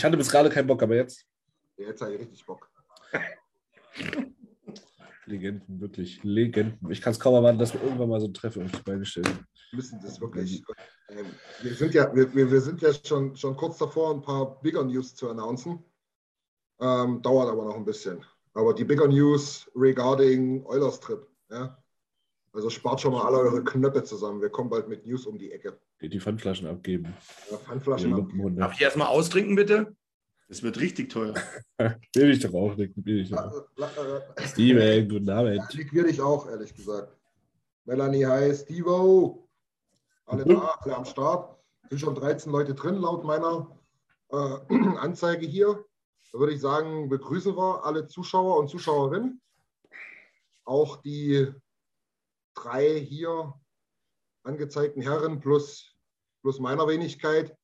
Ich hatte bis gerade keinen Bock, aber jetzt. Jetzt habe ich richtig Bock. Legenden, wirklich Legenden. Ich kann es kaum erwarten, dass wir irgendwann mal so ein Treffen auf die Beine stellen. Wir müssen das wirklich. Ähm, wir sind ja, wir, wir sind ja schon, schon kurz davor, ein paar Bigger News zu announcen. Ähm, dauert aber noch ein bisschen. Aber die Bigger News regarding Eulers Trip. Ja? Also spart schon mal alle eure Knöpfe zusammen. Wir kommen bald mit News um die Ecke. Geht die Pfandflaschen abgeben. Ja, Pfandflaschen abgeben. Darf ich erstmal austrinken, bitte? Das wird richtig teuer. will ich doch auch nicht. Will ich doch. Äh, Steven, guten Abend. Liquier dich auch, ehrlich gesagt. Melanie, hi, Stevo. Alle mhm. da, alle am Start. Sind schon 13 Leute drin, laut meiner äh, Anzeige hier. Da würde ich sagen, begrüßen wir alle Zuschauer und Zuschauerinnen. Auch die drei hier angezeigten Herren plus, plus meiner Wenigkeit.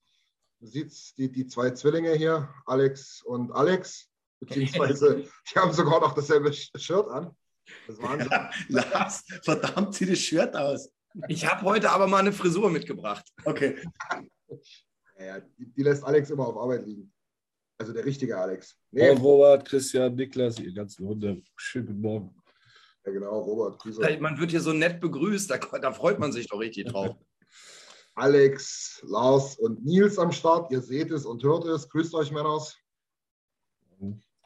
Du siehst die, die zwei Zwillinge hier, Alex und Alex, beziehungsweise die haben sogar noch dasselbe Shirt an. Das ja, Lars, verdammt, zieh das Shirt aus. Ich habe heute aber mal eine Frisur mitgebracht. Okay. Ja, die, die, lässt Alex immer auf Arbeit liegen. Also der richtige Alex. Nee. Robert, Christian, Niklas, ihr ganzen Hunde. Schönen guten Morgen. Ja, genau, Robert. Grüße. Man wird hier so nett begrüßt, da, da freut man sich doch richtig drauf. Alex, Lars und Nils am Start. Ihr seht es und hört es. Grüßt euch, Männers.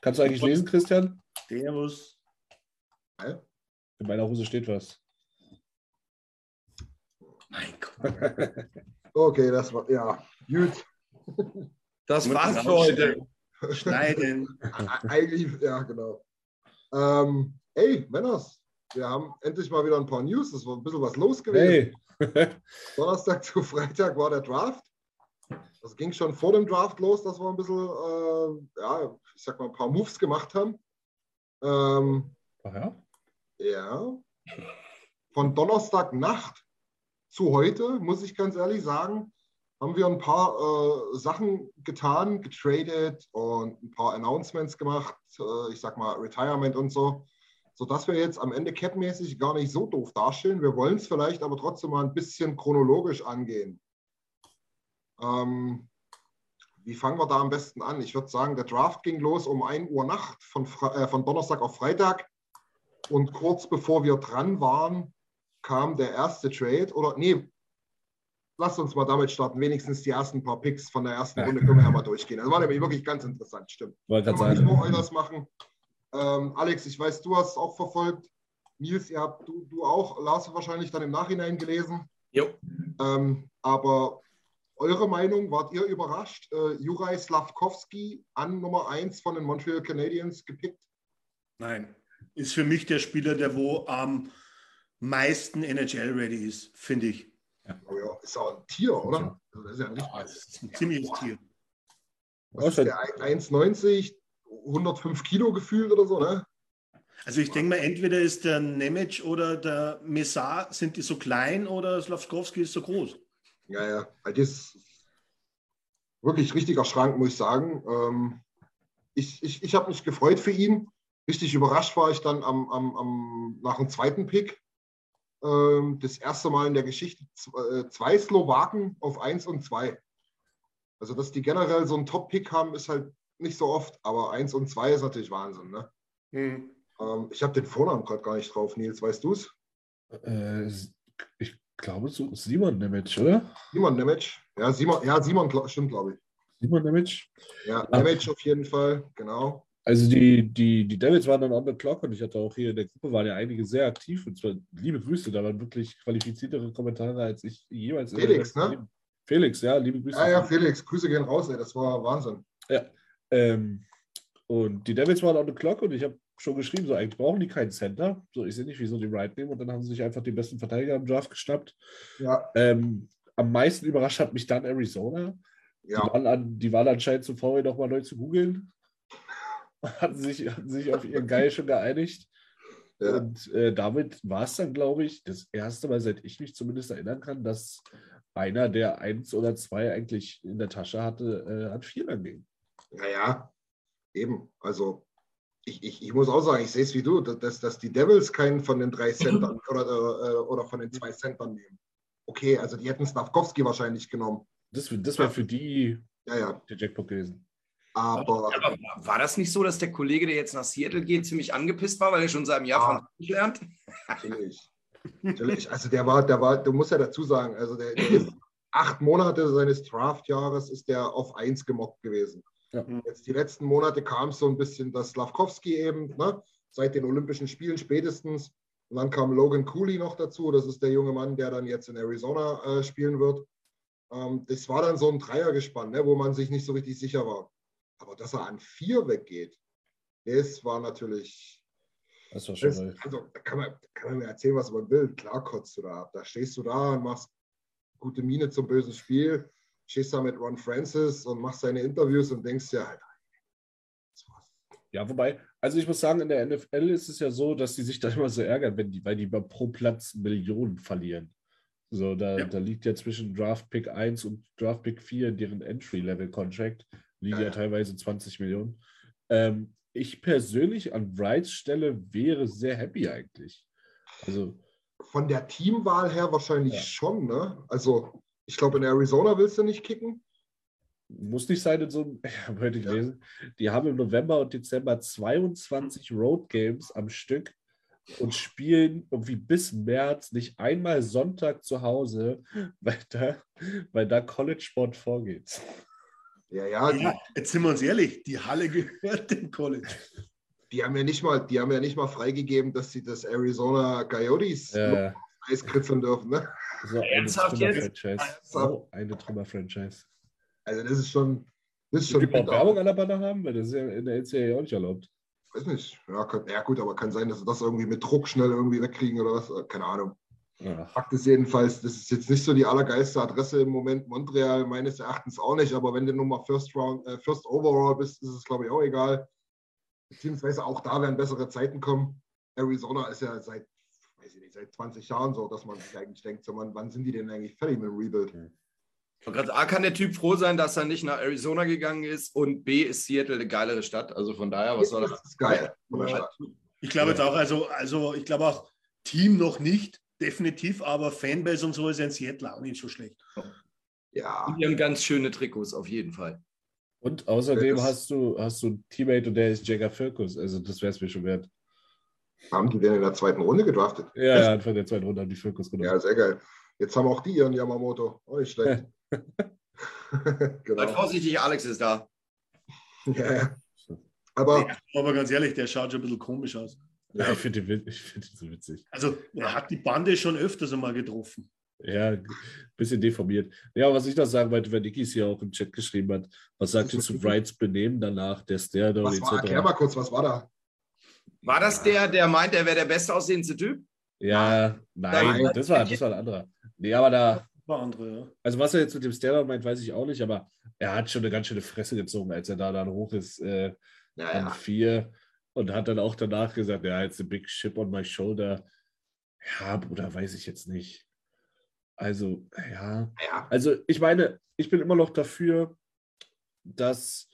Kannst du eigentlich lesen, Christian? Servus. In meiner Hose steht was. Mein Gott. okay, das war, ja, gut. Das war's für heute. Schneiden. Eigentlich, ja, genau. Ähm, Hey, Männers, wir haben endlich mal wieder ein paar News. Es war ein bisschen was los gewesen. Hey. Donnerstag zu Freitag war der Draft. Das ging schon vor dem Draft los, dass wir ein bisschen, äh, ja, ich sag mal, ein paar Moves gemacht haben. Ähm, Ach ja? Ja. Von Donnerstagnacht zu heute, muss ich ganz ehrlich sagen, haben wir ein paar äh, Sachen getan, getradet und ein paar Announcements gemacht. Äh, ich sag mal, Retirement und so sodass wir jetzt am Ende capmäßig gar nicht so doof dastehen. Wir wollen es vielleicht aber trotzdem mal ein bisschen chronologisch angehen. Ähm, wie fangen wir da am besten an? Ich würde sagen, der Draft ging los um 1 Uhr Nacht von, äh, von Donnerstag auf Freitag. Und kurz bevor wir dran waren, kam der erste Trade. Oder nee, lasst uns mal damit starten. Wenigstens die ersten paar Picks von der ersten Runde können wir ja mal durchgehen. Das war nämlich wirklich ganz interessant, stimmt. Wollte gerade sagen. Nicht nur Eulers machen. Ähm, Alex, ich weiß, du hast es auch verfolgt. Nils, ihr habt du, du auch, Lars wahrscheinlich dann im Nachhinein gelesen. Jo. Ähm, aber eure Meinung, wart ihr überrascht? Äh, Juraj Slavkovski an Nummer 1 von den Montreal Canadiens gepickt? Nein. Ist für mich der Spieler, der wo am meisten NHL-ready ist, finde ich. Ja. Oh ja, ist auch ein Tier, oder? Also das ist ja ein, ja, das ist ein ziemliches Tier. Was ist der 1,90, 105 Kilo gefühlt oder so, ne? Also ich denke mal, entweder ist der Nemec oder der Messar, sind die so klein oder Slavskowski ist so groß. Ja, ja, das ist wirklich richtiger Schrank, muss ich sagen. Ähm, ich ich, ich habe mich gefreut für ihn. Richtig überrascht war ich dann am, am, am, nach dem zweiten Pick. Ähm, das erste Mal in der Geschichte äh, zwei Slowaken auf 1 und 2. Also, dass die generell so einen Top-Pick haben, ist halt nicht so oft, aber 1 und 2 ist natürlich Wahnsinn. Ne? Hm. Ähm, ich habe den Vornamen gerade gar nicht drauf, Nils, weißt du es? Äh, ich glaube, so Simon Nemec, oder? Simon Nemec. Ja, Simon, ja, Simon stimmt, glaube ich. Simon Nemec. Ja, Ja. Nemec auf jeden Fall, genau. Also die, die, die Devils waren dann on the clock und ich hatte auch hier in der Gruppe waren ja einige sehr aktiv und zwar liebe Grüße, da waren wirklich qualifiziertere Kommentare als ich jemals Felix, ne? Leben. Felix, ja, liebe Grüße. Ja, ja, Felix, Grüße gehen raus, ey, das war Wahnsinn. Ähm, und die Devils waren on the clock und ich habe schon geschrieben, so eigentlich brauchen die keinen Center. So, ich sehe nicht, wieso die Wright nehmen und dann haben sie sich einfach den besten Verteidiger im Draft geschnappt. Ja, Ähm, am meisten überrascht hat mich dann Arizona. Die, ja. waren, an, die waren anscheinend zu faul, nochmal neu zu googeln. hatten, sich, hatten sich auf ihren Geil schon geeinigt. ja. Und äh, damit war es dann, glaube ich, das erste Mal, seit ich mich zumindest erinnern kann, dass einer, der eins oder zwei eigentlich in der Tasche hatte, äh, an vier dann ging. Naja, eben. Also, ich, ich, ich muss auch sagen, ich sehe es wie du, dass, dass die Devils keinen von den drei Centern oder, äh, oder von den zwei Centern nehmen. Okay, also die hätten Stavkovski wahrscheinlich genommen. Das, das wäre für die Ja, ja. der Jackpot gewesen. Aber Aber war das nicht so, dass der Kollege, der jetzt nach Seattle geht, ziemlich angepisst war, weil er schon seit einem Jahr Ah. Französisch lernt? natürlich. natürlich. Also der war, der war, du musst ja dazu sagen, also der, der ist acht Monate seines Draftjahres ist der auf eins gemockt gewesen. Ja. Jetzt die letzten Monate kam es so ein bisschen, dass Slavkovski eben, ne, seit den Olympischen Spielen spätestens. Und dann kam Logan Cooley noch dazu. Das ist der junge Mann, der dann jetzt in Arizona äh, spielen wird. Ähm, das war dann so ein Dreiergespann, ne, wo man sich nicht so richtig sicher war. Aber dass er an vier weggeht, das war natürlich. Das war schon Das, also, da kann man, kann man mir erzählen, was man will. Klar kotzt du da ab. Da stehst du da und machst gute Miene zum bösen Spiel. Stehst da mit Ron Francis und machst deine Interviews und denkst dir, Alter, das war's. Ja, wobei, also ich muss sagen, in der NFL ist es ja so, dass die sich da immer so ärgern, wenn die, weil die pro Platz Millionen verlieren. So, da, Ja. da liegt ja zwischen Draft Pick 1 und Draft Pick 4 deren Entry-Level-Contract, liegen Ja, ja, ja. teilweise 20 Millionen. Ähm, ich persönlich an Wrights Stelle wäre sehr happy eigentlich. Also, Von der Teamwahl her wahrscheinlich Ja. schon, ne? Also, ich glaube, in Arizona willst du nicht kicken. muss nicht sein in so einem, ich habe heute Ja. gelesen, die haben im November und Dezember 22 Road Games am Stück und spielen irgendwie bis März nicht einmal Sonntag zu Hause, weil da, weil da College Sport vorgeht. Ja, ja, die, Ja, jetzt sind wir uns ehrlich, die Halle gehört dem College. die haben ja nicht mal, die haben ja nicht mal freigegeben, dass sie das Arizona Coyotes Äh, Eis kritzeln dürfen, ne? So eine Ernsthaft jetzt? Trümmer-Franchise. So eine Trümmer-Franchise. Also, das ist schon, das ist Schon überhaupt bitter. Werbung an der Bande haben? Weil das ist ja in der NCAA auch nicht erlaubt. Weiß nicht. Ja, kann, ja, gut, aber kann sein, dass sie das irgendwie mit Druck schnell irgendwie wegkriegen oder was. Keine Ahnung. Ach, Fakt ist jedenfalls, das ist jetzt nicht so die allergeilste Adresse im Moment. Montreal meines Erachtens auch nicht, aber wenn du nun mal First Round, äh, First Overall bist, ist es, glaube ich, auch egal. Beziehungsweise auch da werden bessere Zeiten kommen. Arizona ist ja seit, seit 20 Jahren so, dass man sich eigentlich denkt, so, wann, wann sind die denn eigentlich fertig mit dem Rebuild? Und gerade A kann der Typ froh sein, dass er nicht nach Arizona gegangen ist und B ist Seattle eine geilere Stadt. Also von daher, was soll das das? ist geil. Ich glaube jetzt auch, also, also ich glaube auch, Team noch nicht, definitiv, aber Fanbase und so ist ja in Seattle auch nicht so schlecht. Ja, Die haben ganz schöne Trikots, auf jeden Fall. Und außerdem Das- hast du, hast du einen Teammate und der ist Jagger Firkus. Also das wäre es mir schon wert. Haben die denn in der zweiten Runde gedraftet? Ja, ja, Anfang der zweiten Runde haben die Firkus genommen. Ja, sehr geil. Jetzt haben auch die ihren Yamamoto. Auch nicht schlecht. Seid genau. vorsichtig, Alex ist da. Ja, ja. Aber Aber ganz ehrlich, der schaut schon ein bisschen komisch aus. Ja, ich finde den, find den so witzig. Also er hat die Bande schon öfters einmal getroffen. Ja, ein bisschen deformiert. Ja, was ich noch sagen wollte, weil Niki es hier auch im Chat geschrieben hat, was sagt ihr zu Wrights Benehmen danach, der was war, erklär etc. mal kurz, was war da? War das der, der meint, er wäre der best aussehendste Typ? Ja, nein, Nein. das war, das war ein anderer. Nee, aber da, War andere, ja. also was er jetzt mit dem Stare meint, weiß ich auch nicht, aber er hat schon eine ganz schöne Fresse gezogen, als er da dann hoch ist äh, Ja, an ja. vier und hat dann auch danach gesagt, ja, jetzt a big chip on my shoulder. Ja, Bruder, weiß ich jetzt nicht. Also, ja, ja. Also ich meine, ich bin immer noch dafür, dass,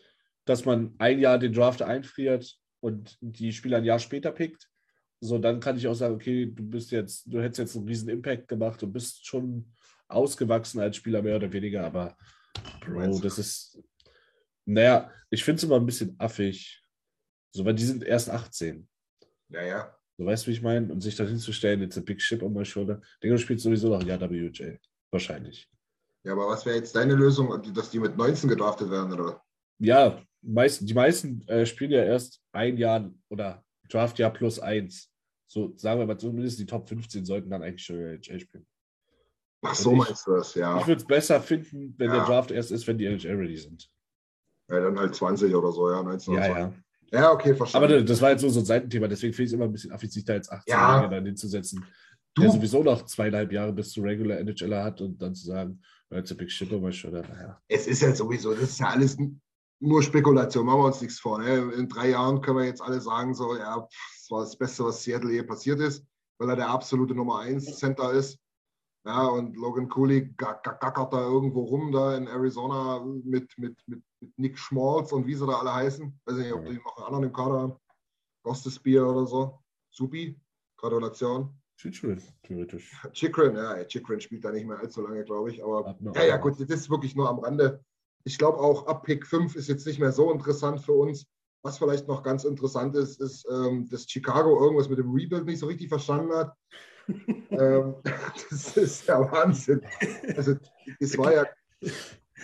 dass man ein Jahr den Draft einfriert und die Spieler ein Jahr später pickt. So, dann kann ich auch sagen, okay, du bist jetzt, du hättest jetzt einen riesen Impact gemacht und bist schon ausgewachsen als Spieler mehr oder weniger, aber Bro, du? das ist, Naja, ich finde es immer ein bisschen affig. So, weil die sind erst 18. Ja, ja. So weißt du, wie ich meine? Und sich da hinzustellen, jetzt ein Big Ship on my shoulder. Digga, du spielst sowieso noch Jahr WJ. Wahrscheinlich. Ja, aber was wäre jetzt deine Lösung, dass die mit 19 gedraftet werden, oder? Ja, meisten, die meisten äh, spielen ja erst ein Jahr oder Draftjahr plus eins. So, sagen wir mal, zumindest die Top 15 sollten dann eigentlich schon NHL spielen. Ach so, ich- meinst du das, ja. Ich würde es besser finden, wenn Ja. der Draft erst ist, wenn die NHL ready sind. Ja, dann halt 20 oder so, ja, 19 Ja, ja. Ja, okay, Aber verstanden. das war jetzt so, so ein Seitenthema, deswegen finde ich es immer ein bisschen affig, sich da jetzt 18 Ja. Jahre dann hinzusetzen, Du- der sowieso noch zweieinhalb Jahre bis zu Regular NHLer hat und dann zu sagen, jetzt ein Big Ship aber schon, naja. es ist ja sowieso, das ist ja alles nur Spekulation, machen wir uns nichts vor. Ne? In drei Jahren können wir jetzt alle sagen, so, ja, pff, das war das Beste, was Seattle je passiert ist, weil er der absolute Nummer 1 Center ist. Ja, und Logan Cooley ga- ga- gackert da irgendwo rum, da in Arizona mit, mit, mit, mit Nick Schmaltz und wie sie da alle heißen. Weiß nicht, ob die noch einen anderen im Kader haben. Gostesbier oder so. Supi, Gratulation. Schön, theoretisch. Chikrin, ja, Chikrin spielt da nicht mehr allzu lange, glaube ich. Aber ja, ja, gut, das ist wirklich nur am Rande. Ich glaube auch ab Pick 5 ist jetzt nicht mehr so interessant für uns. Was vielleicht noch ganz interessant ist, ist, ähm, dass Chicago irgendwas mit dem Rebuild nicht so richtig verstanden hat. ähm, das ist ja Wahnsinn. Also, es war ja.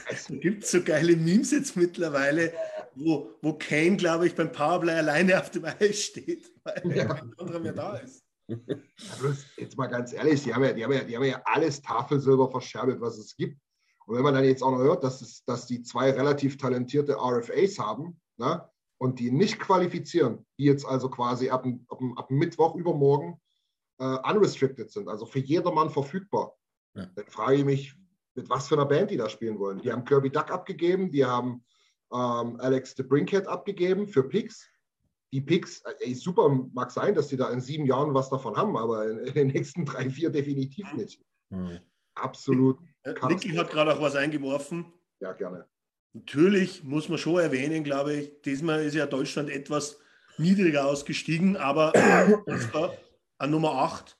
Es gibt so geile Memes jetzt mittlerweile, wo, wo Kane, glaube ich, beim Powerplay alleine auf dem Eis steht, weil Ja. kein anderer mehr da ist. Bloß, jetzt mal ganz ehrlich, die haben, ja, die, haben ja, die haben ja alles Tafelsilber verscherbelt, was es gibt. Und wenn man dann jetzt auch noch hört, dass, es, dass die zwei relativ talentierte RFAs haben ne, und die nicht qualifizieren, die jetzt also quasi ab, ab, ab Mittwoch übermorgen äh, unrestricted sind, also für jedermann verfügbar, Ja. dann frage ich mich, mit was für einer Band die da spielen wollen. Die haben Kirby Duck abgegeben, die haben ähm, Alex de Brinkhead abgegeben für Picks die Picks, äh, ey, super, mag sein, dass die da in sieben Jahren was davon haben, aber in, in den nächsten drei, vier definitiv nicht. Hm. Absolut, Chaos. Niki hat gerade auch was eingeworfen. ja, gerne. Natürlich muss man schon erwähnen, glaube ich, diesmal ist ja Deutschland etwas niedriger ausgestiegen, aber an Nummer 8.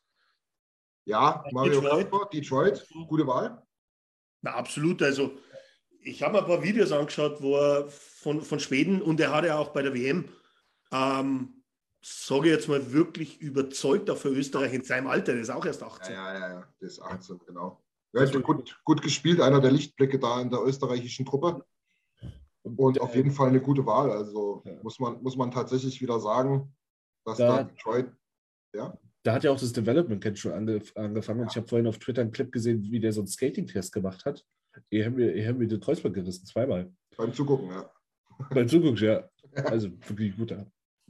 Ja, Mario Detroit. Kasper, Detroit, gute Wahl. Na, absolut. Also, ich habe mir ein paar Videos angeschaut, wo er von, von Schweden und er hat ja auch bei der WM, ähm, sage ich jetzt mal, wirklich überzeugt auch für Österreich in seinem Alter. Der ist auch erst Ja, 18. ja, ja, ja, das ist 18, genau. Ja, hat gut, gut gespielt, einer der Lichtblicke da in der österreichischen Truppe. Und auf jeden Fall eine gute Wahl. Also Ja. muss, man, muss man tatsächlich wieder sagen, dass Da- da Detroit, ja, Da hat ja auch das Development Camp schon ange angefangen und ich habe vorhin auf Twitter einen Clip gesehen, wie der so einen Skating-Test gemacht hat. Ihr habt mir, ihr habt mir den Kreuzband gerissen, zweimal. beim Zugucken, ja. Beim Zuguck, ja. Also wirklich gut.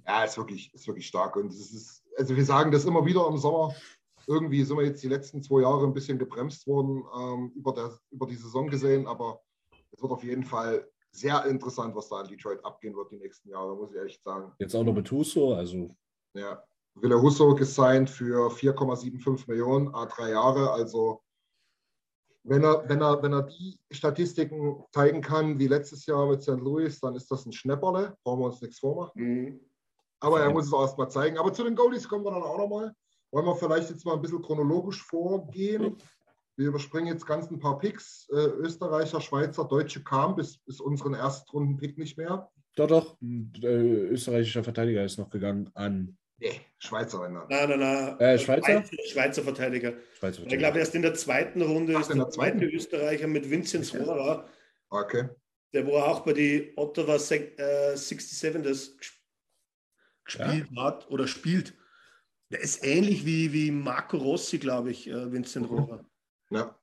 Ja. Ist wirklich, ist wirklich stark. Und es ist, also wir sagen das immer wieder im Sommer. Irgendwie sind wir jetzt die letzten zwei Jahre ein bisschen gebremst worden ähm, über, der, über die Saison gesehen, aber es wird auf jeden Fall sehr interessant, was da in Detroit abgehen wird die nächsten Jahre, muss ich ehrlich sagen. Jetzt auch noch mit Huso, also Ja. Wille Husso gesigned für 4,75 Millionen, a drei Jahre. Also wenn er, wenn, er, wenn er die Statistiken zeigen kann wie letztes Jahr mit St. Louis, dann ist das ein Schnäpperle. Brauchen wir uns nichts vormachen. Mhm. Aber er muss es auch erstmal zeigen. Aber zu den Goalies kommen wir dann auch nochmal. Wollen wir vielleicht jetzt mal ein bisschen chronologisch vorgehen? Wir überspringen jetzt ganz ein paar Picks. Äh, Österreicher, Schweizer, Deutsche kam bis, bis unseren Erstrunden-Pick nicht mehr. doch, doch, ein äh, österreichischer Verteidiger ist noch gegangen an Nee, Schweizer. Nein, nein, nein. Äh, Schweizer? Schweizer Verteidiger. Schweizer Ich glaube, erst in der zweiten Runde Ach, ist in der der zweite zweiten? Österreicher mit Vincent Svora, Okay. der wo auch bei die Ottawa Sec- äh, 67 das ges- gespielt hat oder spielt. Der ist ähnlich wie, wie Marco Rossi, glaube ich, äh, Vincent Mhm. Rohrer. Ja.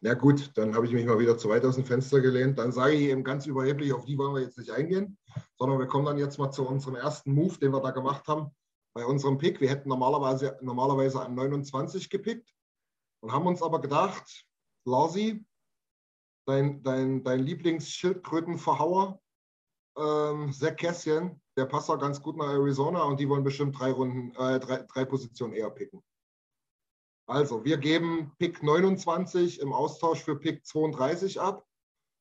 Na gut, dann habe ich mich mal wieder zu weit aus dem Fenster gelehnt. Dann sage ich eben ganz überheblich, auf die wollen wir jetzt nicht eingehen, sondern wir kommen dann jetzt mal zu unserem ersten Move, den wir da gemacht haben. Bei unserem Pick, wir hätten normalerweise, normalerweise an 29 gepickt und haben uns aber gedacht, Larsi, dein, dein, dein Lieblingsschildkrötenverhauer, ähm, Zach Cassian, der passt auch ganz gut nach Arizona und die wollen bestimmt drei Runden, äh, drei, drei Positionen eher picken. Also, wir geben Pick 29 im Austausch für Pick 32 ab.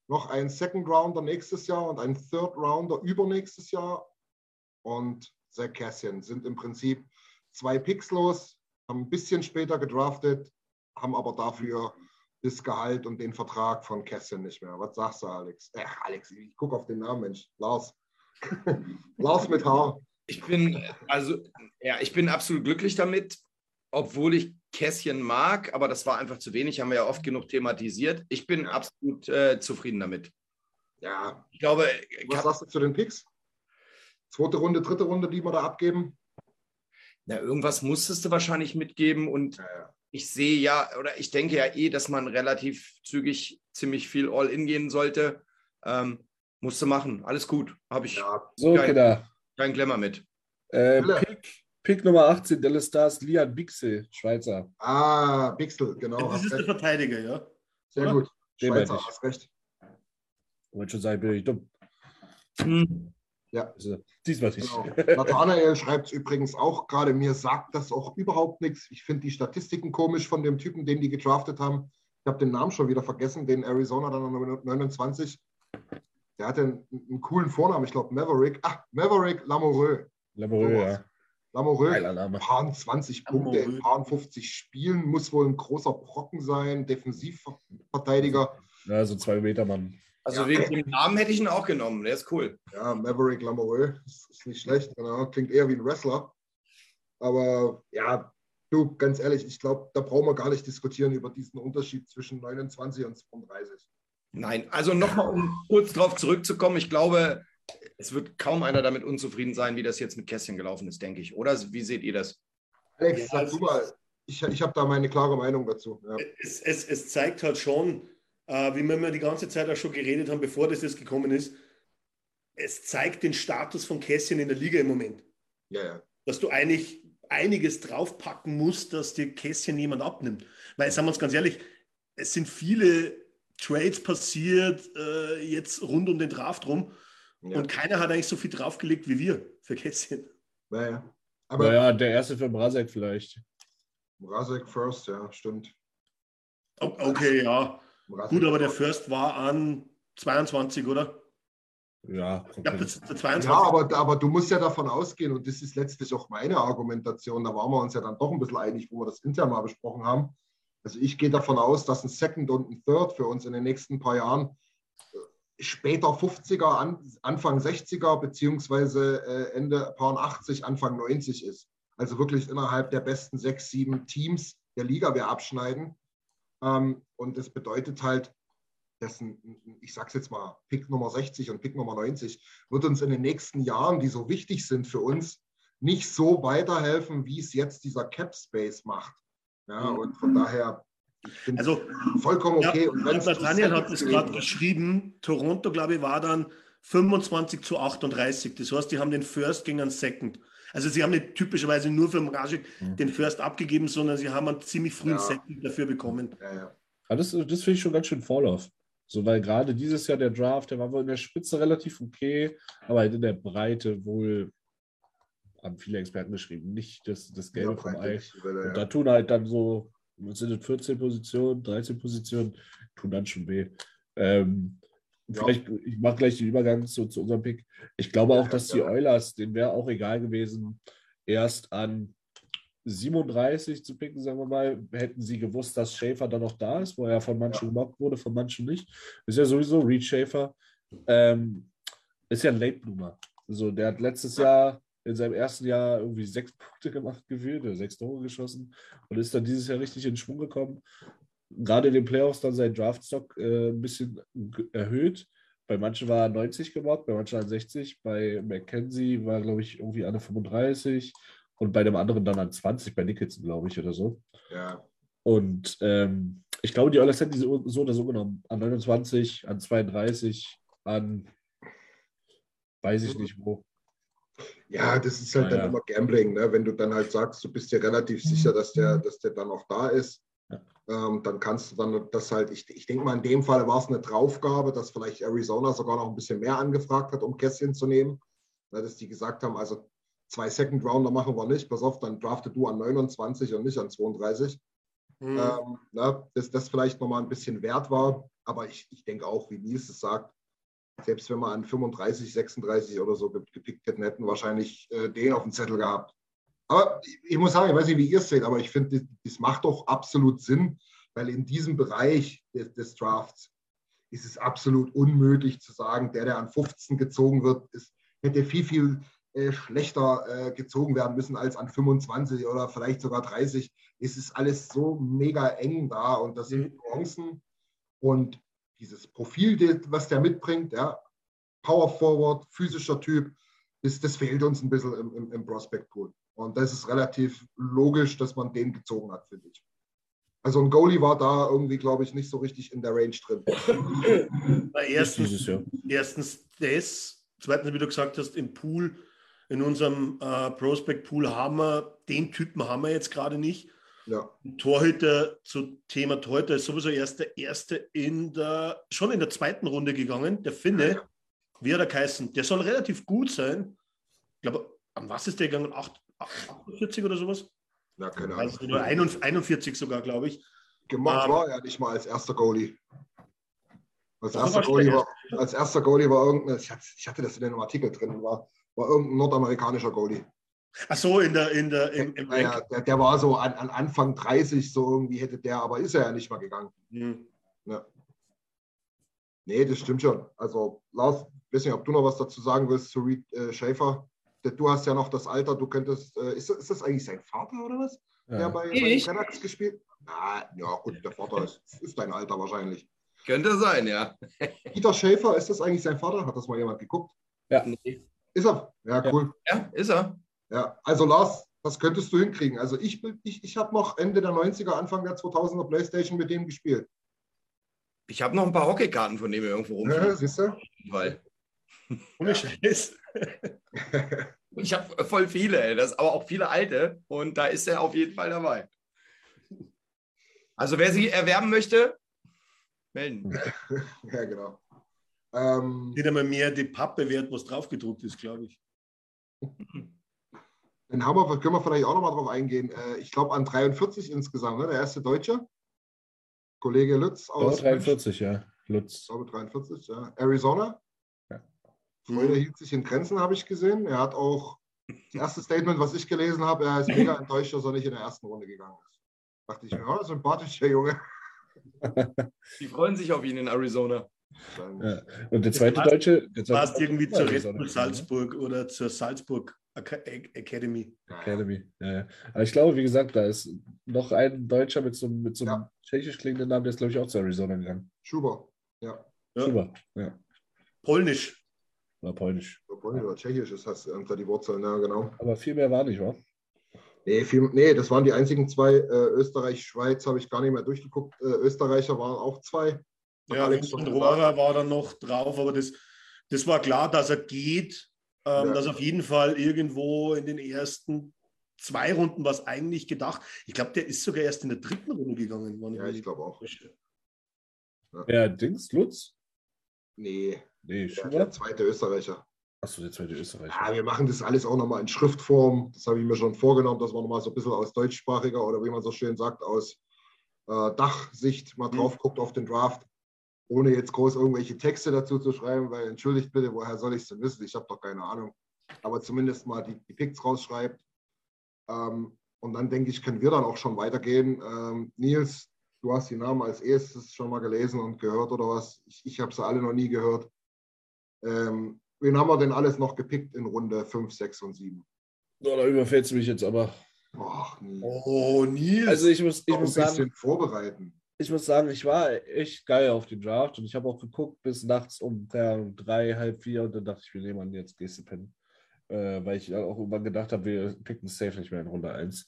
Noch ein Second Rounder nächstes Jahr und ein Third Rounder übernächstes Jahr. Und Zach Cassian sind im Prinzip zwei Picks los, haben ein bisschen später gedraftet, haben aber dafür das Gehalt und den Vertrag von Kästchen nicht mehr. Was sagst du, Alex? Ach, Alex, ich gucke auf den Namen, Mensch. Lars. Lars mit Haar. Ich bin, also, ja, ich bin absolut glücklich damit, obwohl ich Kässchen mag, aber das war einfach zu wenig, haben wir ja oft genug thematisiert. Ich bin absolut äh, zufrieden damit. Ja. Ich glaube, Was sagst du zu den Picks? Zweite Runde, dritte Runde, die wir da abgeben? na, irgendwas musstest du wahrscheinlich mitgeben und ja. ich sehe ja, oder ich denke ja eh, dass man relativ zügig ziemlich viel All-In gehen sollte. Ähm, musste machen. Alles gut. Habe ich ja. So, Geil. Kinder. keinen Klemmer mit. Äh. Pick, Pick Nummer 18, Dallas Stars, Lian Bixel, Schweizer. Ah, Pixel, genau. Das ist der. Verteidiger, ja. Sehr oder? gut. Den Schweizer, hast recht. Wollte schon sagen, bin ich dumm. Ja. Also, diesmal nicht. Genau. Nathanael schreibt es übrigens auch gerade, mir sagt das auch überhaupt nichts. Ich finde die Statistiken komisch von dem Typen, den die gedraftet haben. Ich habe den Namen schon wieder vergessen, den Arizona dann an 29. Der hatte einen, einen coolen Vornamen, ich glaube Maverick. Ah, Maverick Lamoureux. Lamoureux, ja. Lamoureux, Geiler Name. paar 20 Punkte in paar 50 Spielen, muss wohl ein großer Brocken sein, Defensivverteidiger. Ja, so zwei Meter Mann. Also Ja. wegen dem Namen hätte ich ihn auch genommen. Der ist cool. Ja, Maverick Lamoureux, ist, ist nicht schlecht, genau. Klingt eher wie ein Wrestler. Aber ja, du, ganz ehrlich, ich glaube, da brauchen wir gar nicht diskutieren über diesen Unterschied zwischen 29 und 32. Nein, also nochmal, um kurz darauf zurückzukommen. Ich glaube, es wird kaum einer damit unzufrieden sein, wie das jetzt mit Kästchen gelaufen ist, denke ich. Oder wie seht ihr das? Alex, Ja, sag du mal, ich, ich habe da meine klare Meinung dazu. Ja. Es, es, es zeigt halt schon, äh, wie wir immer die ganze Zeit auch schon geredet haben, bevor das jetzt gekommen ist, es zeigt den Status von Kässchen in der Liga im Moment. Ja, ja. Dass du eigentlich einiges draufpacken musst, dass dir Kässchen jemand abnimmt. Weil, sagen wir uns ganz ehrlich, es sind viele Trades passiert, äh, jetzt rund um den Draft rum. ja. Und keiner hat eigentlich so viel draufgelegt wie wir für Kässchen. ja, ja. Aber Naja, der erste für Brasek vielleicht. Rasek first, ja, stimmt. Okay, ja. Mrazek Gut, aber der first. War an 22, oder? Ja, Ja, okay. das- der 22. Ja, aber, aber du musst ja davon ausgehen, und das ist letztlich auch meine Argumentation, da waren wir uns ja dann doch ein bisschen einig, wo wir das intern mal besprochen haben. Also ich gehe davon aus, dass ein Second und ein Third für uns in den nächsten paar Jahren äh, später 50er, an, Anfang 60er, beziehungsweise äh, Ende paar 80, Anfang 90 ist. Also wirklich innerhalb der besten sechs, sieben Teams der Liga wir abschneiden. Ähm, und das bedeutet halt, dass ein, ich sag's jetzt mal, Pick Nummer 60 und Pick Nummer 90 wird uns in den nächsten Jahren, die so wichtig sind für uns, nicht so weiterhelfen, wie es jetzt dieser Cap Space macht. Ja, Mhm. und von daher, ich Also, vollkommen okay. ja, und Nathaniel hat es gerade geschrieben. Toronto, glaube ich, war dann 25 zu 38. Das heißt, die haben den First gegen einen Second. Also sie haben nicht typischerweise nur für Mrajic Mhm. den First abgegeben, sondern sie haben einen ziemlich frühen Ja. Second dafür bekommen. Ja, ja. Aber das, das finde ich schon ganz schön Vorlauf. So, weil gerade dieses Jahr der Draft, der war wohl in der Spitze relativ okay, aber halt in der Breite wohl, haben viele Experten geschrieben, nicht das, das Gelbe Ja, vom Ei. Welle, Und ja. da tun halt dann so, was sind das, 14 Positionen, 13 Positionen, tun dann schon weh. Ähm, Ja. Vielleicht, ich mache gleich den Übergang zu, zu unserem Pick. Ich glaube Ja, auch, dass die ja. Oilers, denen wäre auch egal gewesen, erst an 37 zu picken, sagen wir mal, hätten sie gewusst, dass Schäfer dann noch da ist, wo er von manchen gemobbt wurde, von manchen nicht. Ist ja sowieso Reed Schäfer. Ähm, ist ja ein Late Bloomer. So, der hat letztes Jahr in seinem ersten Jahr irgendwie sechs Punkte gemacht, gefühlt, oder sechs Tore geschossen und ist dann dieses Jahr richtig in Schwung gekommen. Gerade in den Playoffs dann sein Draftstock äh, ein bisschen erhöht. Bei manchen war er 90 gemacht, bei manchen an 60. Bei McKenzie war, glaube ich, irgendwie an der 35 und bei dem anderen dann an 20, bei Nicholson, glaube ich, oder so. ja. Und ähm, ich glaube, die Oilers hätten die so, so oder so genommen. An 29, an 32, an weiß ich nicht wo. Ja, das ist halt Ja, dann ja. immer Gambling, ne? wenn du dann halt sagst, du bist dir relativ sicher, dass der, dass der dann auch da ist. Ja. Ähm, dann kannst du dann das halt, ich, ich denke mal, in dem Fall war es eine Draufgabe, dass vielleicht Arizona sogar noch ein bisschen mehr angefragt hat, um Kästchen zu nehmen. Ne, dass die gesagt haben, also zwei Second Rounder machen wir nicht, pass auf, dann drafte du an 29 und nicht an 32. Mhm. Ähm, ne, dass das vielleicht nochmal ein bisschen wert war. Aber ich, ich denke auch, wie Nils es sagt, selbst wenn wir an 35, 36 oder so ge- gepickt hätten, hätten wir wahrscheinlich äh, den auf dem Zettel gehabt. Aber ich, ich muss sagen, ich weiß nicht, wie ihr es seht, aber ich finde, das, das macht doch absolut Sinn, weil in diesem Bereich des, des Drafts ist es absolut unmöglich zu sagen, der, der an 15 gezogen wird, ist, hätte viel, viel äh, schlechter äh, gezogen werden müssen als an 25 oder vielleicht sogar 30. Es ist alles so mega eng da und das sind Nuancen und dieses Profil, was der mitbringt, ja, Power Forward, physischer Typ, ist, das fehlt uns ein bisschen im, im, im Prospect Pool. Und das ist relativ logisch, dass man den gezogen hat, finde ich. Also ein Goalie war da irgendwie, glaube ich, nicht so richtig in der Range drin. Erstens, erstens das, zweitens, wie du gesagt hast, im Pool, in unserem äh, Prospect Pool haben wir, den Typen haben wir jetzt gerade nicht. Ja. Torhüter zu Thema Torhüter ist sowieso erst der erste in der, schon in der zweiten Runde gegangen, der Finne. Ja. Wie hat er geheißen? Der soll relativ gut sein. Ich glaube, an was ist der gegangen? 8, 48 oder sowas? Ja, keine Also Ahnung. nur 41 sogar, glaube ich. Gemacht Ähm, war er nicht mal als erster Goalie. Als erster Goalie, war, als erster Goalie war irgendein, ich hatte, ich hatte das in dem Artikel drin, war, war irgendein nordamerikanischer Goalie. Ach so, in der, in der, im, im Naja, der, der war so an, an Anfang 30, so irgendwie hätte der, aber ist er ja nicht mal gegangen. Hm. Ja. Nee, das stimmt schon. Also, Lars, ich weiß nicht, ob du noch was dazu sagen willst zu Reed äh, Schäfer. Der- Du hast ja noch das Alter, du könntest, äh, ist, das- ist das eigentlich sein Vater oder was? Der Ja. bei, bei Ich? den Canucks gespielt? Na, ja, gut, der Vater ist, ist dein Alter wahrscheinlich. Könnte sein, ja. Peter Schäfer, ist das eigentlich sein Vater? Hat das mal jemand geguckt? Nee. Ist er? Ja, Ja. cool. Ja, ist er. Ja, also Lars, das könntest du hinkriegen. Also ich, bin- ich, ich habe noch Ende der 90er, Anfang der 2000er Playstation mit dem gespielt. Ich habe noch ein paar Hockeykarten von dem irgendwo rum. Ja, siehst du? Weil Ohne Scheiß. ich habe voll viele, ey. das aber auch viele alte und da ist er auf jeden Fall dabei. Also wer sie erwerben möchte, melden. ja, genau. Ähm, Nicht einmal mehr die Pappe wert, was draufgedruckt ist, glaube ich. den haben wir, können wir vielleicht auch noch mal drauf eingehen. Äh, ich glaube an 43 insgesamt, ne? der erste Deutsche. Kollege Lutz Ja, aus 43, ja. Lutz. Ich glaube 43, ja. Arizona. Ja. Freude hielt sich in Grenzen, habe ich gesehen. Er hat auch das erste Statement, was ich gelesen habe, er ist mega enttäuscht, dass er nicht in der ersten Runde gegangen ist. Dachte ich mir, ja, sympathisch, der Junge. Die freuen sich auf ihn in Arizona. Ja. Und der zweite Deutsche. Der zweite Passt irgendwie zur Red Bull ne? Salzburg oder zur Salzburg Academy. Academy. Ja, ja. Aber ich glaube, wie gesagt, da ist noch ein Deutscher mit so, einem- mit so einem Ja. tschechisch klingenden Namen, der ist, glaube ich, auch zu Arizona gegangen. Schuber. Ja. Super. Ja. Polnisch. War polnisch. oder Polnisch oder Tschechisch ist das unter die Wurzeln, ja, genau. Aber viel mehr war nicht, wa? Nee, viel, nee, das waren die einzigen zwei. Äh, Österreich, Schweiz habe ich gar nicht mehr durchgeguckt. Äh, Österreicher waren auch zwei. Ja, Alex gesagt. Rohrer war dann noch drauf, aber das, das war klar, dass er geht, ähm, Ja. dass auf jeden Fall irgendwo in den ersten zwei Runden was eigentlich gedacht. Ich glaube, der ist sogar erst in der dritten Runde gegangen. Ja, ich glaube auch. Ja, Dings, Lutz? Nee, Nee, der, der zweite Österreicher. Achso, der zweite Österreicher. Ja, wir machen das alles auch nochmal in Schriftform. Das habe ich mir schon vorgenommen, dass wir nochmal so ein bisschen aus deutschsprachiger oder wie man so schön sagt, aus äh, Dachsicht mal Mhm. drauf guckt auf den Draft, ohne jetzt groß irgendwelche Texte dazu zu schreiben, weil entschuldigt bitte, woher soll ich es denn wissen? Ich habe doch keine Ahnung. Aber zumindest mal die, die Picks rausschreibt. Ähm, und dann denke ich, können wir dann auch schon weitergehen. Ähm, Nils, du hast die Namen als erstes schon mal gelesen und gehört oder was? Ich, ich habe sie alle noch nie gehört. Ähm, wen haben wir denn alles noch gepickt in Runde 5, 6 und 7? Oh, da überfällt es mich jetzt aber. Och, nie. Oh, Nils. Also ich muss, ich ein muss bisschen sagen, vorbereiten. Ich muss sagen, ich war echt geil auf den Draft und ich habe auch geguckt bis nachts um drei, halb vier und dann dachte ich mir, nee, Mann, jetzt gehst du pennen. Äh, weil ich auch irgendwann gedacht habe, wir picken safe nicht mehr in Runde 1.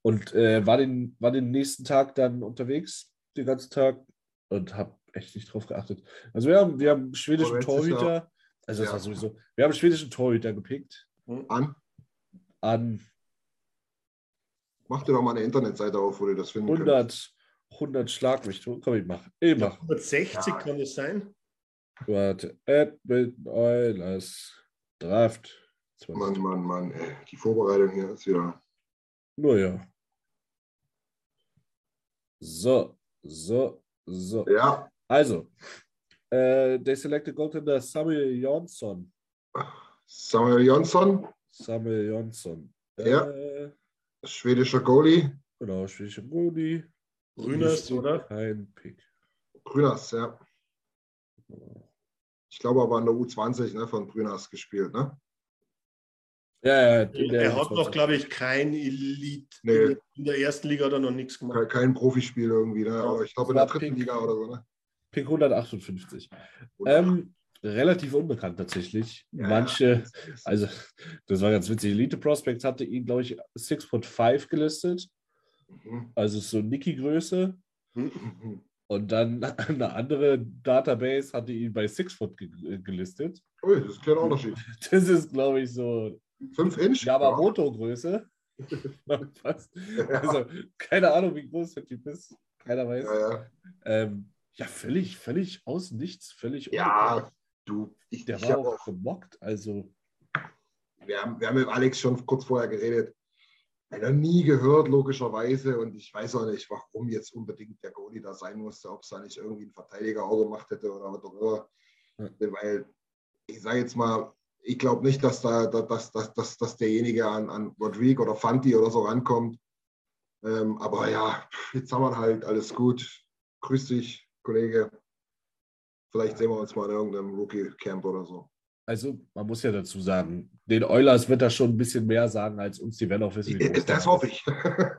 Und äh, war, den, war den nächsten Tag dann unterwegs, den ganzen Tag und habe echt nicht drauf geachtet. Also wir haben, wir haben schwedischen Torhüter, also das Ja. war sowieso, wir haben schwedischen Torhüter gepickt An, an mach dir doch mal eine Internetseite auf, wo du das finden kannst. 100, 100 Schlag mich tot. Komm, ich mach. Ich mach. 160 Ja. kann das sein? Warte. Edmund Oilers Draft. 20. Mann, Mann, Mann, ey. Die Vorbereitung hier ist wieder. Nur ja. So, so, so. Ja, Also, äh, they selected goaltender Samuel Jonsson. Samuel Jonsson, Samuel Jonsson. Ja. Äh, schwedischer Goalie. genau, schwedischer Goalie. Grüners, oder? Kein Pick. Brüners, ja. Ich glaube aber an der U20 ne, von Brüners gespielt, ne? Ja, ja. Er hat noch, glaube ich, kein Elite. Nee. In der ersten Liga hat er noch nichts gemacht. kein Profispiel irgendwie, ne? Aber ich glaube in der dritten Pick. Liga oder so, ne? Pick 158. Ähm, relativ unbekannt tatsächlich. Ja, Manche, ja. also das war ganz witzig. Elite Prospects hatte ihn, glaube ich, 6 foot 5 gelistet. Mhm. Also so Nicky-Größe. Mhm. Und dann eine andere Database hatte ihn bei 6 foot ge gelistet. Ui, das ist ein kleiner Unterschied. Das ist, glaube ich, so Fünf Inch? Yamamoto-Größe. Fast. Ja, Also, keine Ahnung, wie groß der Typ ist. Keiner weiß. ja, ja. Ähm, ja, völlig, völlig aus nichts, völlig ja du, ich, Der ich war auch, gemockt, also wir haben, wir haben mit Alex schon kurz vorher geredet. Einer nie gehört, logischerweise. Und ich weiß auch nicht, warum jetzt unbedingt der Goalie da sein musste, ob es da nicht irgendwie ein Verteidiger auch gemacht hätte oder was auch immer. Weil, ich sage jetzt mal, ich glaube nicht, dass da dass, dass, dass, dass derjenige an, an Rodrigue oder Fanti oder so rankommt. Ähm, aber ja, jetzt haben wir halt alles gut. Grüß dich, Kollege. Vielleicht sehen wir uns mal in irgendeinem Rookie-Camp oder so. Also, man muss ja dazu sagen, den Oilers wird das schon ein bisschen mehr sagen als uns. Die werden auch wissen, wie groß Das hoffe ich.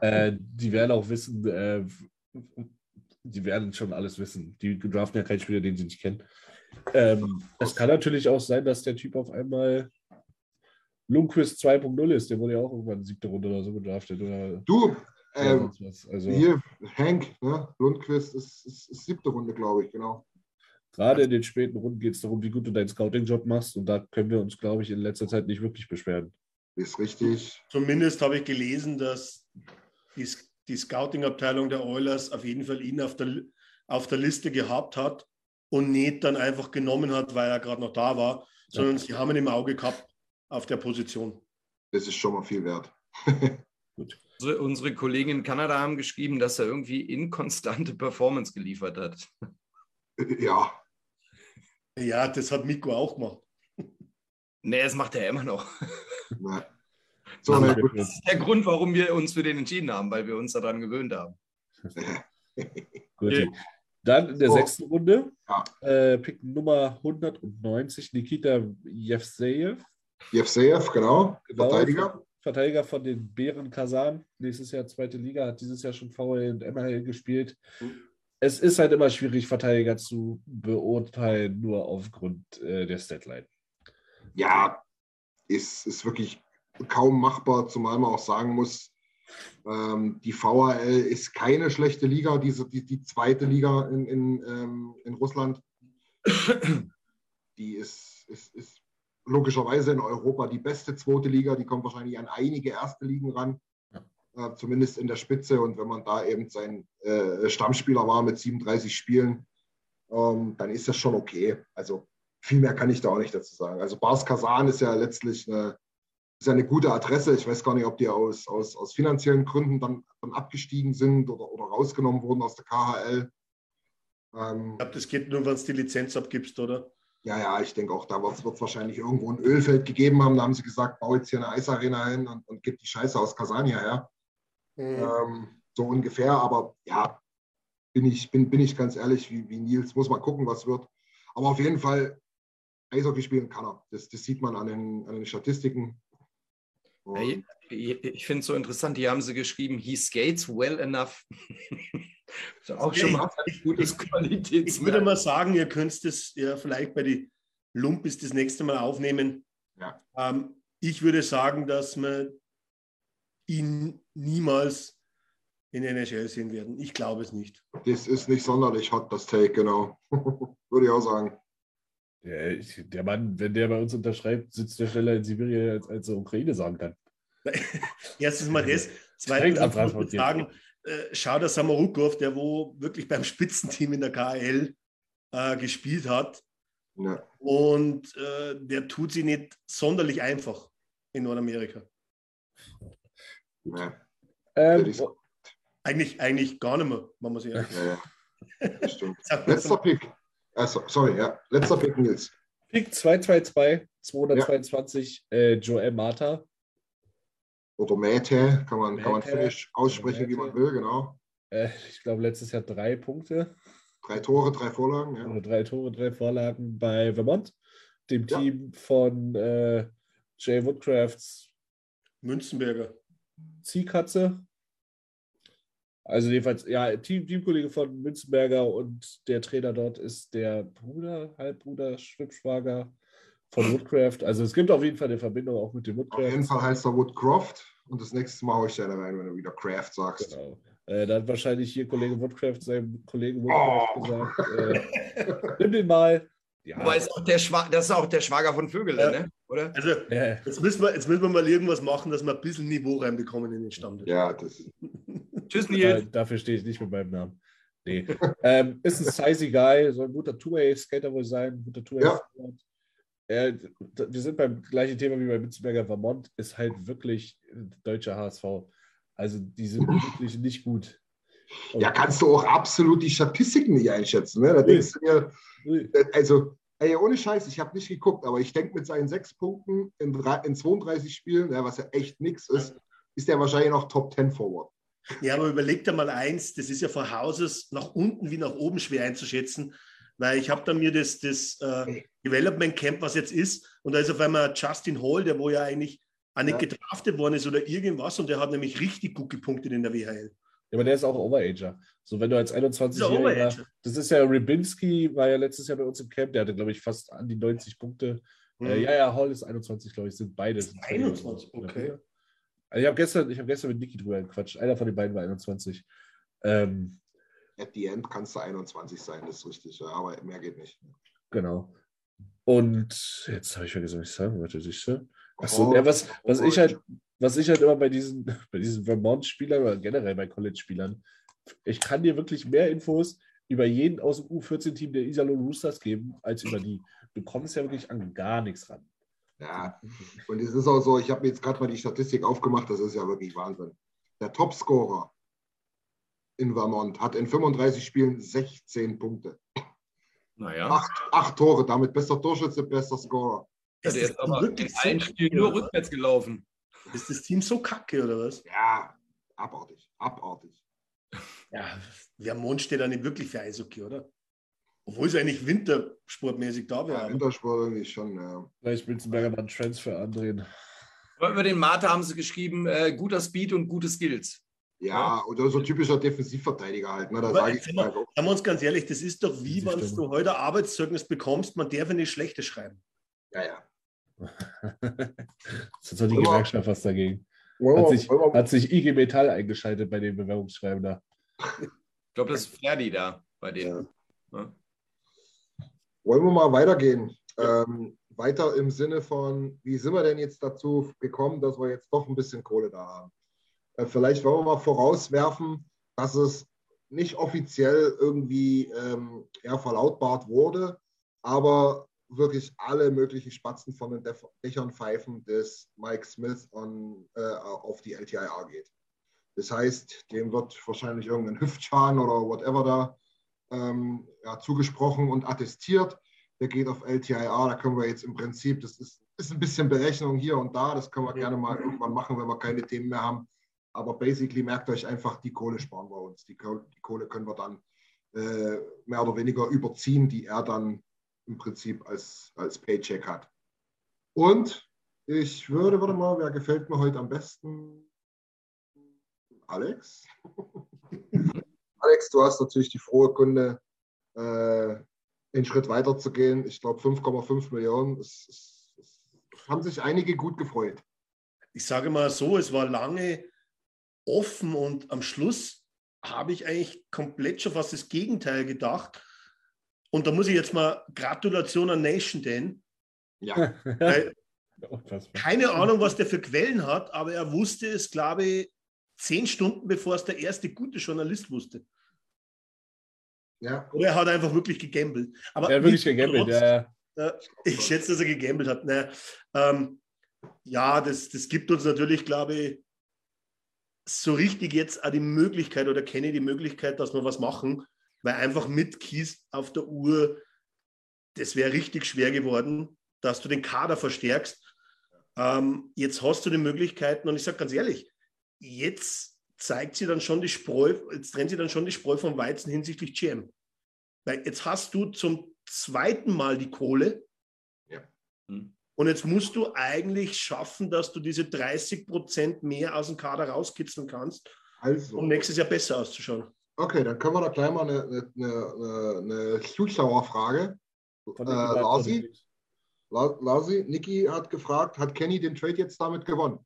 Äh, die werden auch wissen, äh, die werden schon alles wissen. Die draften ja keinen Spieler, den sie nicht kennen. Ähm, es kann natürlich auch sein, dass der Typ auf einmal Lundqvist 2.0 ist. Der wurde ja auch irgendwann siebte Runde oder so gedraftet. Oder Du, ähm. Also, hier, Hank, ne? Lundqvist ist, ist, ist siebte Runde, glaube ich, genau. Gerade in den späten Runden geht es darum, wie gut du deinen Scouting-Job machst. Und da können wir uns, glaube ich, in letzter Zeit nicht wirklich beschweren. Ist richtig. Zumindest habe ich gelesen, dass die, die Scouting-Abteilung der Oilers auf jeden Fall ihn auf der, auf der Liste gehabt hat und nicht dann einfach genommen hat, weil er gerade noch da war, sondern sie haben ihn im Auge gehabt auf der Position. Das ist schon mal viel wert. Unsere, unsere Kollegen in Kanada haben geschrieben, dass er irgendwie inkonstante Performance geliefert hat. ja, Ja, das hat Miko auch gemacht. Nee, das macht er immer noch. ne. So, gut. Das ist der Grund, warum wir uns für den entschieden haben, weil wir uns daran gewöhnt haben. Gut. Ja. Dann in der So. sechsten Runde, Ja. äh, Pick Nummer 190, Nikita Jevsejev. Jevsejev, genau. Genau, Verteidiger. Verteidiger von den Bären Kasan. Nächstes Jahr zweite Liga, hat dieses Jahr schon VL und MHL gespielt. Es ist halt immer schwierig, Verteidiger zu beurteilen, nur aufgrund äh, der Statline. Ja, ist, ist wirklich kaum machbar, zumal man auch sagen muss, ähm, die VHL ist keine schlechte Liga, diese, die, die zweite Liga in, in, ähm, in Russland. Die ist, ist, ist logischerweise in Europa die beste zweite Liga. Die kommt wahrscheinlich an einige erste Ligen ran, äh, zumindest in der Spitze. Und wenn man da eben sein äh, Stammspieler war mit 37 Spielen, ähm, dann ist das schon okay. Also viel mehr kann ich da auch nicht dazu sagen. Also Bars Kasan ist ja letztlich eine, ist ja eine gute Adresse. Ich weiß gar nicht, ob die aus, aus, aus finanziellen Gründen dann, dann abgestiegen sind oder, oder rausgenommen wurden aus der KHL. Ähm, Ich glaube, das geht nur, wenn du die Lizenz abgibst, oder? ja, ja, ich denke auch, da wird es wahrscheinlich irgendwo ein Ölfeld gegeben haben. Da haben sie gesagt, bau jetzt hier eine Eisarena hin und, und gib die Scheiße aus Kasan hierher. Ähm, so ungefähr, aber ja, bin ich, bin, bin ich ganz ehrlich, wie, wie Nils, muss mal gucken, was wird. Aber auf jeden Fall, Eishockey spielen kann er. Das, das sieht man an den, an den Statistiken. Und Hey, ich finde es so interessant, hier haben sie geschrieben, he skates well enough. ist ja auch schon mal ein gutes Ich würde mal sagen, ihr könnt es ja vielleicht bei die Lumpis das nächste Mal aufnehmen. Ja. Ähm, ich würde sagen, dass wir ihn niemals in der NHL sehen werden. Ich glaube es nicht. das ist nicht sonderlich hot, das Take, genau. Würde ich auch sagen. Der, ich- der Mann, wenn der bei uns unterschreibt, sitzt der schneller in Sibirien, als, als er Ukraine sagen kann. Erstens mal das. Zweitens abtransportiert. sagen, äh, schau der Samarukov, der wo wirklich beim Spitzenteam in der KHL äh, gespielt hat. Ja. Und äh, der tut sie nicht sonderlich einfach in Nordamerika. Ja, Ähm, Eigentlich, eigentlich gar nicht mehr, wenn man sich ehrlich ja, ja. Stimmt. Letzter Pick. Also, sorry, ja. Letzter Pick, Nils. Pick 222, 222, äh, Joel Mata. Oder Mäte, kann man, kann man Mäte. finnisch aussprechen, wie man Mäte. will, genau. äh, ich glaube, letztes Jahr drei Punkte. Drei Tore, drei Vorlagen, ja. Oder drei Tore, drei Vorlagen bei Vermont, dem Ja. Team von äh, Jay Woodcrafts Münzenberger. Ziehkatze. Also jedenfalls, ja, Team, Teamkollege von Münzenberger und der Trainer dort ist der Bruder, Halbbruder, Schwippschwager von Woodcraft. Also es gibt auf jeden Fall eine Verbindung auch mit dem Auf jeden Woodcraft. Fall heißt er Woodcroft und das nächste Mal hau ich dir eine rein, wenn du wieder Craft sagst. Genau. Äh, da hat wahrscheinlich hier Kollege Woodcraft seinem Kollegen Woodcraft Oh. gesagt, äh, nimm den mal. Ja, Aber ist auch der Schwa das ist auch der Schwager von Vögel, Ja. ne? oder? Also, ja, jetzt müssen, wir, jetzt müssen wir mal irgendwas machen, dass wir ein bisschen Niveau reinbekommen in den Stammtisch. Ja, das Tschüss, da, Nils. dafür stehe ich nicht mit meinem Namen. Nee. ähm, ist ein sizey Guy, soll ein guter Two-Way-Skater wohl sein, ein guter Two-Way. Ja. Äh, wir sind beim gleichen Thema wie bei Münzenberger Vermont, ist halt wirklich deutscher HSV. Also die sind wirklich nicht gut. Ja, kannst du auch absolut die Statistiken nicht einschätzen. Ne? Da Nee. denkst du dir, Ui. also, ey, ohne Scheiß, ich habe nicht geguckt, aber ich denke, mit seinen sechs Punkten in, drei, in 32 Spielen, ja, was ja echt nichts ist, ist der wahrscheinlich noch Top 10 Forward. Ja, aber überleg dir mal eins, das ist ja von Hauses nach unten wie nach oben schwer einzuschätzen, weil ich habe da mir das, das äh, Development Camp, was jetzt ist, und da ist auf einmal Justin Hall, der wo ja eigentlich auch nicht Ja. gedraftet worden ist oder irgendwas, und der hat nämlich richtig gut gepunktet in der WHL. Ja, aber der ist auch Overager. So, wenn du als Ist er 21-Jähriger, Overager? das ist ja Rybinski, war ja letztes Jahr bei uns im Camp, der hatte, glaube ich, fast an die 90 Punkte. Äh, Hm. ja, ja, Hall ist 21, glaube ich, sind beide. Ist 21, okay. Also ich habe gestern, ich hab gestern mit Niki drüber gequatscht. Einer von den beiden war 21. Ähm, At the end kannst du 21 sein, das ist richtig, ja, aber mehr geht nicht. genau. Und jetzt habe ich vergessen, was ich sagen wollte. Siehst du? Achso, Oh, ja, was, was, oh, ich halt, was ich halt immer bei diesen, bei diesen Vermont-Spielern oder generell bei College-Spielern, ich kann dir wirklich mehr Infos über jeden aus dem U14-Team der Iserlohn Roosters geben, als über die. Du kommst ja wirklich an gar nichts ran. Ja, und es ist auch so, ich habe mir jetzt gerade mal die Statistik aufgemacht, das ist ja wirklich Wahnsinn. Der Topscorer in Vermont hat in 35 Spielen 16 Punkte. Naja. Acht, acht Tore, damit bester Torschütze, bester Scorer. Ja, Ist der das ist aber wirklich in allen Spielen nur rückwärts gelaufen. Ist das Team so kacke oder was? Ja, abartig, abartig. Ja, Vermont steht da nicht wirklich für Eishockey, oder? Obwohl es eigentlich wintersportmäßig da Ja, wäre. Wintersport irgendwie schon, ja. Vielleicht Münzenberger mal einen Transfer andrehen. Aber über den Mate haben sie geschrieben, äh, guter Speed und gute Skills. Ja, oder so typischer Defensivverteidiger halt. Ne? Da sage ich wir- halt auch. Sagen wir uns ganz ehrlich, das ist doch wie, wenn du heute Arbeitszeugnis bekommst, man darf ja nicht Schlechtes schreiben. Ja, ja. Das ist doch die Immer- Gewerkschaft was dagegen. Hat sich, hat sich IG Metall eingeschaltet bei den Bewerbungsschreiben da. Ich glaube, das ist Ferdi da bei denen. Ja. wollen wir mal weitergehen? Ähm, weiter im Sinne von, wie sind wir denn jetzt dazu gekommen, dass wir jetzt doch ein bisschen Kohle da haben? Äh, vielleicht wollen wir mal vorauswerfen, dass es nicht offiziell irgendwie ähm, ja, verlautbart wurde, aber wirklich alle möglichen Spatzen von den Dächern pfeifen, dass Mike Smith on, äh, auf die LTIR geht. Das heißt, dem wird wahrscheinlich irgendein Hüftschaden oder whatever da ähm, ja, zugesprochen und attestiert. Der geht auf LTIR, da können wir jetzt im Prinzip, das ist, ist ein bisschen Berechnung hier und da, das können wir gerne mal irgendwann machen, wenn wir keine Themen mehr haben. Aber basically merkt euch einfach, die Kohle sparen wir uns. Die, Kohle- die Kohle können wir dann äh, mehr oder weniger überziehen, die er dann im Prinzip als, als Paycheck hat. Und ich würde, warte mal, wer gefällt mir heute am besten? Alex? Alex, du hast natürlich die frohe Kunde, äh, einen Schritt weiter zu gehen. Ich glaube, 5,5 Millionen. Es, es, es haben sich einige gut gefreut. Ich sage mal so, es war lange offen und am Schluss habe ich eigentlich komplett schon fast das Gegenteil gedacht. Und da muss ich jetzt mal Gratulation an Nation Dan, Ja, keine Ahnung, was der für Quellen hat, aber er wusste es, glaube ich, zehn Stunden bevor es der erste gute Journalist wusste. ja. Oder er hat einfach wirklich gegambelt. Aber Er hat wirklich gegambelt, ja, ja. Äh, ich schätze, dass er gegambelt hat. Naja, ähm, ja, das, das gibt uns natürlich, glaube ich, so richtig jetzt auch die Möglichkeit oder kenne die Möglichkeit, dass wir was machen, weil einfach mit Kies auf der Uhr, das wäre richtig schwer geworden, dass du den Kader verstärkst. Ähm, jetzt hast du die Möglichkeiten und ich sage ganz ehrlich, jetzt zeigt sie dann schon die Spreu, jetzt trennt sie dann schon die Spreu vom Weizen hinsichtlich GM. Weil jetzt hast du zum zweiten Mal die Kohle. Ja. Hm. Und jetzt musst du eigentlich schaffen, dass du diese 30 Prozent mehr aus dem Kader rauskitzeln kannst, Also, um nächstes Jahr besser auszuschauen. Okay, dann können wir da gleich mal eine, eine, eine, eine Zuschauerfrage. Äh, den beiden Larsi? unterwegs. La- Larsi, Niki hat gefragt, hat Kenny den Trade jetzt damit gewonnen?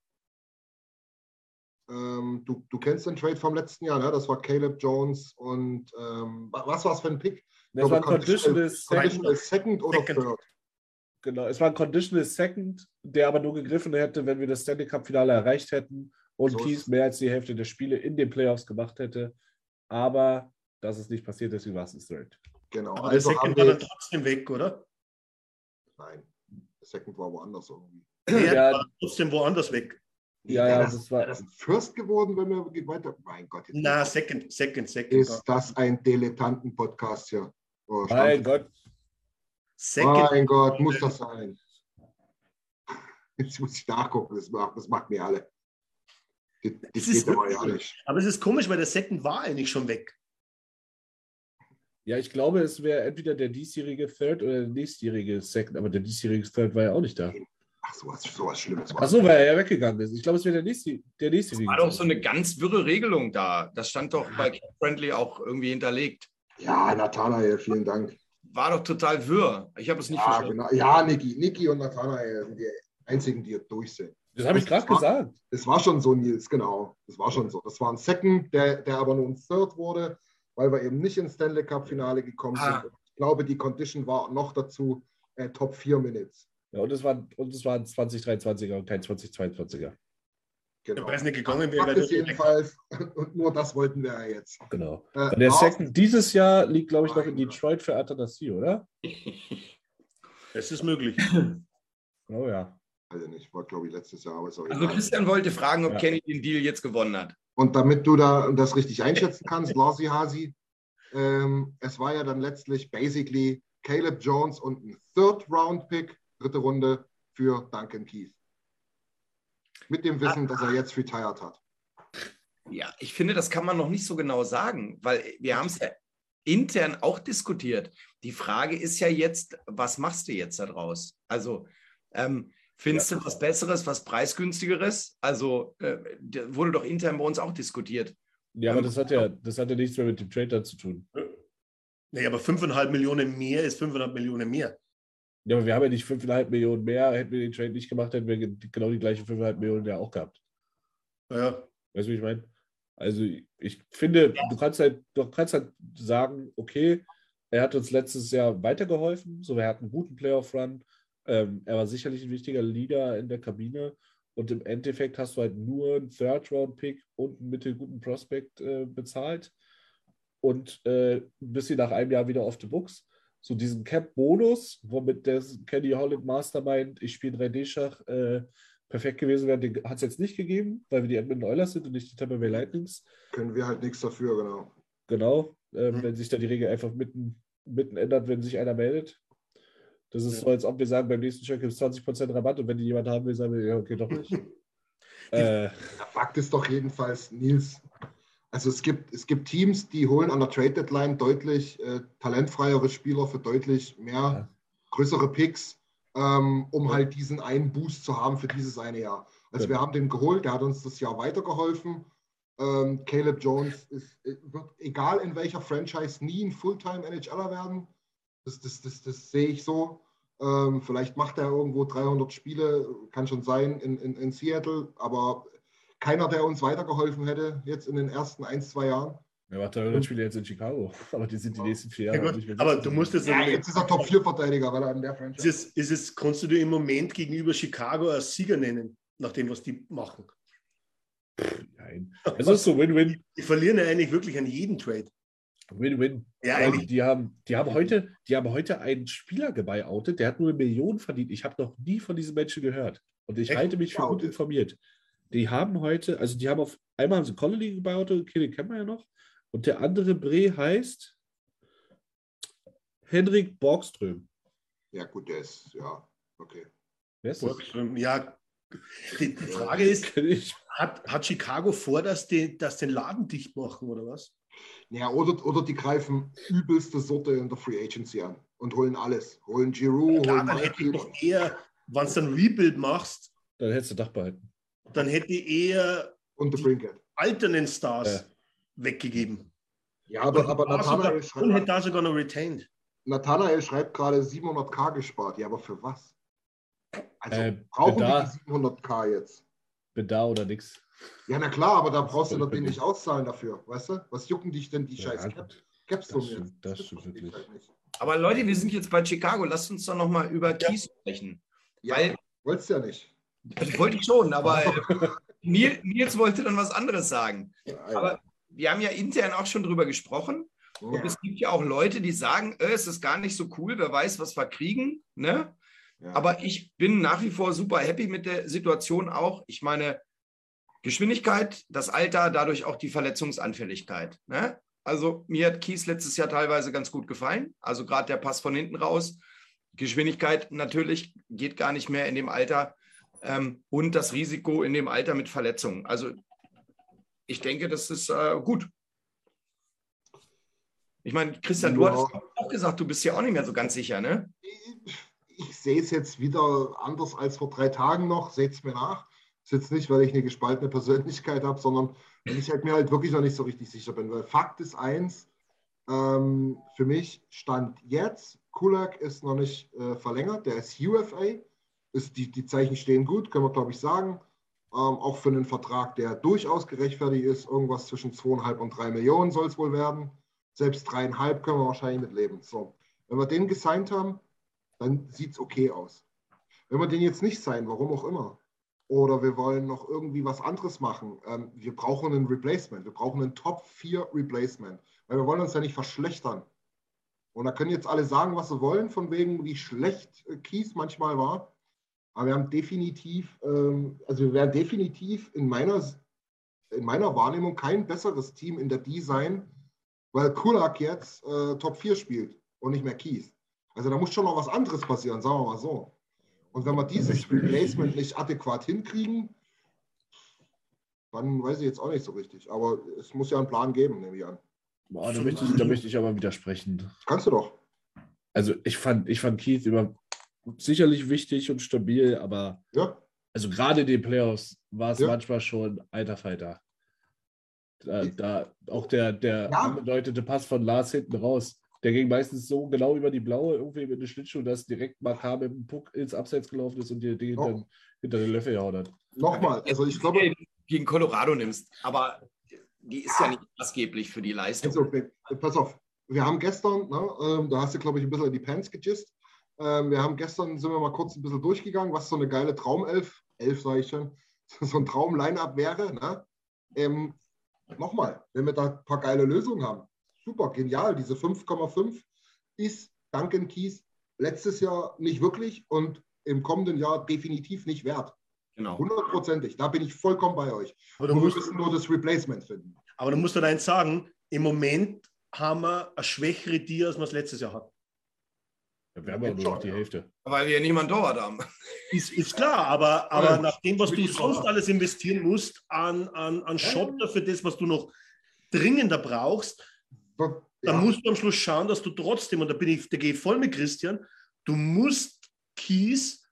Ähm, du, du kennst den Trade vom letzten Jahr, ne? Das war Caleb Jones und ähm, wa- was war es für ein Pick? Das war ein Conditional, Conditional Second. Second oder Second. Third? Genau, es war ein Conditional Second, der aber nur gegriffen hätte, wenn wir das Stanley Cup-Finale erreicht hätten und So es. mehr als die Hälfte der Spiele in den Playoffs gemacht hätte. Aber das ist nicht passiert, deswegen war es ein Third. Genau. Aber also der Second war dann trotzdem weg, oder? nein, der Second war woanders irgendwie. Der Ja. war trotzdem woanders weg. Ja, ja, das, das war- das ein First geworden, wenn wir weiter. Mein Gott, jetzt Na, Second, Second, Second. ist das ein Dilettanten-Podcast hier. Oh, Mein Gott, Second. Mein Gott, muss das sein. Jetzt muss ich nachgucken, das macht, das macht mir alle. Das, das ist aber ja so. nicht. Aber es ist komisch, weil der Second war eigentlich schon weg. ja, ich glaube, es wäre entweder der diesjährige Third oder der nächstjährige Second, aber der diesjährige Third war ja auch nicht da. Ach, sowas, sowas Schlimmes. war Achso, weil er ja weggegangen ist. Ich glaube, es wäre der nächste, der nächstjährige. War doch so eine ganz wirre Regelung da. Das stand doch bei Cat Friendly auch irgendwie hinterlegt. Ja, Nathanael, vielen Dank. War doch total wirr. Ich habe es nicht Ja, verstanden. genau. ja Niki, Niki und Nathanael sind die einzigen, die hier durch sind. Das habe ich gerade Das gesagt. Es war schon so, Nils, genau. Das war schon so. Das war ein Second, der, der aber nur ein Third wurde, weil wir eben nicht ins Stanley Cup-Finale gekommen Ah. sind. Ich glaube, die Condition war noch dazu äh, Top 4 Minutes. Ja, und es war, und es war ein 2023er und kein 2022er. Der Genau. Preis nicht gegangen wäre, ist jedenfalls, und nur das wollten wir ja jetzt. Genau. Äh, Und der Second dieses Jahr liegt, glaube ich, noch in Detroit für Athanasi, oder? Es ist möglich. Oh ja. Also nicht, war glaube ich letztes Jahr, aber ist auch Also egal. Christian wollte fragen, ob Ja. Kenny den Deal jetzt gewonnen hat. Und damit du da das richtig einschätzen kannst, Larsi Hasi, ähm, es war ja dann letztlich basically Caleb Jones und ein Third-Round-Pick, dritte Runde für Duncan Keith. Mit dem Wissen, dass er jetzt retired hat. Ja, ich finde, das kann man noch nicht so genau sagen, weil wir haben es ja intern auch diskutiert. Die Frage ist ja jetzt, was machst du jetzt daraus? Also, ähm, findest du was Besseres, was preisgünstigeres? Also, äh, wurde doch intern bei uns auch diskutiert. Ja, aber Ähm, das hat ja, das hat ja nichts mehr mit dem Trader zu tun. Nee, aber 5,5 Millionen mehr ist 5,5 Millionen mehr. Ja, aber wir haben ja nicht 5,5 Millionen mehr. Hätten wir den Trade nicht gemacht, hätten wir ge- genau die gleichen 5,5 Millionen ja auch gehabt. Ja. Weißt du, wie ich meine? Also ich finde, du kannst halt, du kannst halt sagen, okay, er hat uns letztes Jahr weitergeholfen, so er hat einen guten Playoff-Run, ähm, er war sicherlich ein wichtiger Leader in der Kabine und im Endeffekt hast du halt nur einen Third-Round-Pick und einen mittelguten Prospect äh, bezahlt und äh, bist hier nach einem Jahr wieder auf the Books. So diesen Cap-Bonus, womit der Kenny Holland Mastermind, ich spiele 3D-Schach, äh, perfekt gewesen wäre, den hat es jetzt nicht gegeben, weil wir die Edmonton Oilers sind und nicht die Tampa Bay Lightnings. Können wir halt nichts dafür, genau. Genau, äh, Mhm. wenn sich da die Regel einfach mitten, mitten ändert, wenn sich einer meldet. Das ist Ja. so, als ob wir sagen, beim nächsten Check gibt es 20% Rabatt und wenn die jemand haben will, sagen wir, ja, okay, doch nicht. äh, Der Fakt ist doch jedenfalls, Nils, also es gibt, es gibt Teams, die holen an der Trade Deadline deutlich äh, talentfreiere Spieler für deutlich mehr Ja. größere Picks, ähm, um halt diesen einen Boost zu haben für dieses eine Jahr. Also Ja. wir haben den geholt, der hat uns das Jahr weitergeholfen. Ähm, Caleb Jones ist, äh, wird, egal in welcher Franchise, nie ein Fulltime NHLer werden. Das, das, das, das sehe ich so. Ähm, vielleicht macht er irgendwo 300 Spiele, kann schon sein, in, in, in Seattle, aber keiner, der uns weitergeholfen hätte jetzt in den ersten ein, zwei Jahren. er macht 300 Spiele jetzt in Chicago, aber die sind die nächsten vier Ja, Jahre gut, nicht mehr aber du musst jetzt Ja, jetzt ist er Top-4-Verteidiger, weil er in der Ist Franchise es, ist es, kannst du dir im Moment gegenüber Chicago als Sieger nennen, nach dem, was die machen? Nein. Es ist so Win-Win. Die verlieren ja eigentlich wirklich an jedem Trade. Win-Win. Ja, die haben, die haben heute, die haben heute einen Spieler gebuyoutet, der hat nur eine Million verdient. Ich habe noch nie von diesem Menschen gehört. Und ich Echt? halte mich für gut informiert. Die haben heute, also die haben auf einmal haben sie Connolly gebuyoutet, okay, den kennen wir ja noch. Und der andere Bre heißt Henrik Borgström. Ja, gut, der ist, ja, okay. Wer ist? Borgström, Ja, die, die Frage ist, hat, hat Chicago vor, dass die, dass den Laden dicht machen oder was? Ja, oder, oder die greifen übelste Sorte in der Free Agency an und holen alles. Holen Giroud, Ja, holen dann hätte ich doch eher, wenn du ein Rebuild machst, Dann hättest du Dach behalten. dann hätte ich eher und The Brinket. alternen Stars Ja. weggegeben. Ja, aber, Und aber Nathanael, sogar, und hätte schreibt, da sogar noch retained. Nathanael schreibt gerade 700k gespart. Ja, aber für was? Also Äh, brauchen wir die 700k jetzt? Bin da oder nix. Ja, na klar, aber da brauchst du natürlich nicht auszahlen dafür, weißt du? Was jucken dich denn die Ja, scheiß Cap gut. Caps Das stimmt, das Das stimmt wirklich. halt. Aber Leute, wir sind jetzt bei Chicago. Lasst uns doch noch mal über Keys sprechen. Ja, Weil- wolltest ja nicht. Das wollte ich schon, aber äh, Nils, wollte dann was anderes sagen. Aber wir haben ja intern auch schon drüber gesprochen. Und ja, es gibt ja auch Leute, die sagen, äh, es ist gar nicht so cool, wer weiß, was wir kriegen. Ne? ja. Aber ich bin nach wie vor super happy mit der Situation auch. Ich meine, Geschwindigkeit, das Alter, dadurch auch die Verletzungsanfälligkeit. Ne? Also mir hat Kies letztes Jahr teilweise ganz gut gefallen. Also gerade der Pass von hinten raus. Geschwindigkeit natürlich geht gar nicht mehr in dem Alter. Ähm, und das Risiko in dem Alter mit Verletzungen. Also ich denke, das ist äh, gut. Ich meine, Christian, du Ja. hattest auch gesagt, du bist ja auch nicht mehr so ganz sicher, ne? ich, ich sehe es jetzt wieder anders als vor drei Tagen noch. Seht es mir nach. Ist jetzt nicht, weil ich eine gespaltene Persönlichkeit habe, sondern weil ich halt mir halt wirklich noch nicht so richtig sicher bin. Weil Fakt ist eins, ähm, für mich stand jetzt, Kulak ist noch nicht äh, verlängert, der ist UFA. Ist, die, die Zeichen stehen gut, können wir glaube ich sagen. Ähm, auch für einen Vertrag, der durchaus gerechtfertigt ist, irgendwas zwischen 2,5 und 3 Millionen soll es wohl werden. Selbst 3,5 können wir wahrscheinlich mit leben. So. Wenn wir den gesigned haben, dann sieht es okay aus. Wenn wir den jetzt nicht sein, warum auch immer, oder wir wollen noch irgendwie was anderes machen, ähm, wir brauchen ein Replacement, wir brauchen einen Top 4 Replacement, weil wir wollen uns ja nicht verschlechtern. Und da können jetzt alle sagen, was sie wollen, von wegen, wie schlecht äh, Kies manchmal war. Aber wir haben definitiv, ähm, also wir werden definitiv in meiner, in meiner Wahrnehmung kein besseres Team in der D sein, weil Kulak jetzt äh, Top 4 spielt und nicht mehr Kies. Also da muss schon noch was anderes passieren, sagen wir mal so. Und wenn wir dieses Replacement nicht adäquat hinkriegen, dann weiß ich jetzt auch nicht so richtig. Aber es muss ja einen Plan geben, nehme ich an. Boah, da, möchte ich, da möchte ich aber widersprechen. Kannst du doch. Also ich fand, ich fand Keith immer sicherlich wichtig und stabil, aber Ja, also gerade in den Playoffs war es Ja. manchmal schon alter Falter. Da, da auch der, der Ja. angedeutete Pass von Lars hinten raus, der ging meistens so genau über die blaue, irgendwie mit den Schlittschuh, dass direkt Makar mit dem Puck ins Abseits gelaufen ist und die Ding Oh. hinter, hinter den Löffel gehauen hat. nochmal. Also ich glaube, gegen Colorado nimmst. Aber die ist ja nicht maßgeblich für die Leistung. Also, pass auf, wir haben gestern, ne, ähm, da hast du, glaube ich, ein bisschen in die Pants gejist. Ähm, wir haben gestern, sind wir mal kurz ein bisschen durchgegangen, was so eine geile Traumelf, elf sage ich schon, so ein Traum-Line-Up wäre. Ne? Ähm, Nochmal, wenn wir da ein paar geile Lösungen haben, super, genial. Diese 5,5 ist Duncan Keys letztes Jahr nicht wirklich und im kommenden Jahr definitiv nicht wert. Genau. Hundertprozentig, da bin ich vollkommen bei euch. Aber du Nur wir musst, müssen nur das Replacement finden. aber du musst dann eins sagen, im Moment haben wir eine schwächere die, als wir es letztes Jahr hatten. Ja, wir haben ja nur noch die Hälfte. Weil wir niemanden Torwart haben. Ist, ist klar, aber, aber Ja, nach dem, was du sonst drauf. alles investieren musst an, an, an Schotter für das, was du noch dringender brauchst, dann Ja. musst du am Schluss schauen, dass du trotzdem, und da bin ich, da gehe ich voll mit Christian, du musst Kies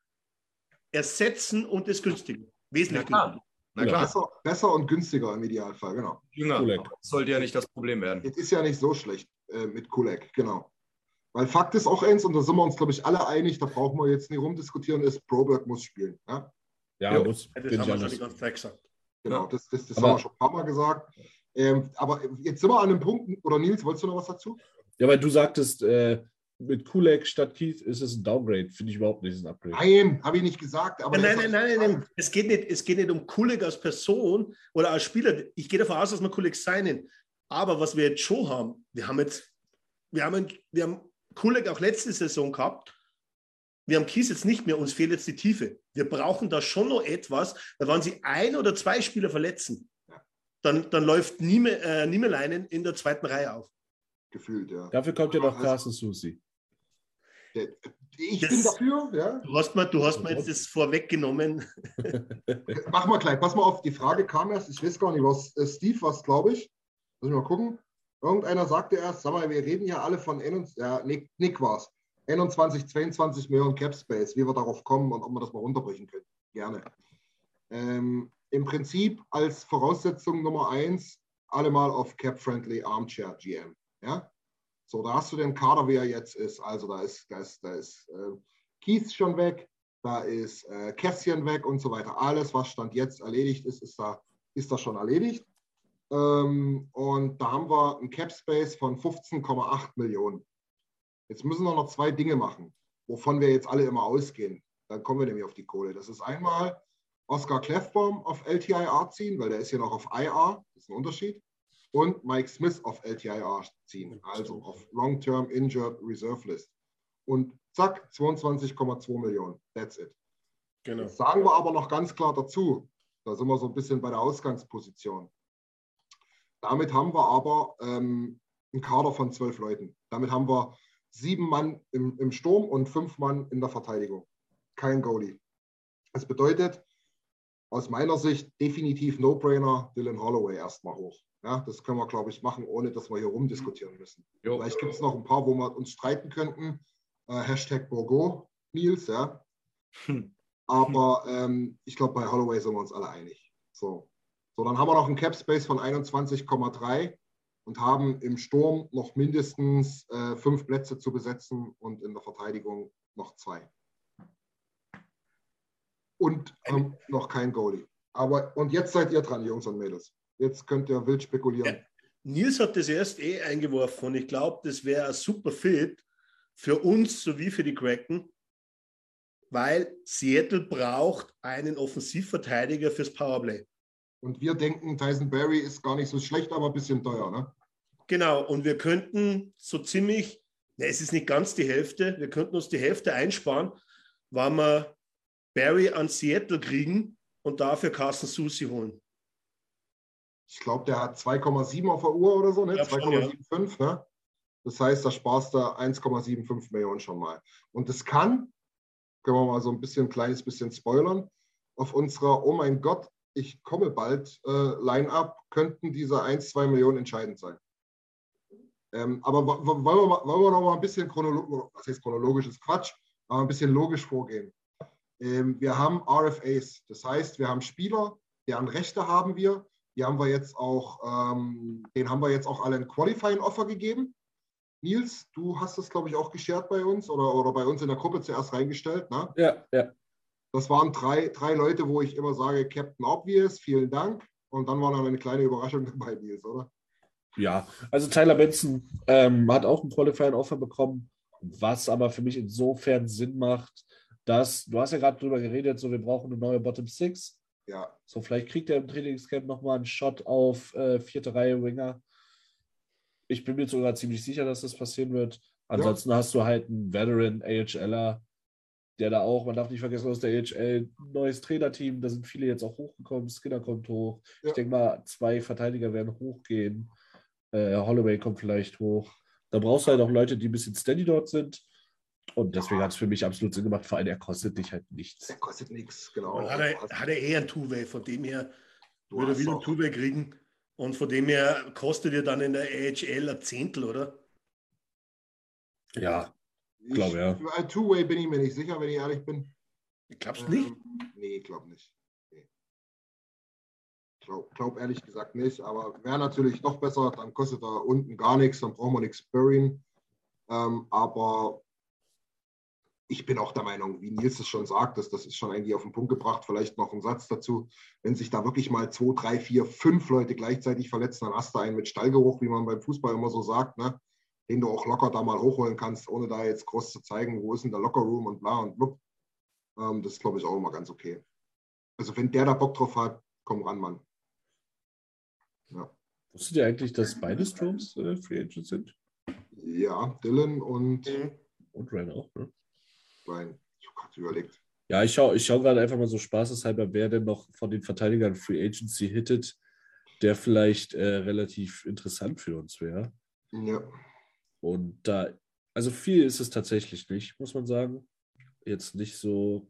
ersetzen und es günstigen. Wesentlich günstiger. Na klar, Besser, besser und günstiger im Idealfall, genau. jünger. Kulak. Das sollte ja nicht das Problem werden. Es ist ja nicht so schlecht äh, mit Kulek, genau. Weil Fakt ist auch eins, und da sind wir uns, glaube ich, alle einig, da brauchen wir jetzt nicht rumdiskutieren, ist, Broberg muss spielen. Ja? Ja, muss, Das bin haben wir schon die ganze Zeit gesagt. Genau, Ja. das, das, das haben wir schon ein paar Mal gesagt. Ähm, aber jetzt sind wir an einem Punkt, oder Nils, wolltest du noch was dazu? Ja, weil du sagtest, äh, mit Kulak statt Keith ist es ein Downgrade. Finde ich überhaupt nicht, es ist ein Upgrade. Nein, habe ich nicht gesagt. Aber nein, nein, nein, nein, nein. Es geht nicht, es geht nicht um Kulik als Person oder als Spieler. Ich gehe davon aus, dass wir Kulik seinen. Aber was wir jetzt schon haben, wir haben jetzt, wir haben, wir haben Kulik auch letzte Saison gehabt. Wir haben Kies jetzt nicht mehr, uns fehlt jetzt die Tiefe. Wir brauchen da schon noch etwas, weil wenn sie ein oder zwei Spieler verletzen, dann, dann läuft Nieme, äh, Niemeleinen in der zweiten Reihe auf. Gefühlt, ja. Dafür kommt ja noch Also- Carsten Susi. Ich Das- bin dafür, ja. Du hast mir, du hast mir jetzt das vorweggenommen. Mach mal gleich. Pass mal auf, die Frage kam erst, ich weiß gar nicht, was äh, Steve was, glaube ich. Muss ich mal gucken. Irgendeiner sagte erst, sag mal, wir reden ja alle von 21, ja, Nick, Nick war es. 21, 22 Millionen Cap Space, wie wir darauf kommen und ob wir das mal runterbrechen können. Gerne. Ähm, Im Prinzip als Voraussetzung Nummer eins, alle mal auf Cap-Friendly Armchair GM. Ja? So, da hast du den Kader, wie er jetzt ist. Also da ist, da ist, da ist äh, Keith schon weg, da ist äh, Kässchen weg und so weiter. Alles, was Stand jetzt erledigt ist, ist da, ist da schon erledigt. Ähm, und da haben wir einen Cap Space von 15,8 Millionen. Jetzt müssen wir noch zwei Dinge machen, wovon wir jetzt alle immer ausgehen. Dann kommen wir nämlich auf die Kohle. Das ist einmal Oscar Kleffbaum auf LTIR ziehen, weil der ist ja noch auf IR, das ist ein Unterschied. Und Mike Smith auf LTIR ziehen, also auf Long-Term Injured Reserve List. Und zack, 22,2 Millionen. That's it. Genau. Jetzt sagen wir aber noch ganz klar dazu, da sind wir so ein bisschen bei der Ausgangsposition. Damit haben wir aber ähm, einen Kader von zwölf Leuten. Damit haben wir sieben Mann im, im Sturm und fünf Mann in der Verteidigung. Kein Goalie. Das bedeutet, aus meiner Sicht definitiv No-Brainer, Dylan Holloway erstmal hoch. Ja, das können wir, glaube ich, machen, ohne dass wir hier rumdiskutieren müssen. Jo. Vielleicht gibt es noch ein paar, wo wir uns streiten könnten. Äh, Hashtag Borgo, Nils, ja. Hm. Aber ähm, ich glaube, bei Holloway sind wir uns alle einig. So. so, dann haben wir noch einen Cap Space von 21,3 und haben im Sturm noch mindestens äh, fünf Plätze zu besetzen und in der Verteidigung noch zwei. Und ähm, noch kein Goalie. Aber und jetzt seid ihr dran, Jungs und Mädels. Jetzt könnt ihr wild spekulieren. Ja. Nils hat das erst eh eingeworfen und ich glaube, das wäre ein super Fit für uns sowie für die Kraken, weil Seattle braucht einen Offensivverteidiger fürs Powerplay. Und wir denken, Tyson Berry ist gar nicht so schlecht, aber ein bisschen teuer, ne? Genau, und wir könnten so ziemlich, ne, es ist nicht ganz die Hälfte, wir könnten uns die Hälfte einsparen, wenn wir Barry an Seattle kriegen und dafür Carsten Susi holen. Ich glaube, der hat 2,7 auf der Uhr oder so, ne? Ja, schon, ja. 2,75, ne? Das heißt, da sparst du 1,75 Millionen schon mal. Und das kann, können wir mal so ein bisschen, ein kleines bisschen spoilern, auf unserer Oh mein Gott, ich komme bald äh, Line-Up könnten diese 1, 2 Millionen entscheidend sein. Ähm, aber wo- wo- wollen wir, wollen wir noch mal ein bisschen chronologisch, was heißt chronologisches Quatsch, aber ein bisschen logisch vorgehen. Ähm, wir haben RFAs, das heißt, wir haben Spieler, deren Rechte haben wir. Die haben wir jetzt auch, ähm, den haben wir jetzt auch alle ein Qualifying-Offer gegeben. Nils, du hast das, glaube ich, auch geshared bei uns oder, oder bei uns in der Gruppe zuerst reingestellt. Ne? Ja, ja. Das waren drei, drei Leute, wo ich immer sage, Captain Obvious, vielen Dank. Und dann war noch eine kleine Überraschung dabei, Nils, oder? Ja, also Tyler Benson ähm, hat auch ein Qualifying-Offer bekommen, was aber für mich insofern Sinn macht, dass, du hast ja gerade drüber geredet, so wir brauchen eine neue Bottom Six. Ja, So, vielleicht kriegt er im Trainingscamp nochmal einen Shot auf äh, vierte Reihe Winger. Ich bin mir sogar ziemlich sicher, dass das passieren wird. Ansonsten hast du halt einen Veteran AHLer, der da auch, man darf nicht vergessen, aus der AHL ein neues Trainerteam, da sind viele jetzt auch hochgekommen, Skinner kommt hoch. Ja. Ich denke mal, zwei Verteidiger werden hochgehen. Äh, Holloway kommt vielleicht hoch. Da brauchst du halt auch Leute, die ein bisschen steady dort sind. Und deswegen hat es für mich absolut Sinn gemacht, vor allem er kostet dich halt nichts. der kostet nichts, genau. Und hat er, hat er eher ein Two-Way, von dem her Du würde er hast wieder ein Two-Way kriegen. Und von dem her kostet ihr dann in der AHL ein Zehntel, oder? Ja, Ich- glaube, ja. Für ein Two-Way bin ich mir nicht sicher, wenn ich ehrlich bin. Ich glaub's nicht. Ähm, nee, ich glaube nicht. Nee. Ich glaube glaub ehrlich gesagt nicht, aber wäre natürlich noch besser, dann kostet er unten gar nichts, dann brauchen wir nichts burying. Ähm, aber ich bin auch der Meinung, wie Nils es schon sagt, das, das ist schon eigentlich auf den Punkt gebracht, vielleicht noch ein Satz dazu, wenn sich da wirklich mal zwei, drei, vier, fünf Leute gleichzeitig verletzen, dann hast du einen mit Stallgeruch, wie man beim Fußball immer so sagt, ne? den du auch locker da mal hochholen kannst, ohne da jetzt groß zu zeigen, wo ist denn der Lockerroom und bla und blub. Ähm, das ist, glaube ich, auch immer ganz okay. Also wenn der da Bock drauf hat, komm ran, Mann. Wusstet ihr eigentlich, dass beide Stroms äh, Free Agents sind? Ja, Dylan und Mhm. Und Ryan auch, ne? Ryan. Ich habe gerade überlegt. Ja, ich schaue ich schau gerade einfach mal so spaßeshalber, wer denn noch von den Verteidigern Free Agency hittet, der vielleicht äh, relativ interessant für uns wäre. Ja, Und da Also viel ist es tatsächlich nicht, muss man sagen. Jetzt nicht so.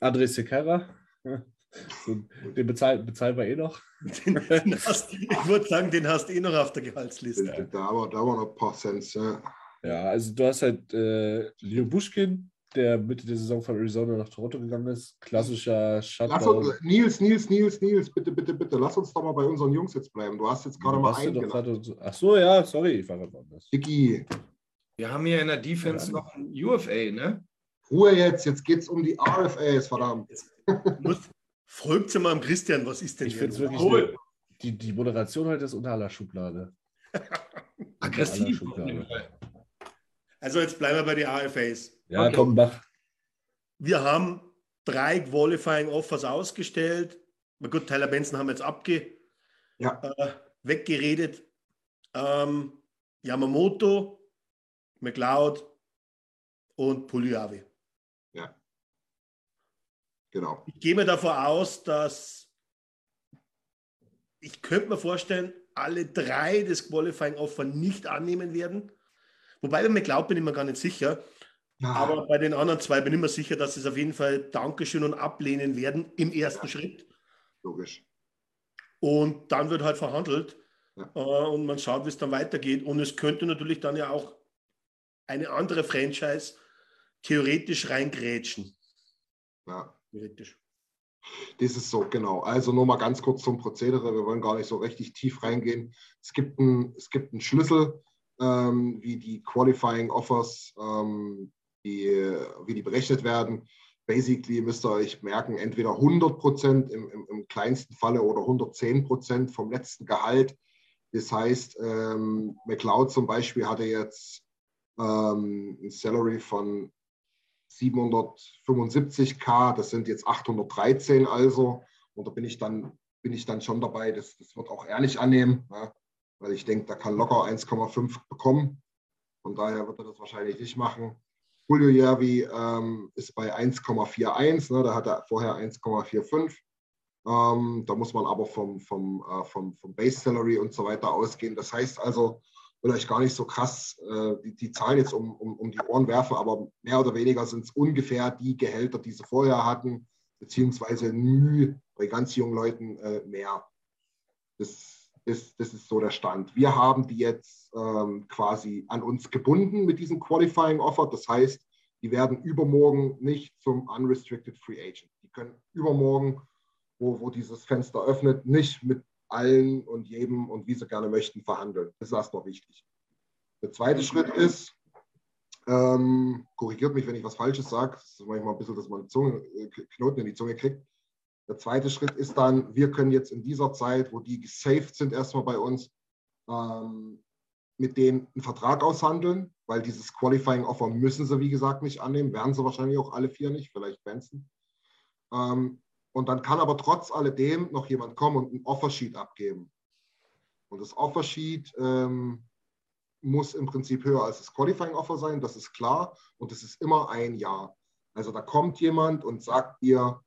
André Sequeira, den bezahlen, bezahlen wir eh noch. Den, den hast, ich würde sagen, den hast du eh noch auf der Gehaltsliste. Da, da, da wir noch ein paar Cents. Ja. Ja, also du hast halt äh, Leo Buschkin, der Mitte der Saison von Arizona nach Toronto gegangen ist. Klassischer Lass Shutdown. uns, Nils, Nils, Nils, Nils, bitte, bitte, bitte, lass uns doch mal bei unseren Jungs jetzt bleiben. Du hast jetzt gerade mal einen gerade so- Ach so, ja, sorry, ich war gerade woanders. Dicky, Wir haben hier in der Defense Ja. noch ein UFA, ne? Ruhe jetzt, jetzt geht es um die RFAs, verdammt. Folgt mal am Christian, was ist denn Ich hier finde es wirklich. Cool. eine- Die, die Moderation heute ist unter aller Schublade. Aggressiv. Unter aller Schublade. Also jetzt bleiben wir bei den AFAs. Ja, Okay. komm, mach. Wir haben drei Qualifying Offers ausgestellt. Na gut, Tyler Benson haben wir jetzt abge, Ja. äh, weggeredet. Ähm, Yamamoto, McLeod und Pugliavi. Genau. Ich gehe mir davon aus, dass ich könnte mir vorstellen, alle drei das Qualifying Offer nicht annehmen werden. Wobei bei McLeod bin ich mir gar nicht sicher. Ja, Aber bei den anderen zwei bin ich mir sicher, dass sie es auf jeden Fall Dankeschön und ablehnen werden im ersten Schritt. logisch. Und dann wird halt verhandelt Ja. äh, und man schaut, wie es dann weitergeht. Und es könnte natürlich dann ja auch eine andere Franchise theoretisch reingrätschen. Ja. Theoretisch. Das ist so, genau. Also nur mal ganz kurz zum Prozedere. Wir wollen gar nicht so richtig tief reingehen. Es gibt einen, es gibt einen Schlüssel, ähm, wie die Qualifying Offers, ähm, die, wie die berechnet werden. Basically müsst ihr euch merken, entweder 100 Prozent im, im, im kleinsten Falle oder 110 Prozent vom letzten Gehalt. Das heißt, ähm, McLeod zum Beispiel hatte jetzt ähm, ein Salary von 775k, das sind jetzt 813 also. Und da bin ich dann, bin ich dann schon dabei. Das, das wird auch ehrlich annehmen, ja, weil ich denke, da kann locker 1,5 bekommen. Von daher wird er das wahrscheinlich nicht machen. Julio Järvi ähm, ist bei 1,41, ne, da hat er vorher 1,45. Ähm, da muss man aber vom, vom, äh, vom, vom Base Salary und so weiter ausgehen. Das heißt also, will euch gar nicht so krass äh, die, die Zahlen jetzt um, um, um die Ohren werfen, aber mehr oder weniger sind es ungefähr die Gehälter, die sie vorher hatten, beziehungsweise Mühe bei ganz jungen Leuten äh, mehr. Das, das, das ist so der Stand. Wir haben die jetzt ähm, quasi an uns gebunden mit diesem Qualifying Offer. Das heißt, die werden übermorgen nicht zum Unrestricted Free Agent. Die können übermorgen, wo, wo dieses Fenster öffnet, nicht mit allen und jedem und wie sie gerne möchten verhandeln. Das ist erstmal wichtig. Der zweite Schritt ist, ähm, korrigiert mich, wenn ich was Falsches sage, das ist manchmal ein bisschen, dass man Zunge, äh, Knoten in die Zunge kriegt. Der zweite Schritt ist dann, wir können jetzt in dieser Zeit, wo die gesaved sind, erstmal bei uns, ähm, mit denen einen Vertrag aushandeln, weil dieses Qualifying Offer müssen sie, wie gesagt, nicht annehmen, werden sie wahrscheinlich auch alle vier nicht, vielleicht Benson. Ähm, und dann kann aber trotz alledem noch jemand kommen und ein Offersheet abgeben. Und das Offersheet ähm, muss im Prinzip höher als das Qualifying Offer sein, das ist klar. Und es ist immer ein Jahr. Also da kommt jemand und sagt dir,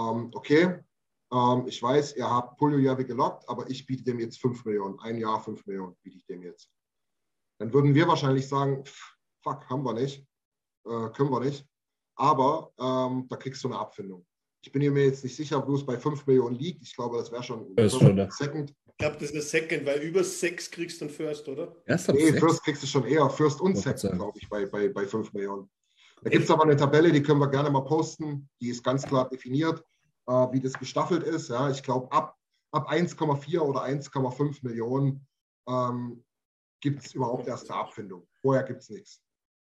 ähm, okay, ähm, ich weiß, ihr habt Pulio Javi gelockt, aber ich biete dem jetzt 5 Millionen. Ein Jahr 5 Millionen biete ich dem jetzt. Dann würden wir wahrscheinlich sagen, pff, fuck, haben wir nicht, äh, können wir nicht. Aber ähm, da kriegst du eine Abfindung. Ich bin mir jetzt nicht sicher, wo es bei 5 Millionen liegt. Ich glaube, das wäre schon Das ist schon da. Second. Ich glaube, das ist eine Second, weil über sechs kriegst du einen First, oder? Erst ab Nee, sechs? First kriegst du schon eher. First und Second, glaube ich, bei, bei, bei 5 Millionen. Da gibt es aber eine Tabelle, die können wir gerne mal posten. Die ist ganz klar definiert, äh, wie das gestaffelt ist. Ja, ich glaube, ab, ab 1,4 oder 1,5 Millionen ähm, gibt es überhaupt erst eine Abfindung. Vorher gibt es nichts.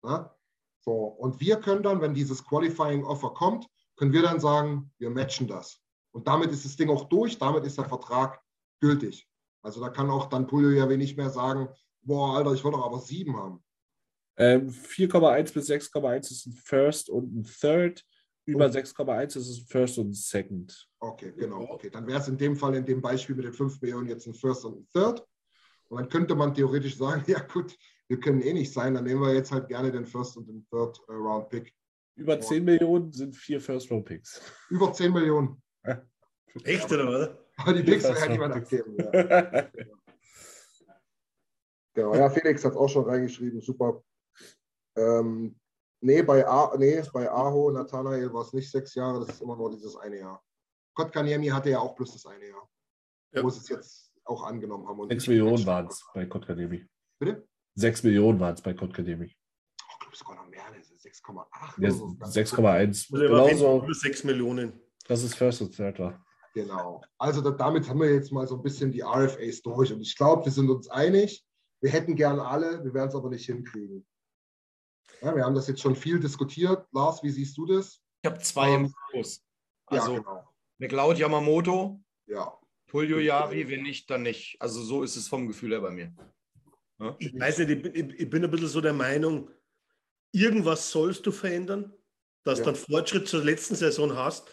Ja? So, und wir können dann, wenn dieses Qualifying Offer kommt, können wir dann sagen, wir matchen das. Und damit ist das Ding auch durch, damit ist der Vertrag gültig. Also da kann auch dann Pulio ja nicht mehr sagen, boah, Alter, ich will doch aber sieben haben. Ähm, 4,1 bis 6,1 ist ein First und ein Third. Über Oh. 6,1 ist es ein First und ein Second. Okay, genau. Okay, dann wäre es in dem Fall, in dem Beispiel mit den 5 Millionen jetzt ein First und ein Third. Und dann könnte man theoretisch sagen, ja gut, wir können eh nicht sein, dann nehmen wir jetzt halt gerne den First und den Third äh, Round Pick. Über 10 Millionen sind vier First-Round-Picks. Über 10 Millionen. Echt, oder was? Aber die Picks First werden Round niemand Picks. abgeben. Ja. Genau, ja, Felix hat es auch schon reingeschrieben, super. Ähm, nee, bei, A, nee, bei Aho, Nathanael war es nicht sechs Jahre, das ist immer nur dieses eine Jahr. Kotkaniemi hatte ja auch bloß das eine Jahr. Ja. Wo sie es jetzt auch angenommen haben. Und 6 nicht Millionen waren es bei Kotkademi. Bitte? 6 Millionen waren es bei Kotkademi. Ich glaube sogar noch mehr, das ist 6,8 Ja, so. 6,1. Also er war auf jeden Fall Genauso, über 6 Millionen. dass es First und Third war. Genau. Also da, damit haben wir jetzt mal so ein bisschen die RFAs durch. Und ich glaube, wir sind uns einig. Wir hätten gern alle, wir werden es aber nicht hinkriegen. Ja, wir haben das jetzt schon viel diskutiert. Lars, wie siehst du das? Ich habe zwei im Fokus. Also ja, genau. McLeod Yamamoto, Ja. Tulio Yari, wenn nicht, dann nicht. Also so ist es vom Gefühl her bei mir. Ich weiß nicht, ich bin, ich, bin ein bisschen so der Meinung, irgendwas sollst du verändern, dass Ja. du einen Fortschritt zur letzten Saison hast.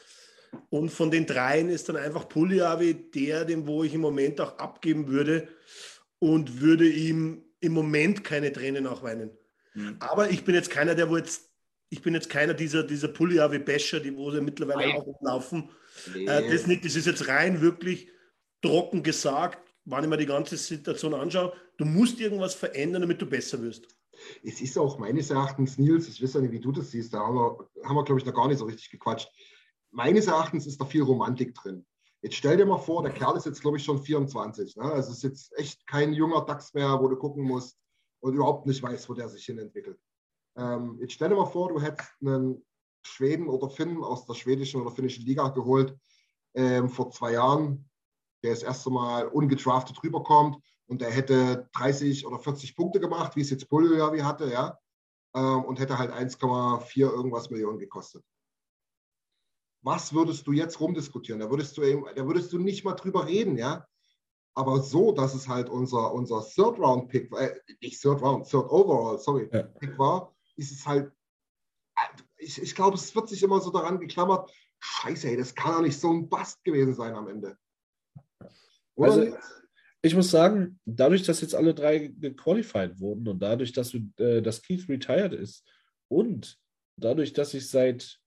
Und von den dreien ist dann einfach Puliavi der, den wo ich im Moment auch abgeben würde und würde ihm im Moment keine Tränen nachweinen. Mhm. Aber ich bin jetzt keiner, der wo jetzt, ich bin jetzt keiner dieser, dieser Puliavi-Basher, die wo sie mittlerweile Nein. auch rumlaufen. Nee. Äh, das nicht, das ist jetzt rein wirklich trocken gesagt, wenn ich mir die ganze Situation anschaue. Du musst irgendwas verändern, damit du besser wirst. Es ist auch meines Erachtens, Nils, ich weiß ja nicht, wie du das siehst, da haben wir, haben wir glaube ich, noch gar nicht so richtig gequatscht. Meines Erachtens ist da viel Romantik drin. Jetzt stell dir mal vor, der Kerl ist jetzt, glaube ich, schon 24. Ne? Also es ist jetzt echt kein junger Dachs mehr, wo du gucken musst und überhaupt nicht weißt, wo der sich hin entwickelt. Ähm, jetzt stell dir mal vor, du hättest einen Schweden oder Finn aus der schwedischen oder finnischen Liga geholt ähm, vor zwei Jahren, der das erste Mal ungedraftet rüberkommt und der hätte 30 oder 40 Punkte gemacht, wie es jetzt Puljavi hatte, ja, ähm, und hätte halt 1,4 irgendwas Millionen gekostet. Was würdest du jetzt rumdiskutieren? Da würdest du, eben, da würdest du nicht mal drüber reden, ja. Aber so, dass es halt unser, unser Third Round Pick, äh, nicht Third Round, Third Overall, sorry, Ja. Pick war, ist es halt, äh, ich, ich glaube, es wird sich immer so daran geklammert, scheiße, ey, das kann doch nicht so ein Bast gewesen sein am Ende. Oder Also, nicht? Ich muss sagen, dadurch, dass jetzt alle drei gequalified wurden und dadurch, dass, wir, äh, dass Keith retired ist und dadurch, dass ich seit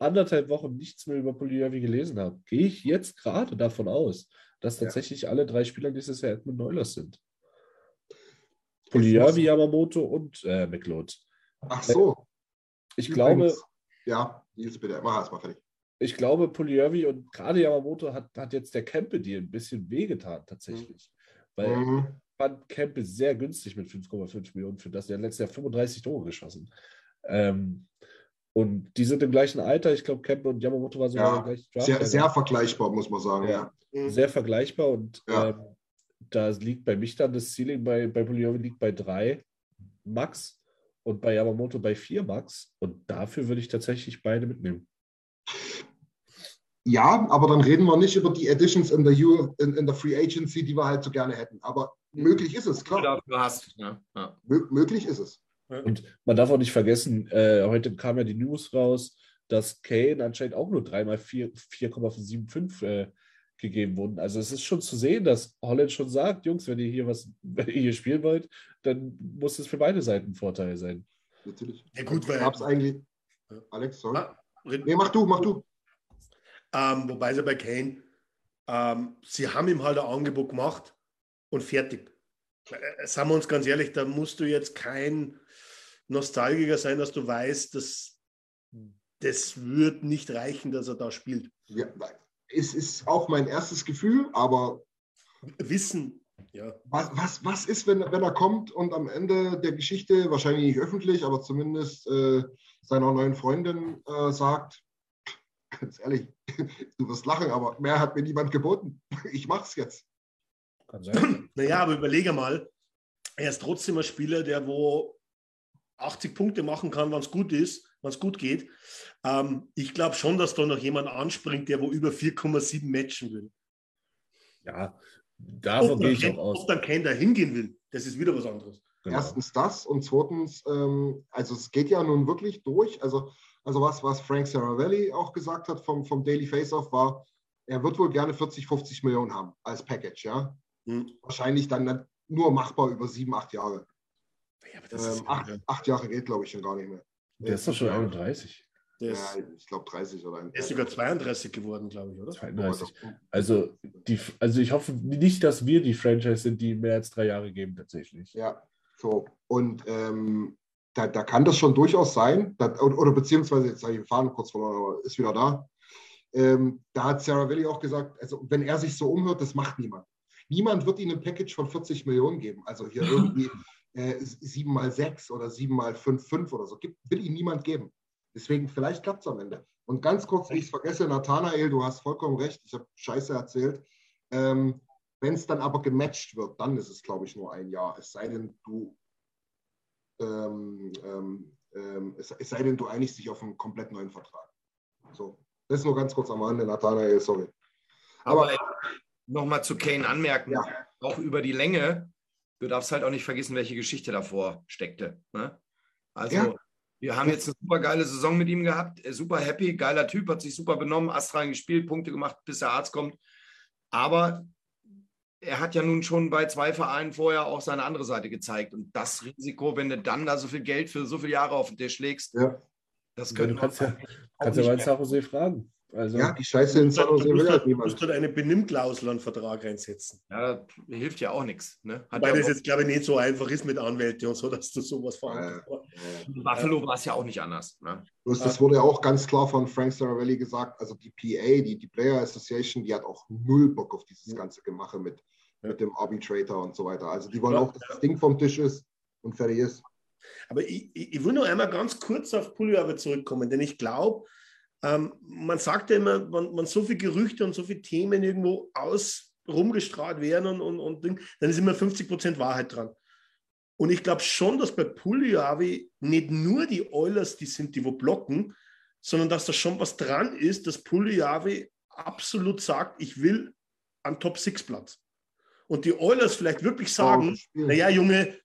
anderthalb Wochen nichts mehr über Polyavi gelesen habe, gehe ich jetzt gerade davon aus, dass Ja. tatsächlich alle drei Spieler dieses Jahr Edmund Neulers sind. Polyavi, Yamamoto und äh, McLeod. Ach so. Ich glaube, Übrigens- Ja, Nils, bitte, mach erst mal fertig. ich glaube, Polyavi und gerade Yamamoto hat, hat jetzt der Kempe-Deal ein bisschen wehgetan, tatsächlich. Weil Mhm. fand Kempe sehr günstig mit 5,5 Millionen für das. Der hat letztes Jahr 35 Tore geschossen. Ähm, und die sind im gleichen Alter. Ich glaube, Kempe und Yamamoto waren sogar Ja, der gleiche Draft. Sehr, sehr vergleichbar, muss man sagen. Ja. Ja. sehr vergleichbar. Und Ja. ähm, da liegt bei mich dann das Ceiling bei, bei Poliovi liegt bei 3 Max und bei Yamamoto bei 4 Max. Und dafür würde ich tatsächlich beide mitnehmen. ja, aber dann reden wir nicht über die Additions in der, U, in, in der Free Agency, die wir halt so gerne hätten. Aber möglich ist es, klar. dafür hast. Ne? Ja. Mö möglich ist es. Und man darf auch nicht vergessen, äh, heute kam ja die News raus, dass Kane anscheinend auch nur dreimal 4,75 äh, gegeben wurden. Also es ist schon zu sehen, dass Holland schon sagt, Jungs, wenn ihr hier was, wenn ihr hier spielen wollt, dann muss es für beide Seiten ein Vorteil sein. Natürlich. Ja, gut, weil- Gab es eigentlich. Ja. Alex, sorry. Ah, Nee, mach du, mach du. Ähm, wobei sie bei Kane, ähm, sie haben ihm halt ein Angebot gemacht und fertig. Äh, sagen wir uns ganz ehrlich, da musst du jetzt kein Nostalgiker sein, dass du weißt, dass das wird nicht reichen, dass er da spielt. Ja, es ist auch mein erstes Gefühl, aber Wissen, ja. was, was, was ist, wenn, wenn er kommt und am Ende der Geschichte, wahrscheinlich nicht öffentlich, aber zumindest äh, seiner neuen Freundin äh, sagt, ganz ehrlich, du wirst lachen, aber mehr hat mir niemand geboten. Ich mach's jetzt. Kann sein. Naja, aber überlege mal, er ist trotzdem ein Spieler, der wo 80 Punkte machen kann, wenn es gut ist, wenn es gut geht. Ähm, ich glaube schon, dass da noch jemand anspringt, der wo über 4,7 matchen will. ja, davon gehe ich auch aus. ob dann Ken da hingehen will, das ist wieder was anderes. Genau. Erstens das und zweitens, ähm, also es geht ja nun wirklich durch. Also, also was, was Frank Saravelli auch gesagt hat vom, vom Daily Face-Off war, er wird wohl gerne 40, 50 Millionen haben als Package, ja. Hm. Wahrscheinlich dann nur machbar über sieben, acht Jahre. Ja, aber das ist, Ähm, acht, acht Jahre geht, glaube ich, schon gar nicht mehr. Der ist doch schon Ja. 31. Der Ja, ist, ich glaube 30 oder ein. der ist sogar 32 geworden, glaube ich, oder? 32. Also, die, also ich hoffe nicht, dass wir die Franchise sind, die mehr als drei Jahre geben, tatsächlich. Ja, so. Und ähm, da, da kann das schon durchaus sein, da, oder, oder beziehungsweise, jetzt habe ich den Faden kurz verloren, aber ist wieder da. Ähm, da hat Sarah Valley auch gesagt, also wenn er sich so umhört, das macht niemand. Niemand wird ihnen ein Package von 40 Millionen geben. Also hier irgendwie äh, 7 mal 6 oder 7 mal 5, 5 oder so. Gibt, will ihnen niemand geben. Deswegen, vielleicht klappt es am Ende. Und ganz kurz, wie ich es vergesse, Nathanael, du hast vollkommen recht, ich habe Scheiße erzählt. Ähm, Wenn es dann aber gematcht wird, dann ist es, glaube ich, nur ein Jahr. Es sei denn, du ähm, ähm, ähm, es, es sei denn, du einigst dich auf einen komplett neuen Vertrag. So, das ist nur ganz kurz am Rande, Nathanael, sorry. Aber nochmal zu Kane anmerken, Ja. auch über die Länge, du darfst halt auch nicht vergessen, welche Geschichte davor steckte. Ne? Also, Ja. wir haben jetzt eine super geile Saison mit ihm gehabt, er ist super happy, geiler Typ, hat sich super benommen, astrein gespielt, Punkte gemacht, bis der Arzt kommt. Aber er hat ja nun schon bei zwei Vereinen vorher auch seine andere Seite gezeigt. Und das Risiko, wenn du dann da so viel Geld für so viele Jahre auf den Tisch legst, Ja, das könnte kannst ja, auch kannst ja mal Jose fragen. Also, ja die Scheiße in San Jose Du will musst, halt halt, du musst niemand. halt eine Benimmklausel an Vertrag reinsetzen. Ja, hilft ja auch nichts. Ne? Hat Weil ja das jetzt, glaube ich, nicht so einfach ist mit Anwälten und so, dass du sowas verhandelst. Aber in Buffalo war es ja auch nicht anders. Ne? Bloß das wurde ja auch ganz klar von Frank Saravelli gesagt, also die PA, die, die Player Association, die hat auch null Bock auf dieses ganze Gemache mit, Ja. mit dem Arbitrator und so weiter. Also die wollen Ja. auch, dass das Ding vom Tisch ist und fertig ist. Aber ich, ich, ich will noch einmal ganz kurz auf Pullover zurückkommen, denn ich glaube, ähm, man sagt ja immer, wenn, wenn so viele Gerüchte und so viele Themen irgendwo aus rumgestrahlt werden und, und, und Ding, dann ist immer 50 Prozent Wahrheit dran. Und ich glaube schon, dass bei Puljuavi nicht nur die Oilers die sind, die wo blocken, sondern dass da schon was dran ist, dass Puljuavi absolut sagt, ich will an Top-6-Platz. Und die Oilers vielleicht wirklich sagen, Spielen. naja, Junge,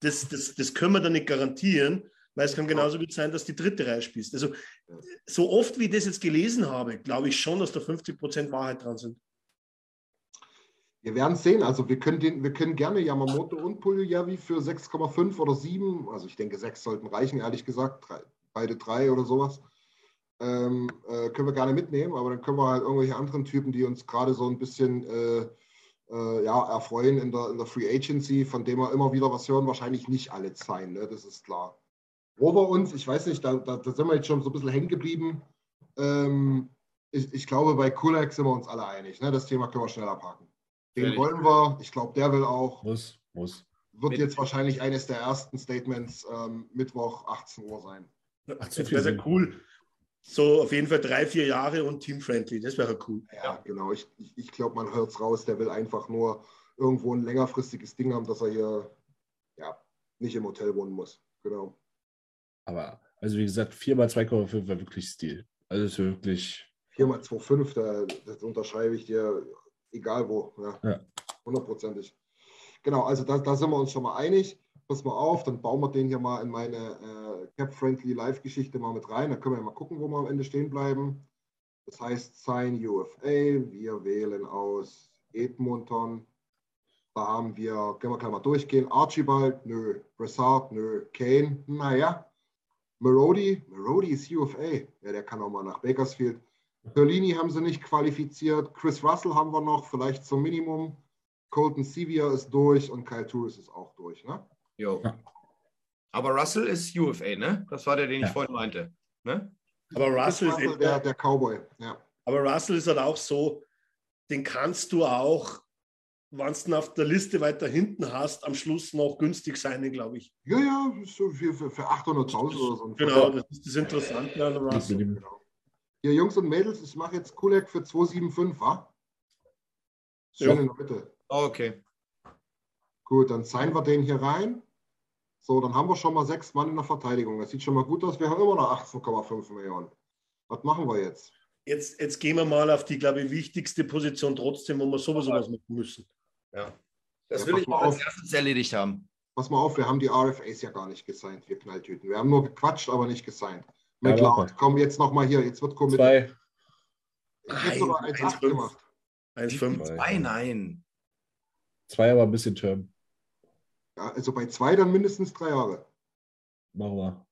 das, das, das können wir da nicht garantieren, weil es kann genauso gut sein, dass die dritte Reihe spielst. Also so oft wie ich das jetzt gelesen habe, glaube ich schon, dass da 50 Prozent Wahrheit dran sind. Wir werden sehen. Also wir können, den, wir können gerne Yamamoto und Puljujavi für 6,5 oder 7, also ich denke 6 sollten reichen, ehrlich gesagt, drei, beide drei oder sowas. Ähm, äh, können wir gerne mitnehmen, aber dann können wir halt irgendwelche anderen Typen, die uns gerade so ein bisschen äh, äh, ja, erfreuen in der, in der Free Agency, von dem wir immer wieder was hören, wahrscheinlich nicht alle sein, ne? das ist klar. Wo wir uns, ich weiß nicht, da, da, da sind wir jetzt schon so ein bisschen hängen geblieben. Ähm, ich, ich glaube, bei Kulak sind wir uns alle einig. Ne? Das Thema können wir schnell abhaken. Den Fertig. wollen wir. Ich glaube, der will auch. muss, muss. Wird Mit- jetzt wahrscheinlich eines der ersten Statements ähm, Mittwoch 18 Uhr sein. Ach, Das wäre sehr cool. So auf jeden Fall drei, vier Jahre und team-friendly. Das wäre cool. Ja, genau. Ich, ich, ich glaube, man hört es raus. Der will einfach nur irgendwo ein längerfristiges Ding haben, dass er hier ja, nicht im Hotel wohnen muss. Genau. Aber, also wie gesagt, 4 mal 2,5 war wirklich Stil. Also ist wirklich. 4 mal 2,5, da, das unterschreibe ich dir, egal wo. Ja. Ja. Hundertprozentig. Genau, also da, da sind wir uns schon mal einig. Pass mal auf, dann bauen wir den hier mal in meine äh, Cap-Friendly Live-Geschichte mal mit rein. Da können wir mal gucken, wo wir am Ende stehen bleiben. Das heißt, Sign UFA. Wir wählen aus Edmonton. Da haben wir, können wir gleich mal durchgehen. Archibald, nö. Brassard, nö. Kane, naja. Marody, Marody ist UFA. Ja, der kann auch mal nach Bakersfield. Berlini haben sie nicht qualifiziert. Chris Russell haben wir noch, vielleicht zum Minimum. Colton Sevier ist durch und Kyle Turris ist auch durch. Ne? Jo. Ja. Aber Russell ist UFA, ne? Das war der, den ich Ja. vorhin meinte. Ne? Aber Russell, Russell, ist, der, der Cowboy. Ja. aber Russell ist halt auch so, den kannst du auch, wenn du auf der Liste weiter hinten hast, am Schluss noch günstig sein, glaube ich. ja, ja, so für, für, für 800.000 oder so. Genau, das ist das Interessante an Russell. Genau. Hier, Jungs und Mädels, ich mache jetzt Kulek für 275, wa? Schön Ja. in der Mitte. Okay. Gut, dann zeigen wir den hier rein. So, dann haben wir schon mal sechs Mann in der Verteidigung. Das sieht schon mal gut aus. Wir haben immer noch 18,5 Millionen. Was machen wir jetzt? Jetzt, jetzt gehen wir mal auf die, glaube ich, wichtigste Position trotzdem, wo wir sowieso was machen müssen. Ja. Das Ja, will ich mal als erstes erledigt haben. Pass mal auf, wir haben die RFAs ja gar nicht gesigned, wir Knalltüten. Wir haben nur gequatscht, aber nicht gesigned. Ja, McLeod, mach mal. komm jetzt nochmal hier. Jetzt wird Committed. zwei. Ich hätte sogar Nein, 1,8 1,5. gemacht. 1,5. Zwei, nein. Zwei, aber ein bisschen Term. Ja, also bei zwei dann mindestens drei Jahre. Machen wir.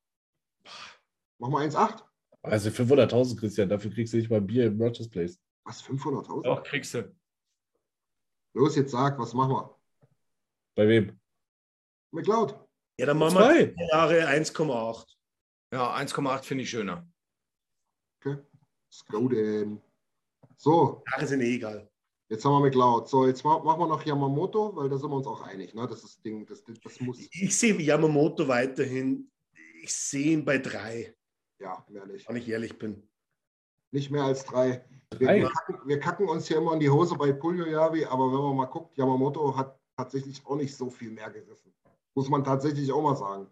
Machen wir 1,8? Also 500.000, Christian, dafür kriegst du nicht mal ein Bier im Rogers Place. Was, 500.000? Doch, kriegst du. Los, jetzt sag, was machen wir? Bei wem? McLeod. Ja, dann machen Zwei. wir Jahre 1,8. Ja, 1,8 finde ich schöner. Let's go denn. So, Jahre sind eh egal. jetzt haben wir McLeod. So, jetzt ma- machen wir noch Yamamoto, weil da sind wir uns auch einig. Ne? Das ist das Ding, das, das, das muss. Ich sehe Yamamoto weiterhin. Ich sehe ihn bei drei, Ja, mehr nicht. wenn ich ehrlich bin. Nicht mehr als drei. Wir, wir, kacken, wir kacken uns hier immer in die Hose bei Puljojavi, aber wenn man mal guckt, Yamamoto hat tatsächlich auch nicht so viel mehr gerissen. Muss man tatsächlich auch mal sagen.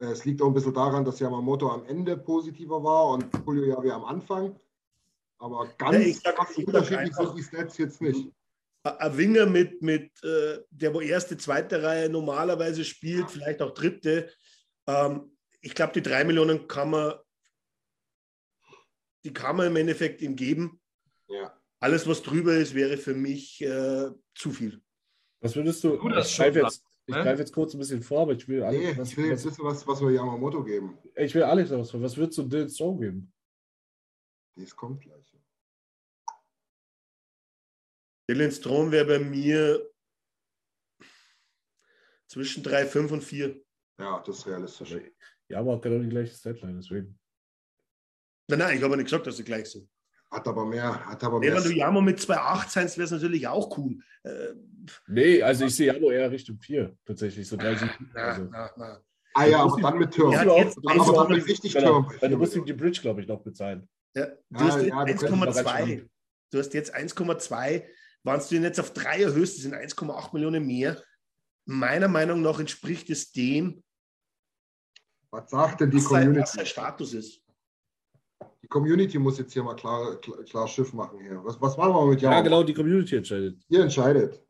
Äh, Es liegt auch ein bisschen daran, dass Yamamoto am Ende positiver war und Puljojavi am Anfang. Aber ganz Ja, ich sag- krass ich sag unterschiedlich sind die Stats jetzt nicht. Ein Winger mit, mit äh, der wo erste, zweite Reihe normalerweise spielt, vielleicht auch dritte. Ähm, ich glaube, die drei Millionen kann man, die kann man im Endeffekt ihm geben. Ja. Alles, was drüber ist, wäre für mich äh, zu viel. Was würdest du? Du das ich greife schon jetzt, ich ne? greife jetzt kurz ein bisschen vor, aber ich will Nee, Alex, was, ich will jetzt was, wissen, was, was wir Yamamoto geben. ich will Alex was, was würdest du Dylan Strong geben? Das kommt gleich. Dylan Strom wäre bei mir zwischen 3, 5 und 4. Ja, das ist realistisch. Ja, aber auch genau die gleiche Statline, deswegen. Nein, nein, ich habe nicht gesagt, dass sie gleich sind. Hat aber mehr, hat aber Nee, mehr. wenn du Jammer mit 2,8 sein, wäre es natürlich auch cool. Äh, Nee, also ich sehe Jamo eher Richtung 4, tatsächlich. So 30. na, Also. na, na. ah ja, aber dann mit Turm. Ja, Du jetzt- du aber dann mit richtig genau, Turm. Weil du musst ihm die Bridge, glaube ich, noch bezahlen. Ja, du Ja, hast jetzt ja, du könntest mal 1,2. ganz Du hast jetzt 1,2. Wenn du ihn jetzt auf 3 erhöhst, das sind 1,8 Millionen mehr. Meiner Meinung nach entspricht es dem, Was sagt denn die was sein, was Community? sein Status ist. Die Community muss jetzt hier mal klar, klar, klar Schiff machen hier. Was, was machen wir mit Ja, Yamamoto? genau, die Community entscheidet. Ihr entscheidet.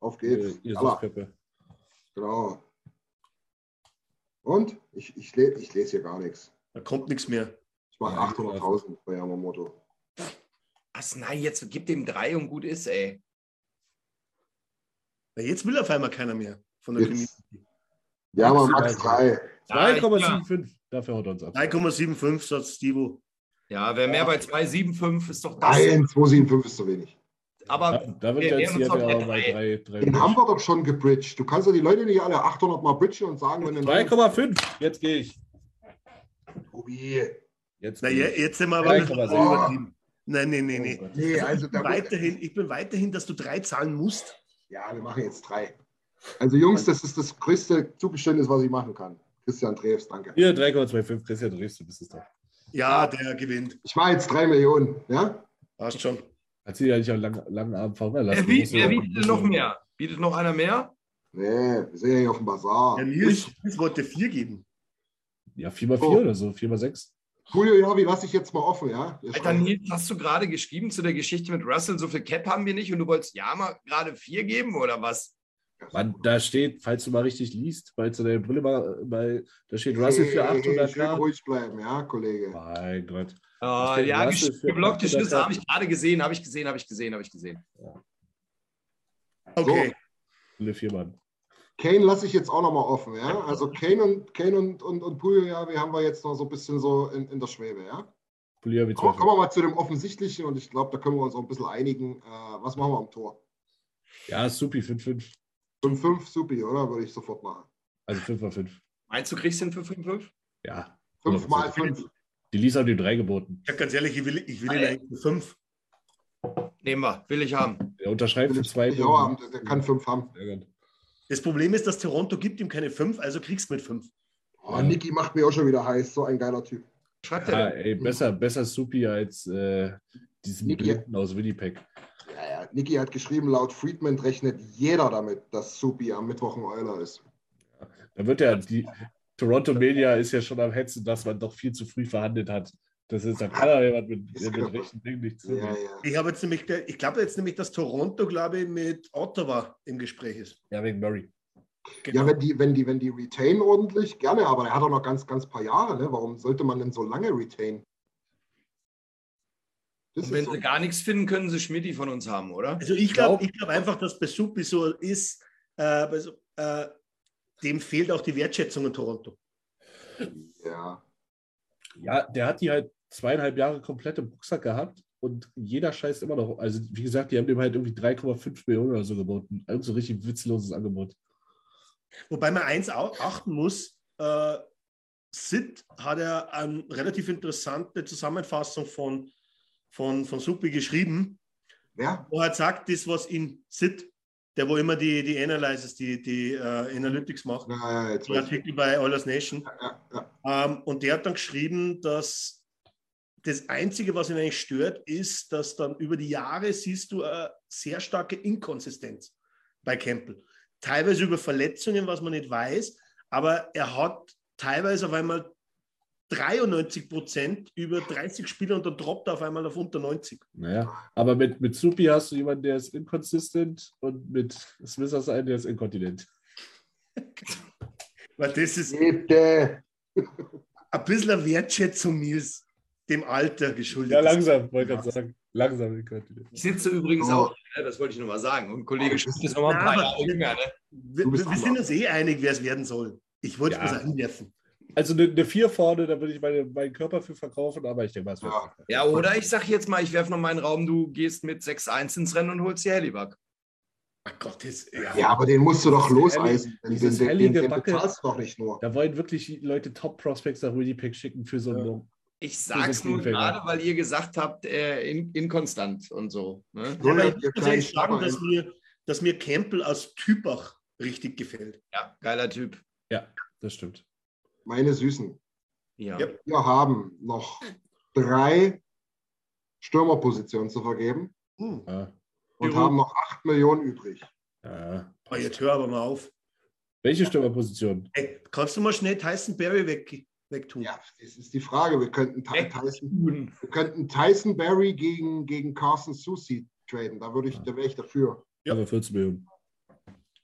Auf geht's. Ihr, ihr. Genau. Und? Ich, ich, le ich lese hier gar nichts. Da kommt nichts mehr. Ich mache Ja, 800.000 bei Yamamoto. Was? Nein, jetzt gib dem drei und gut ist, ey. Weil jetzt will auf einmal keiner mehr von der Jetzt. Community. Ja, aber Max Max 3. 2,75. Dafür haut er uns ab. 3,75 sagt Stivo. Ja, wer mehr bei 2,75 ist doch das. Nein, 275 ist zu wenig. Da, Aber da wird wir jetzt werden hier bei drei- 3, 3 Den haben wir doch schon gebridged. Du kannst ja die Leute nicht alle 800 Mal bridgen und sagen, wenn du 3,5. Jetzt gehe ich. Tobi. Jetzt Na, gehe ja, ich. jetzt sind wir aber ein bisschen 3,6. übertrieben. Nein, nein, nein, nein. Nee, also da Weiterhin, ich bin weiterhin, dass du drei zahlen musst. Ja, wir machen jetzt drei. Also Jungs, das ist das größte Zugeständnis, was ich machen kann. Christian Dreves, danke. Hier 3,25. Christian Dreves, du bist es doch. Ja, der gewinnt. Ich mache jetzt drei Millionen, ja? Passt schon. Hat sie ja nicht einen langen, langen Abend verhungern lassen. wer, bietet denn noch mehr? Bietet noch einer mehr? Nee, wir sind ja hier auf dem Bazar. Der Nils, Nils wollte vier geben. Ja, 4x4 Oh. oder so, 4x6. Julio, ja, wie lasse ich jetzt mal offen, ja? Alter, Nils, hast du gerade geschrieben zu der Geschichte mit Russell, so viel Cap haben wir nicht und du wolltest ja mal gerade vier geben oder was? Mann, da steht, falls du mal richtig liest, falls du deine Brille mal, mal da steht Russell für Hey, hey, 800 Schön k ruhig bleiben, ja, Kollege. Mein Gott. Steht ja, geblockte 800 Schlüsse habe ich gerade gesehen, habe ich gesehen, habe ich gesehen, habe ich gesehen. Okay. Alle vier Mann. Kane lasse ich jetzt auch noch mal offen, ja? Also Kane und Kane und, und, und Julio, ja, wir haben wir jetzt noch so ein bisschen so in, in der Schwebe, ja? Polier wie Kommen, 12. kommen wir mal zu dem Offensichtlichen und ich glaube, da können wir uns auch ein bisschen einigen. Äh, was machen wir am Tor? Ja, Supi 5-5. 5-5, supi, oder? Würde ich sofort machen. Also 5x5. Meinst du, kriegst du den für 5,5? Ja. 5 mal 100%. 5. Die Lisa hat die drei geboten. Ich sag ganz ehrlich, ich will, ich will ihn eigentlich für fünf. Nehmen wir, will ich haben. Er unterschreibt für zwei. auch haben, der, kann 5 haben. Das Problem ist, dass Toronto gibt ihm keine fünf, also kriegst du mit fünf. Oh, Niki macht mir auch schon wieder heiß. So ein geiler Typ. Schreibt Ja, er. ey, besser, besser Supi als äh, diesen Niki. Blinden aus Winnipeg. Niki hat geschrieben, laut Friedman rechnet jeder damit, dass Supi am Mittwoch ein Euler ist. Da wird ja die Toronto Media ist ja schon am Hetzen, dass man doch viel zu früh verhandelt hat. Das ist, da kann ja jemand mit, mit klar. rechten Dingen nichts Ja, ja. Ich habe jetzt nämlich, ich glaube jetzt nämlich, dass Toronto, glaube ich, mit Ottawa im Gespräch ist. Ja, wegen Murray. Ja, wenn die, wenn die, wenn die retain ordentlich, gerne, aber er hat auch noch ganz, ganz paar Jahre, ne? Warum sollte man denn so lange retain? Das Und wenn so. sie gar nichts finden, können sie Schmidti von uns haben, oder? Also ich glaube glaub- ich glaub einfach, dass bei Supi so ist, äh, bei so- äh, dem fehlt auch die Wertschätzung in Toronto. Ja. Ja, der hat die halt zweieinhalb Jahre komplette Boxsack gehabt und jeder scheißt immer noch. Also, wie gesagt, die haben dem halt irgendwie 3,5 Millionen oder so geboten. Irgend so richtig witzloses Angebot. Wobei man eins auch achten muss, äh, Sid hat ja eine relativ interessante Zusammenfassung von, von, von Supi geschrieben, Ja, wo er sagt, das, was in Sid, der wo immer die, die Analysis, die, die äh, Analytics macht, ja, ja. Artikel bei Oilers Nation, Ja, ja. ähm, und der hat dann geschrieben, dass das Einzige, was ihn eigentlich stört, ist, dass dann über die Jahre siehst du eine sehr starke Inkonsistenz bei Campbell. Teilweise über Verletzungen, was man nicht weiß, aber er hat teilweise auf einmal 93 Prozent über 30 Spiele und dann droppt er auf einmal auf unter 90. Naja, aber mit, mit Supi hast du jemanden, der ist inconsistent und mit Smith hast du einen, der ist inkontinent. Weil das ist Bitte. ein bisschen Wertschätzung mir ist dem Alter geschuldet. Ja, langsam, wollte ich gerade sagen. Langsam inkontinent. Ich sitze übrigens Oh. auch, ne, das wollte ich nur mal sagen. Und Kollege Schmidt ist noch mal ein Ja, paar Jahre jünger. Ne? Wir, wir sind uns eh einig, wer es werden soll. Ich wollte Ja. es bloß einwerfen. Also eine, eine 4 vorne, da würde ich meine, meinen Körper für verkaufen, aber ich denke mal, es wird. Ja. Ja, oder ich sag jetzt mal, ich werfe noch mal in den Raum, du gehst mit 6-1 ins Rennen und holst die Helibug. Ach Gott, das, ja. Ja, aber den musst du doch loseisen. Den, den, dieses den, den, hellige den Backe- bezahlst du doch nicht nur. Da wollen wirklich Leute Top-Prospects nach Winnipeg schicken für so Ja. einen. Ich sag's nur gerade, weil ihr gesagt habt, äh, in, inkonstant und so. Ne? Ja, ich muss ehrlich sagen, dass mir, dass mir Campbell als Typ auch richtig gefällt. Ja, geiler Typ. Ja, das stimmt. Meine Süßen. Ja. Wir haben noch drei Stürmerpositionen zu vergeben Hm. Und Jo. haben noch 8 Millionen übrig. Ja. Oh, jetzt hör aber mal auf. Welche Stürmerposition? Ey, kannst du mal schnell Tyson Berry weg, wegtun? Ja, das ist die Frage. Wir könnten. Tyson, wir könnten Tyson Berry gegen, gegen Carson Susi traden. Da, würde ich, da wäre ich dafür. Ja. Aber 14 Millionen.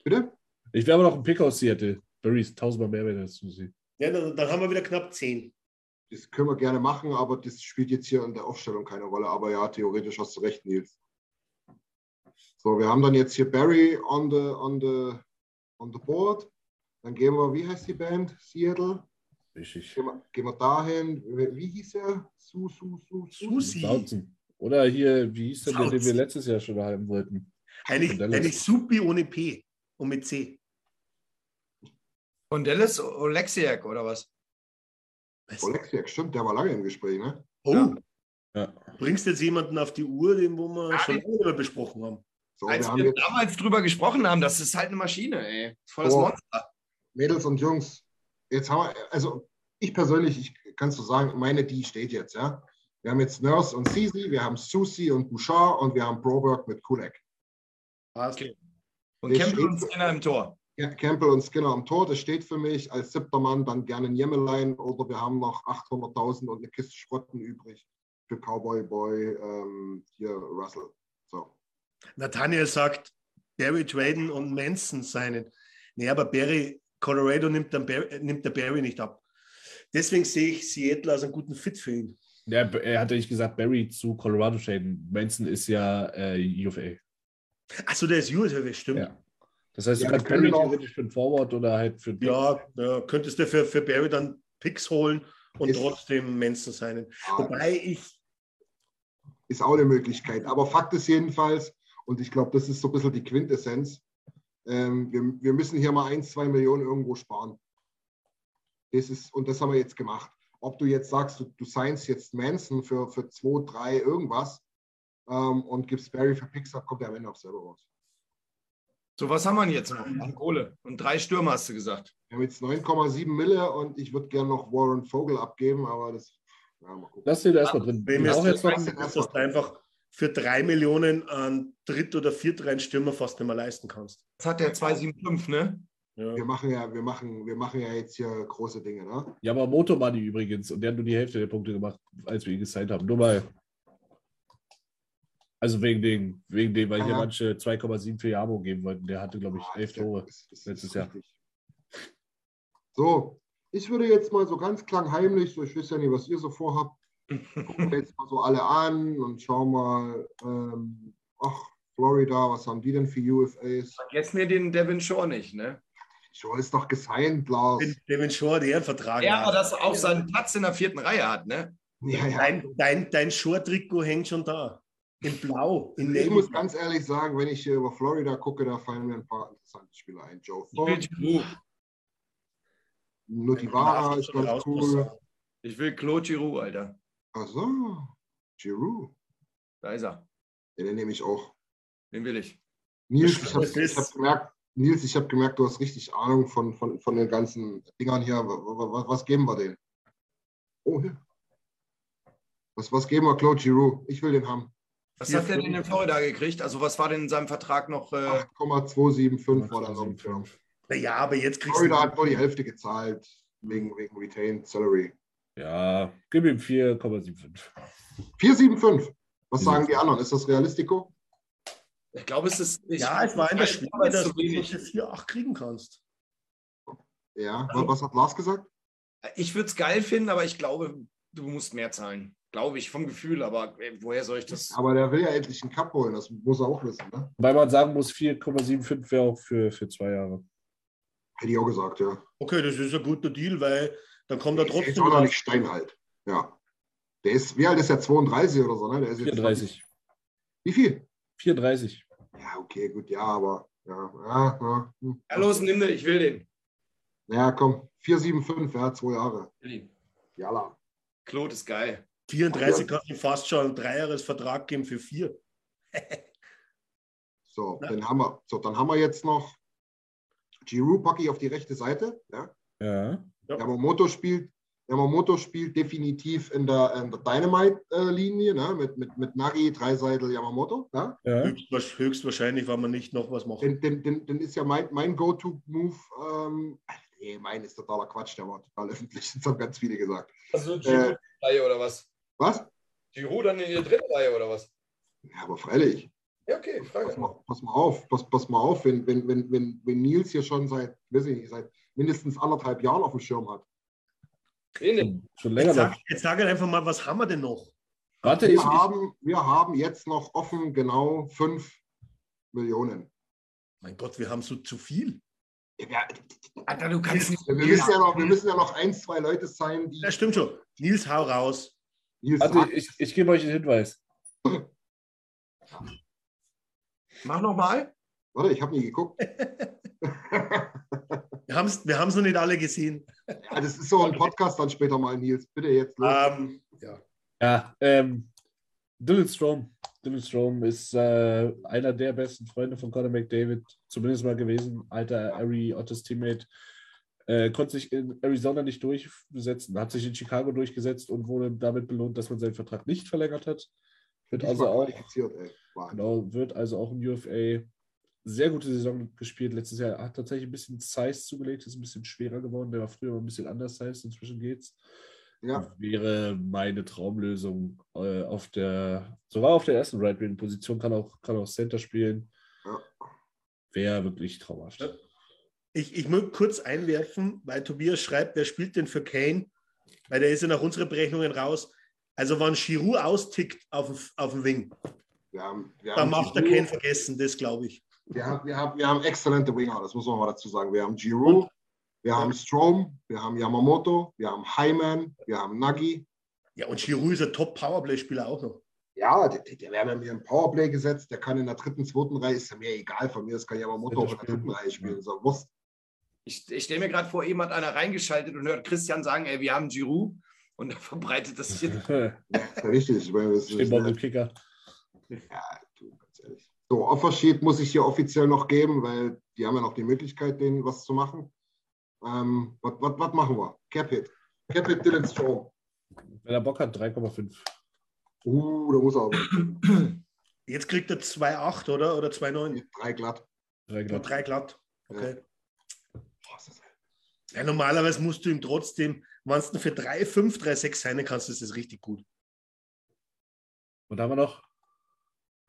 Bitte? Ich wäre aber noch ein Pick aus Seattle. Barry ist tausendmal mehr wert als Susi. Ja, dann, dann haben wir wieder knapp 10. Das können wir gerne machen, aber das spielt jetzt hier in der Aufstellung keine Rolle. Aber ja, theoretisch hast du recht, Nils. So, wir haben dann jetzt hier Barry on the, on the, on the board. Dann gehen wir, wie heißt die Band? Seattle. Richtig. Gehen wir, gehen wir dahin. Wie wie hieß er? Su, Su, Su, Su. Susi. Bouncen. Oder hier, wie hieß der, den wir letztes Jahr schon haben wollten? Dallas. eigentlich Supi ohne P und mit C. Und Dallas Oleksiak oder was? Was? Oleksiak, stimmt, der war lange im Gespräch, ne? Oh, Ja. Ja. bringst jetzt jemanden auf die Uhr, den wo wir Ja, schon lange besprochen haben. So, Als wir haben wir damals drüber gesprochen haben, das ist halt eine Maschine, ey. Voll das Oh. Monster. Mädels und Jungs. Jetzt haben wir, also ich persönlich, ich kann so sagen, meine die steht jetzt, ja. Wir haben jetzt Nurse und Sisi, wir haben Susi und Bouchard und wir haben Broberg mit Kulek. Okay. Und Campbell und Skinner im Tor. Campbell und Skinner am Tor, das steht für mich als siebter Mann dann gerne ein Jemmelein oder wir haben noch 800.000 und eine Kiste Schrotten übrig für Cowboy Boy, ähm, hier Russell. So. Nathaniel sagt, Barry traden und Manson seinen. Nee, aber Barry, Colorado nimmt, dann Barry, nimmt der Barry nicht ab. Deswegen sehe ich Seattle als einen guten Fit für ihn. Ja, er hat ja nicht gesagt, Barry zu Colorado Shaden. Manson ist ja äh, UFA. Achso, der ist USA, stimmt. Ja. Das heißt, Ja, Barry auch- theoretisch für einen Forward oder halt für Ja, ja, könntest du für, für Barry dann Picks holen und Ist- trotzdem Manson seinen. Ja, Wobei ich, ist auch eine Möglichkeit. Aber Fakt ist jedenfalls, und ich glaube, das ist so ein bisschen die Quintessenz, ähm, wir, wir müssen hier mal ein, zwei Millionen irgendwo sparen. Das ist, und das haben wir jetzt gemacht. Ob du jetzt sagst, du, du signst jetzt Manson für, für zwei, drei irgendwas ähm, und gibst Barry für Pixar, kommt der am Ende auch selber raus. So, was haben wir denn jetzt noch? An Kohle. Und drei Stürmer hast du gesagt. Wir haben jetzt 9,7 Mille und ich würde gerne noch Warren Vogel abgeben, aber das, ja, mal gucken. Lass den erstmal drin. wem Ich ist auch jetzt noch das, einen- dass du einfach für drei Millionen einen Dritt- oder Viertreihenstürmer fast nicht mehr leisten kannst. Das hat der 275, ne? Ja. Wir machen ja, wir machen, wir machen ja jetzt hier große Dinge, ne? Ja, aber Motomani übrigens. Und der hat nur die Hälfte der Punkte gemacht, als wir ihn gesigned haben. Nur mal. Also wegen dem, wegen dem, weil hier Ja. manche 2,7 für Jamo geben wollten. Der hatte, glaube ich, elf ist ja- Tore. ist- ist- letztes Jahr. richtig. So, ich würde jetzt mal so ganz klangheimlich, so ich weiß ja nicht, was ihr so vorhabt, gucken wir jetzt mal so alle an und schauen mal, ähm, ach, Florida, was haben die denn für UFAs? Vergesst mir den Devin Shore nicht, ne? Schon ist doch gesigned, Lars. Den Devin Shore, der einen Vertrag Ja, aber dass er auch seinen Platz in der vierten Reihe hat, ne? Ja, ja. Dein, dein, dein Short-Trikot hängt schon da. In Blau, in Ich Navy. muss ganz ehrlich sagen, wenn ich hier über Florida gucke, da fallen mir ein paar interessante Spieler ein. Joe. Nutivara Darf ist ganz cool. Ich will Claude Giroud, Alter. Achso, Giroud. Da ist er. Ja, den nehme ich auch. Den will ich. Nils, ich habe hab gemerkt, Nils, ich habe gemerkt, du hast richtig Ahnung von, von, von den ganzen Dingern hier. Was, was geben wir denen? Oh, hier. Was, was geben wir Claude Giroud? Ich will den haben. Was hat der denn in. Florida gekriegt? Also was war denn in seinem Vertrag noch? Äh, 8,275 war dann noch. 7,5. Naja, aber jetzt kriegst Florida du. hat nur die Hälfte gezahlt, wegen, wegen Retained Salary. Ja, gib ihm 4,75. 475. Was sagen die anderen? Ist das Realistico? ich glaube, es ist. Ich, Ja, es war in der Schweiz Schwebe, dass du wenig. für 4,8 kriegen kannst. Ja. Was hat Lars gesagt? Ich würde es geil finden, aber ich glaube, du musst mehr zahlen. Glaube ich, vom Gefühl, aber äh, woher soll ich das? Aber der will ja endlich einen Cup holen, das muss er auch wissen. Ne? Weil man sagen muss, 4,75 wäre auch für, für zwei Jahre. Hätte ich auch gesagt, ja. Okay, das ist ein guter Deal, weil dann kommt er Der ist trotzdem. auch noch nicht steinhalt. Ja. Der ist, wie alt ist der? 32 oder so, ne? Der ist jetzt 34. Wie viel? 34. Ja, okay, gut, ja, aber. Ja, ja, ja. hm. Ja, los, nimm den, ich will den. ja komm. 475, ja, zwei Jahre. Jalla. Claude ist geil. 34 kannst du fast schon einen Dreijahresvertrag geben für vier. So, Ja. dann haben wir, so, dann haben wir jetzt noch Giroud packe ich auf die rechte Seite. Ja. Ja. Yamamoto spielt, Yamamoto spielt definitiv in der, in der Dynamite-Linie, ne? mit, mit, mit Nagi, Dreiseitel, Yamamoto. Ja? ja. Höchst, höchstwahrscheinlich, weil man nicht noch was macht. Dann, dann, dann, dann ist ja mein, mein Go-To-Move, ähm, nee, mein ist totaler Quatsch, der war total öffentlich, das haben ganz viele gesagt. Also Giroud Reihe oder was? Was? Giroud dann in der dritten Reihe oder was? Ja, aber freilich. Ja, okay, Pass mal, pass mal auf, pass, pass mal auf, wenn, wenn, wenn, wenn, wenn Nils hier schon seit, weiß ich nicht, seit mindestens anderthalb Jahren auf dem Schirm hat. Schon, schon länger Jetzt sag, jetzt sag halt einfach mal, was haben wir denn noch? Warte, Wir ich, haben, wir haben jetzt noch offen genau 5 Millionen. Mein Gott, wir haben so zu viel. Ja, Alter, du kannst nicht. wir, müssen ja noch, wir müssen ja noch ein, zwei Leute sein, die Ja, stimmt schon. Nils, hau raus. Sagt, ich, ich gebe euch einen Hinweis. Mach nochmal. Warte, ich habe nie geguckt. Wir haben es wir haben's noch nicht alle gesehen. Ja, das ist so ein Podcast dann später mal, Nils. Bitte jetzt los. Ähm, ja. Ja, ähm, Dylan Strom. Dylan Strom ist äh, einer der besten Freunde von Conor McDavid, zumindest mal gewesen. Alter Ari Ottes Teammate. Äh, konnte sich in Arizona nicht durchsetzen, hat sich in Chicago durchgesetzt und wurde damit belohnt, dass man seinen Vertrag nicht verlängert hat. Wird also auch, genau, wird also auch im UFA sehr gute Saison gespielt. Letztes Jahr hat tatsächlich ein bisschen Size zugelegt, ist ein bisschen schwerer geworden. Der war früher ein bisschen anders Size, inzwischen geht's. Ja, Wäre meine Traumlösung äh, auf der, sogar auf der ersten Right Wing Position, kann auch, kann auch Center spielen. Ja. Wäre wirklich traumhaft. Ja. Ich, ich muss kurz einwerfen, weil Tobias schreibt, wer spielt denn für Kane? Weil der ist ja nach unseren Berechnungen raus. Also, wenn Giroud austickt auf dem, auf dem Wing, haben, dann macht er Giroud. Kane vergessen, das glaube ich. Wir haben, wir, haben, wir haben exzellente Winger, das muss man mal dazu sagen. Wir haben Giroud, wir haben Strom, wir haben Yamamoto, wir haben Hyman, wir haben Nagi. Ja, und Giroud ist ein Top-Powerplay-Spieler auch noch. Ja, der, der wäre mir im Powerplay gesetzt, der kann in der dritten, zweiten Reihe, ist ja mir egal, von mir das kann Yamamoto auch in der dritten Reihe spielen, so Wurst. Ich, ich stelle mir gerade vor, eben hat einer reingeschaltet und hört Christian sagen, ey, wir haben Giroud. Und dann verbreitet das hier. Ja, ja richtig. Ich meine, das ist, im Kicker. Ja, du, ganz ehrlich. So, Offersheet muss ich hier offiziell noch geben, weil die haben ja noch die Möglichkeit, denen was zu machen. Ähm, was, was, was machen wir? Capit. Capit Dylan Strong. Wenn er Bock hat, 3,5. Uh, da muss er aber. Jetzt kriegt er 2,8 oder? Oder 2,9? Drei glatt. Drei glatt. drei glatt. Okay. Das- Ja, normalerweise musst du ihm trotzdem, wenn du für 3,5, 3,6 sein kannst, ist das richtig gut. Und haben wir noch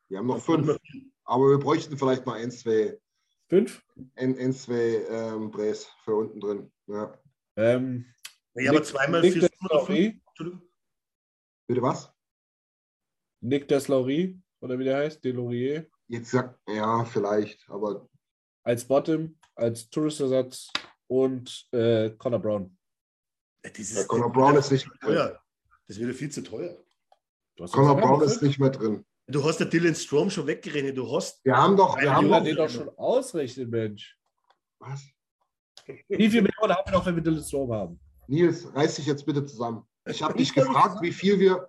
Wir haben noch fünf, aber wir bräuchten vielleicht mal ein, zwei, fünf? ein, ein, zwei ähm, Brace für unten drin. Ja. Ähm, Ja, aber Nick- zweimal Nick für des 7 oder 5. Laurie. Entschuldigung. Bitte was? Nick Deslaurie, oder wie der heißt, Delorier, Jetzt sagt, ja, vielleicht, aber als Bottom, als Touristersatz und äh, Connor Brown. Ja, das der ist Conor Brown ist nicht. teuer. Das wäre viel zu teuer. Du hast Connor Brown ist nicht mehr drin. Du hast ja Dylan Strom schon weggerechnet. Du hast. Wir haben doch, wir haben kann den doch schon ausrechnen, Mensch. was? Wie viel Millionen haben wir noch, wenn wir Dylan Strom haben? Nils, reiß dich jetzt bitte zusammen. Ich habe dich gefragt, wie viel wir,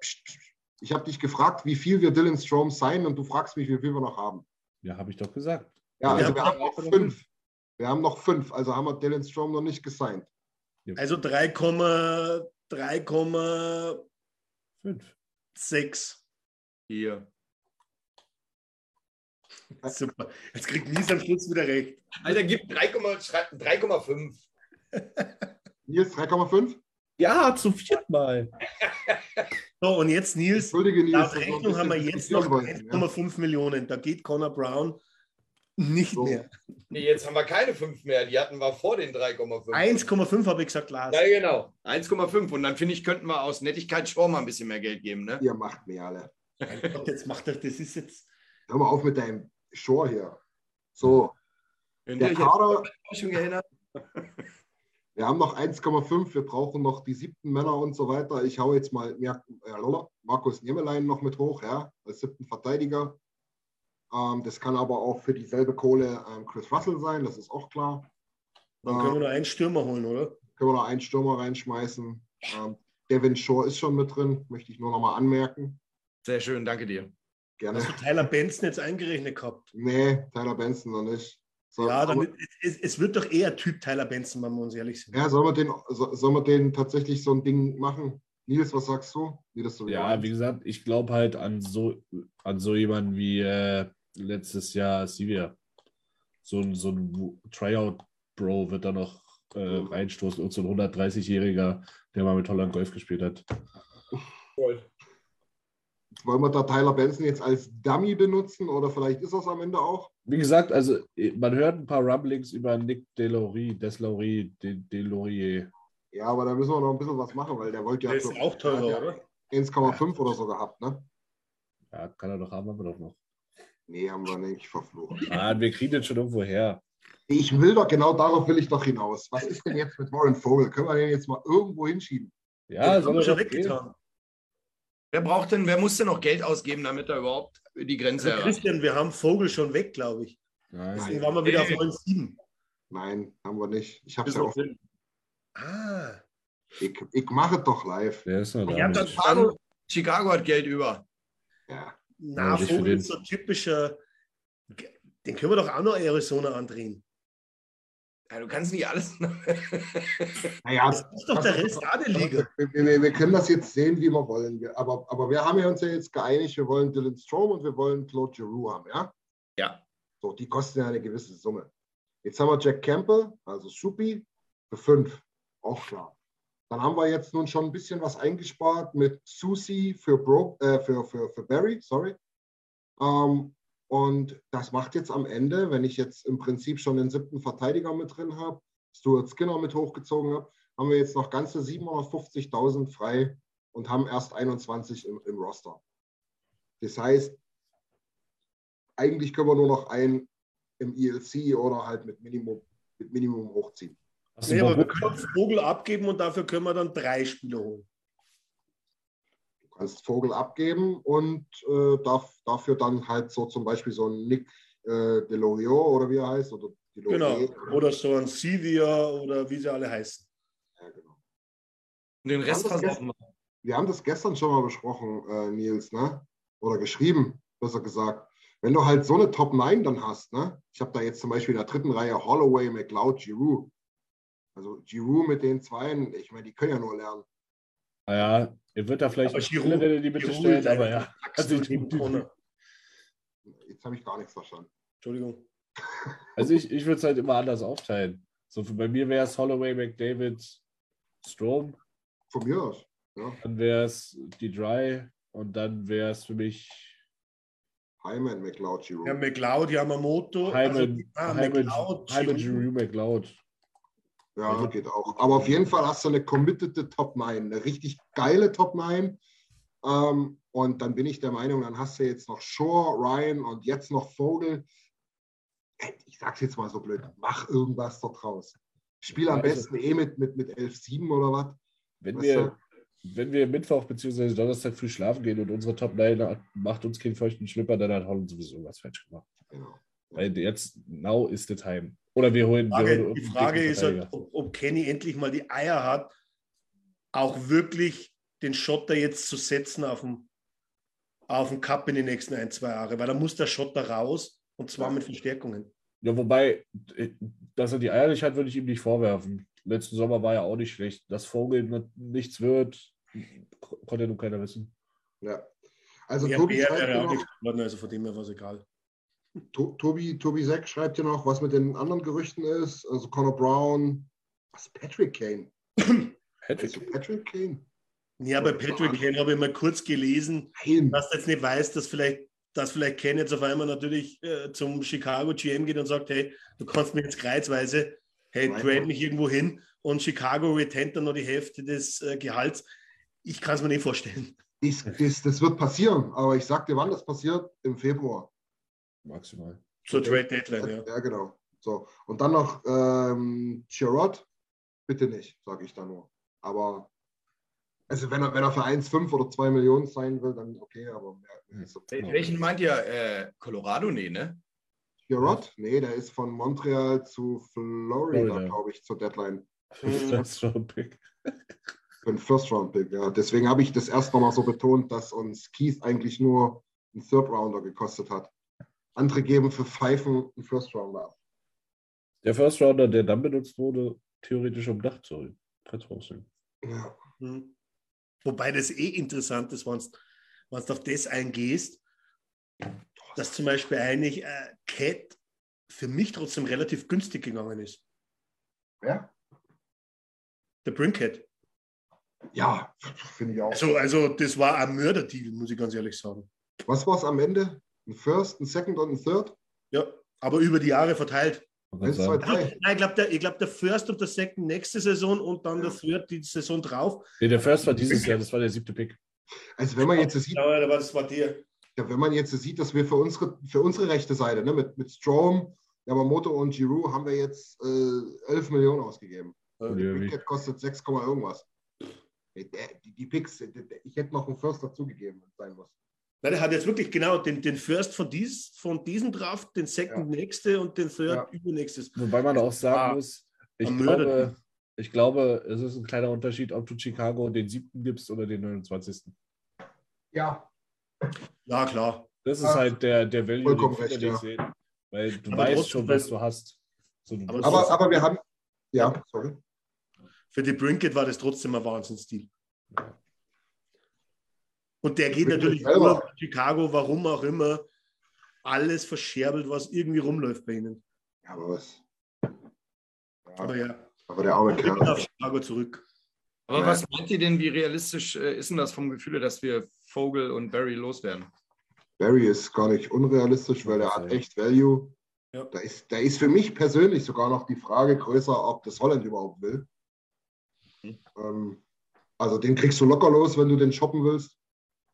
ich habe dich gefragt, wie viel wir Dylan Strom sein und du fragst mich, wie viel wir noch haben. Ja, habe ich doch gesagt. Ja, Wir also haben wir haben noch fünf. Wir haben noch fünf, also haben wir Dylan Strom noch nicht gesigned. Also 3,3,6. Fünf. Hier. Super. Jetzt kriegt Nies am Schluss wieder recht. Alter, gib 3,5. schreib 3,5. Nils, 3,5? Ja, zum vierten Mal. So, und jetzt Nils. Entschuldige, Nils. Laut wir Rechnung haben wir jetzt noch diskutieren wollten, ja. 1,5 Millionen. Da geht Connor Brown nicht So. mehr. Nee, jetzt haben wir keine 5 mehr. Die hatten wir vor den 3,5. 1,5 habe ich gesagt, Lars. Ja, genau. 1,5. Und dann finde ich, könnten wir aus Nettigkeit schon mal ein bisschen mehr Geld geben, ne? Ihr macht mir alle. Mein Gott, jetzt macht er, das ist jetzt. Hör mal auf mit deinem Shore hier. So, Könnt der Kader, schon wir haben noch 1,5, wir brauchen noch die siebten Männer und so weiter. Ich hau jetzt mal Markus Niemelein noch mit hoch, ja, als siebten Verteidiger. Ähm, das kann aber auch für dieselbe Kohle ähm, Chris Russell sein, das ist auch klar. Dann können wir nur einen Stürmer holen, oder? Können wir noch einen Stürmer reinschmeißen. Ähm, Devin Shore ist schon mit drin, möchte ich nur noch mal anmerken. Sehr schön, danke dir. Gerne. Hast du Tyler Benson jetzt eingerechnet gehabt? Nee, Tyler Benson noch nicht. So, Ja, aber- dann, es, es wird doch eher Typ Tyler Benson, wenn wir uns ehrlich sind. Ja, sollen wir, den, so, sollen wir den tatsächlich so ein Ding machen? Nils, was sagst du? Wie das so Ja, wie gesagt, ich glaube halt an so, an so jemanden wie äh, letztes Jahr Sivir. So ein, so ein Tryout-Bro wird da noch äh, Mhm. reinstoßen und so ein 130-Jähriger, der mal mit Holland Golf gespielt hat. Wollen wir da Tyler Benson jetzt als Dummy benutzen oder vielleicht ist es am Ende auch? Wie gesagt, also man hört ein paar Rumblings über Nick Delory, Deslaurie, De, Delorier. Ja, aber da müssen wir noch ein bisschen was machen, weil der wollte ja Der ist auch teurer, hat oder? ja 1,5 oder so gehabt, ne? Ja, kann er doch haben, haben wir doch noch. Nee, haben wir nicht verflucht. Ah, wir kriegen den schon irgendwo her. Ich will doch, genau darauf will ich doch hinaus. Was ist denn jetzt mit Warren Vogel? Können wir den jetzt mal irgendwo hinschieben? Ja, soll haben wir schon gehen. weggetan. Wer braucht denn, wer muss denn noch Geld ausgeben, damit er überhaupt die Grenze Also erreicht? Christian, wir haben Vogel schon weg, glaube ich. Nein. Deswegen waren wir wieder auf 9,7. Nein, haben wir nicht. Ich habe Das ja auch. Sinn. Ah. Ich, ich mache es doch live. Der ist noch da. Das- Chicago, Chicago hat Geld über. Ja. Na, Ja, Vogel ist so typischer. Den können wir doch auch noch Arizona andrehen. Ja, du kannst nicht alles. Naja, Das ist doch der Rest der Liga. Wir, wir, wir können das jetzt sehen, wie wir wollen. Wir, aber, aber wir haben ja uns ja jetzt geeinigt, wir wollen Dylan Strom und wir wollen Claude Giroux haben, ja? ja. So, die kosten ja eine gewisse Summe. Jetzt haben wir Jack Campbell, also Supi, für fünf. Auch klar. Dann haben wir jetzt nun schon ein bisschen was eingespart mit Susi für, Bro, äh, für, für, für Barry, sorry. Ähm, und das macht jetzt am Ende, wenn ich jetzt im Prinzip schon den siebten Verteidiger mit drin habe, Stuart Skinner mit hochgezogen habe, haben wir jetzt noch ganze 750.000 frei und haben erst 21 im, im Roster. Das heißt, eigentlich können wir nur noch einen im ELC oder halt mit Minimum, mit Minimum hochziehen. Du Nee, aber wir können Vogel abgeben und dafür können wir dann drei Spieler holen. Du kannst Vogel abgeben und äh, darf, dafür dann halt so zum Beispiel so ein Nick äh, Deloriot oder wie er heißt. Oder Genau. Delorier. Oder so ein Sevia oder wie sie alle heißen. Ja, genau. Und den Rest das versorgen wir. Wir haben das gestern schon mal besprochen, äh, Nils, ne? Oder geschrieben, besser gesagt. Wenn du halt so eine Top 9 dann hast, ne? Ich habe da jetzt zum Beispiel in der dritten Reihe Holloway, McLeod, Giroux. Also Giroux mit den Zweien, ich meine, die können ja nur lernen. Naja, er wird da vielleicht Aber Giroud- in die Mitte Giroud stellt, aber einfach ja. Also. Jetzt habe ich gar nichts verstanden. Entschuldigung. also ich, ich würde es halt immer anders aufteilen. So für, bei mir wäre es Holloway, McDavid, Strom, Von mir aus. Ja. dann wäre es die Dry und dann wäre es für mich Hyman, McLeod, Giroux. Ja, McLeod, Yamamoto. Hyman, ah, Hyman, McLeod, Hyman, Giroud. Giroux, McLeod. Ja, geht auch. Aber auf jeden Fall hast du eine committede Top 9, eine richtig geile Top 9. Ähm, und dann bin ich der Meinung, dann hast du jetzt noch Shore, Ryan und jetzt noch Vogel. Ich sag's jetzt mal so blöd, mach irgendwas dort raus. Spiel am besten eh mit, mit, mit 11-7 oder was. Wenn Weißt wir, du? wenn wir Mittwoch bzw. Donnerstag früh schlafen gehen und unsere Top 9 macht uns keinen feuchten Schlipper, dann hat Holland sowieso was falsch gemacht. Genau. Weil jetzt, now is the time. Oder wir holen. Frage, wir holen die Frage ist halt, ob, ob Kenny endlich mal die Eier hat, auch wirklich den Schotter jetzt zu setzen auf dem, auf dem Cup in den nächsten ein, zwei Jahre, weil da muss der Schotter raus und zwar mit Verstärkungen. Ja, wobei, äh, dass er die Eier nicht hat, würde ich ihm nicht vorwerfen. Letzten Sommer war ja auch nicht schlecht. Dass Vogel nichts wird, ko- konnte nun keiner wissen. Ja. Also Ja, Tobi schreibt wäre auch noch, nicht geworden, also von dem her war es egal. To- Tobi, Tobi Seck schreibt hier noch, was mit den anderen Gerüchten ist. Also Connor Brown, was Patrick Kane? Hattrick. Also Patrick Kane? Ja, bei Patrick Kane habe ich mal kurz gelesen, Nein. dass du jetzt nicht weißt, dass vielleicht, dass vielleicht Ken jetzt auf einmal natürlich äh, zum Chicago GM geht und sagt, hey, du kannst mir jetzt kreuzweise, hey, Nein. trade mich irgendwo hin und Chicago retent dann noch die Hälfte des äh, Gehalts. Ich kann es mir nicht vorstellen. Das, das, das wird passieren, aber ich sag dir, wann das passiert? Im Februar. Maximal. Zur Trade Deadline, ja. Ja, genau. So. Und dann noch ähm, Chirot, bitte nicht, sage ich da nur. Aber also wenn er, wenn er für 1,5 oder 2 Millionen sein will, dann okay, aber mehr, mehr. Wel- Welchen meint ihr? Äh, Colorado? Nee, ne? Chirot? Nee, der ist von Montreal zu Florida, Florida. glaube ich, zur Deadline. First Round Pick. Für einen First-Round-Pick, ja. Deswegen habe ich das erst nochmal so betont, dass uns Keith eigentlich nur einen Third-Rounder gekostet hat. Andere geben für Pfeifen einen First-Rounder ab. Der First Rounder, der dann benutzt wurde, theoretisch um Dach zu sehen. Ja. Hm. Wobei das eh interessant ist, wenn du auf das eingehst, dass zum Beispiel eigentlich äh, Cat für mich trotzdem relativ günstig gegangen ist. Ja, Der Brinkhead. ja finde ich auch. Also, also das war ein Mörderdeal, muss ich ganz ehrlich sagen. Was war es am Ende? Ein First, ein Second und ein Third? Ja, aber über die Jahre verteilt. Eins, zwei, sagen. drei. Nein, ich glaube, der, ich glaub, der First und der Second nächste Saison und dann der Third die Saison drauf. Nee, der First war dieses Jahr, das war der siebte Pick. Also wenn man jetzt sieht, Ja, das war der. ja, wenn man jetzt sieht, dass wir für unsere, für unsere rechte Seite, ne, mit, mit Strom, Yamamoto und Giroud, haben wir jetzt äh, 11 Millionen ausgegeben. Ja, Der Pickett kostet 6, Komma irgendwas. Die, die Picks, ich hätte noch einen First dazugegeben, wenn es sein muss. Nein, der hat jetzt wirklich genau den, den First von, dies, von diesem Draft, den Second nächste und den Third Ja. übernächstes. Wobei man auch sagen Ah, muss, ich glaube, ich glaube, es ist ein kleiner Unterschied, ob du Chicago den siebten gibst oder den 29. Ja, Ja, klar. Das ist halt der, der Value, vollkommen den recht, nicht ja. sehen. Weil du Aber weißt schon, was du hast. So, du Aber aber, aber wir haben, ja, sorry. Für die Brinket war das trotzdem ein Wahnsinnsstil. Und der geht natürlich nur nach Chicago, warum auch immer, alles verscherbelt, was irgendwie rumläuft bei ihnen. Ja, aber was? Aber Ja, ja, aber der arme wir auf Kerl. Chicago zurück. Aber Ja. was meint ihr denn, wie realistisch äh, ist denn das vom Gefühl, dass wir Vogel und Barry loswerden? Barry ist gar nicht unrealistisch, weil er hat echt Value. Ja. Da ist, da ist für mich persönlich sogar noch die Frage größer, ob das Holland überhaupt will. Hm. Ähm, also den kriegst du locker los, wenn du den shoppen willst.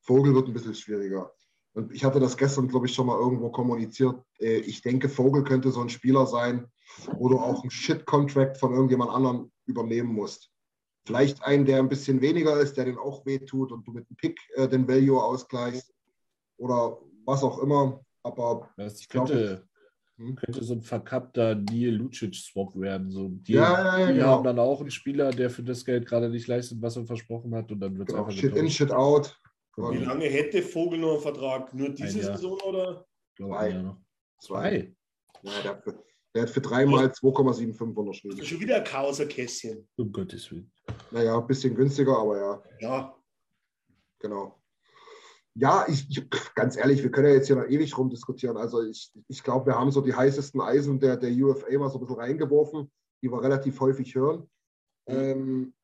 Vogel wird ein bisschen schwieriger. Und ich hatte das gestern, glaube ich, schon mal irgendwo kommuniziert. Äh, Ich denke, Vogel könnte so ein Spieler sein, wo du auch einen Shit-Contract von irgendjemand anderem übernehmen musst. Vielleicht einen, der ein bisschen weniger ist, der den auch wehtut und du mit dem Pick äh, den Value ausgleichst oder was auch immer. Aber Das Ich könnte, Hm? könnte so ein verkappter Neil Lucic-Swap werden. So, die Ja, ja, ja, die genau. haben dann auch einen Spieler, der für das Geld gerade nicht leistet, was er versprochen hat, und dann wird es genau, einfach Shit in. Shit out. Wie lange hätte Vogel noch einen Vertrag? Nur diese. Saison oder? Ich glaube, Zwei. ein Jahr noch. zwei. Zwei. Ja, der, hat für, der hat für dreimal 2,75 unterschrieben. Schon wieder ein Kauserkästchen. Um Gottes Willen. Naja, ein bisschen günstiger, aber ja, Ja, genau. Ja, ich, ich, ganz ehrlich, wir können ja jetzt hier noch ewig rumdiskutieren. Also ich, ich glaube, wir haben so die heißesten Eisen der, der UFA mal so ein bisschen reingeworfen, die wir relativ häufig hören. Ähm,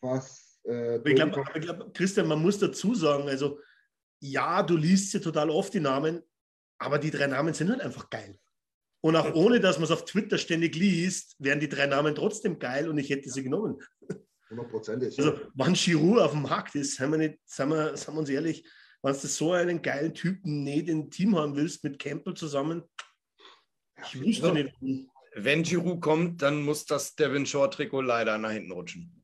was äh, Aber ich glaube, glaub, Christian, man muss dazu sagen, also ja, du liest sie total oft, die Namen, aber die drei Namen sind halt einfach geil. Und auch ohne, dass man es auf Twitter ständig liest, wären die drei Namen trotzdem geil und ich hätte sie genommen. hundertprozentig. Also, wann Giroud auf dem Markt ist, seien wir, nicht, seien wir, seien wir uns ehrlich, wenn du so einen geilen Typen nicht im Team haben willst, mit Campbell zusammen, ich wüsste Ja. nicht. Wenn Giroud kommt, dann muss das Devin Shore-Trikot leider nach hinten rutschen.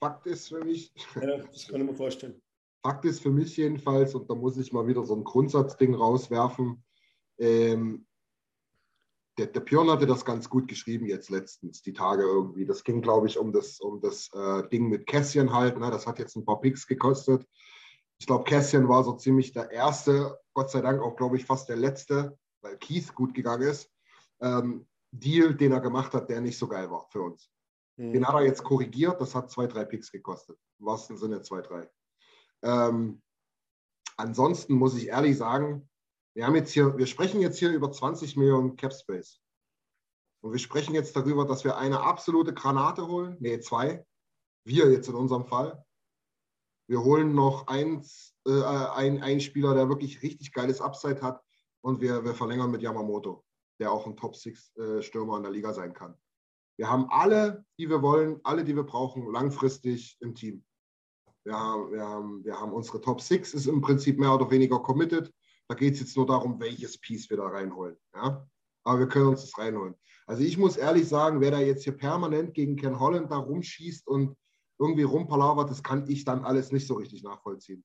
Fakt ist für mich. Ja, das kann ich mir vorstellen. Fakt ist für mich jedenfalls, und da muss ich mal wieder so ein Grundsatzding rauswerfen. Ähm, der, der Björn hatte das ganz gut geschrieben jetzt letztens, die Tage irgendwie. Das ging, glaube ich, um das, um das äh, Ding mit Kässchen halt. Ne? Das hat jetzt ein paar Picks gekostet. Ich glaube, Kässchen war so ziemlich der erste, Gott sei Dank auch, glaube ich, fast der letzte, weil Keith gut gegangen ist. Ähm, Deal, den er gemacht hat, der nicht so geil war für uns. Hm. Den hat er jetzt korrigiert, das hat zwei, drei Picks gekostet. Im wahrsten Sinne zwei, drei. Ähm, ansonsten muss ich ehrlich sagen, wir haben jetzt hier, wir sprechen jetzt hier über 20 Millionen Cap Space. Und wir sprechen jetzt darüber, dass wir eine absolute Granate holen. Nee, zwei. Wir jetzt in unserem Fall. Wir holen noch eins, äh, ein, einen Spieler, der wirklich richtig geiles Upside hat. Und wir, wir verlängern mit Yamamoto, der auch ein Top-Six-Stürmer in der Liga sein kann. Wir haben alle, die wir wollen, alle, die wir brauchen, langfristig im Team. Wir haben, wir haben, wir haben unsere Top Six, ist im Prinzip mehr oder weniger committed. Da geht es jetzt nur darum, welches Piece wir da reinholen. Ja? Aber wir können uns das reinholen. Also ich muss ehrlich sagen, wer da jetzt hier permanent gegen Ken Holland da rumschießt und irgendwie rumpalavert, das kann ich dann alles nicht so richtig nachvollziehen.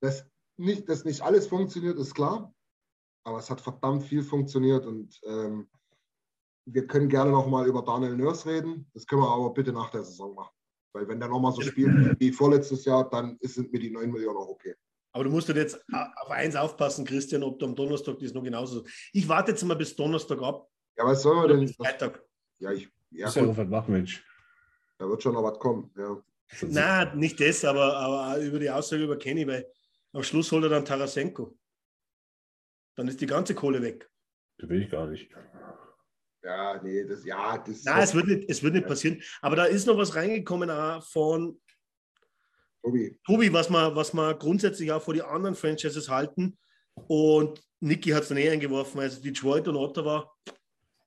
Dass nicht, dass nicht alles funktioniert, ist klar. Aber es hat verdammt viel funktioniert und ähm, wir können gerne nochmal über Daniel Nurse reden. Das können wir aber bitte nach der Saison machen. Weil wenn der nochmal so spielt wie vorletztes Jahr, dann sind mir die 9 Millionen auch okay. Aber du musst halt jetzt auf eins aufpassen, Christian, ob du am Donnerstag das noch genauso. Ich warte jetzt mal bis Donnerstag ab. Ja, was soll man Oder denn? Freitag. Ja, ich, ja, ist ja was machen, Mensch. da wird schon noch was kommen. Ja. Nein, nicht das, aber, aber auch über die Aussage über Kenny, weil am Schluss holt er dann Tarasenko. Dann ist die ganze Kohle weg. Das will ich gar nicht. Ja, nee, das, ja, das Nein, es wird, nicht, es wird nicht passieren. Aber da ist noch was reingekommen von Tobi. Tobi, was wir, was wir grundsätzlich auch vor die anderen Franchises halten. Und Niki hat es dann eh eingeworfen, also Detroit und Ottawa.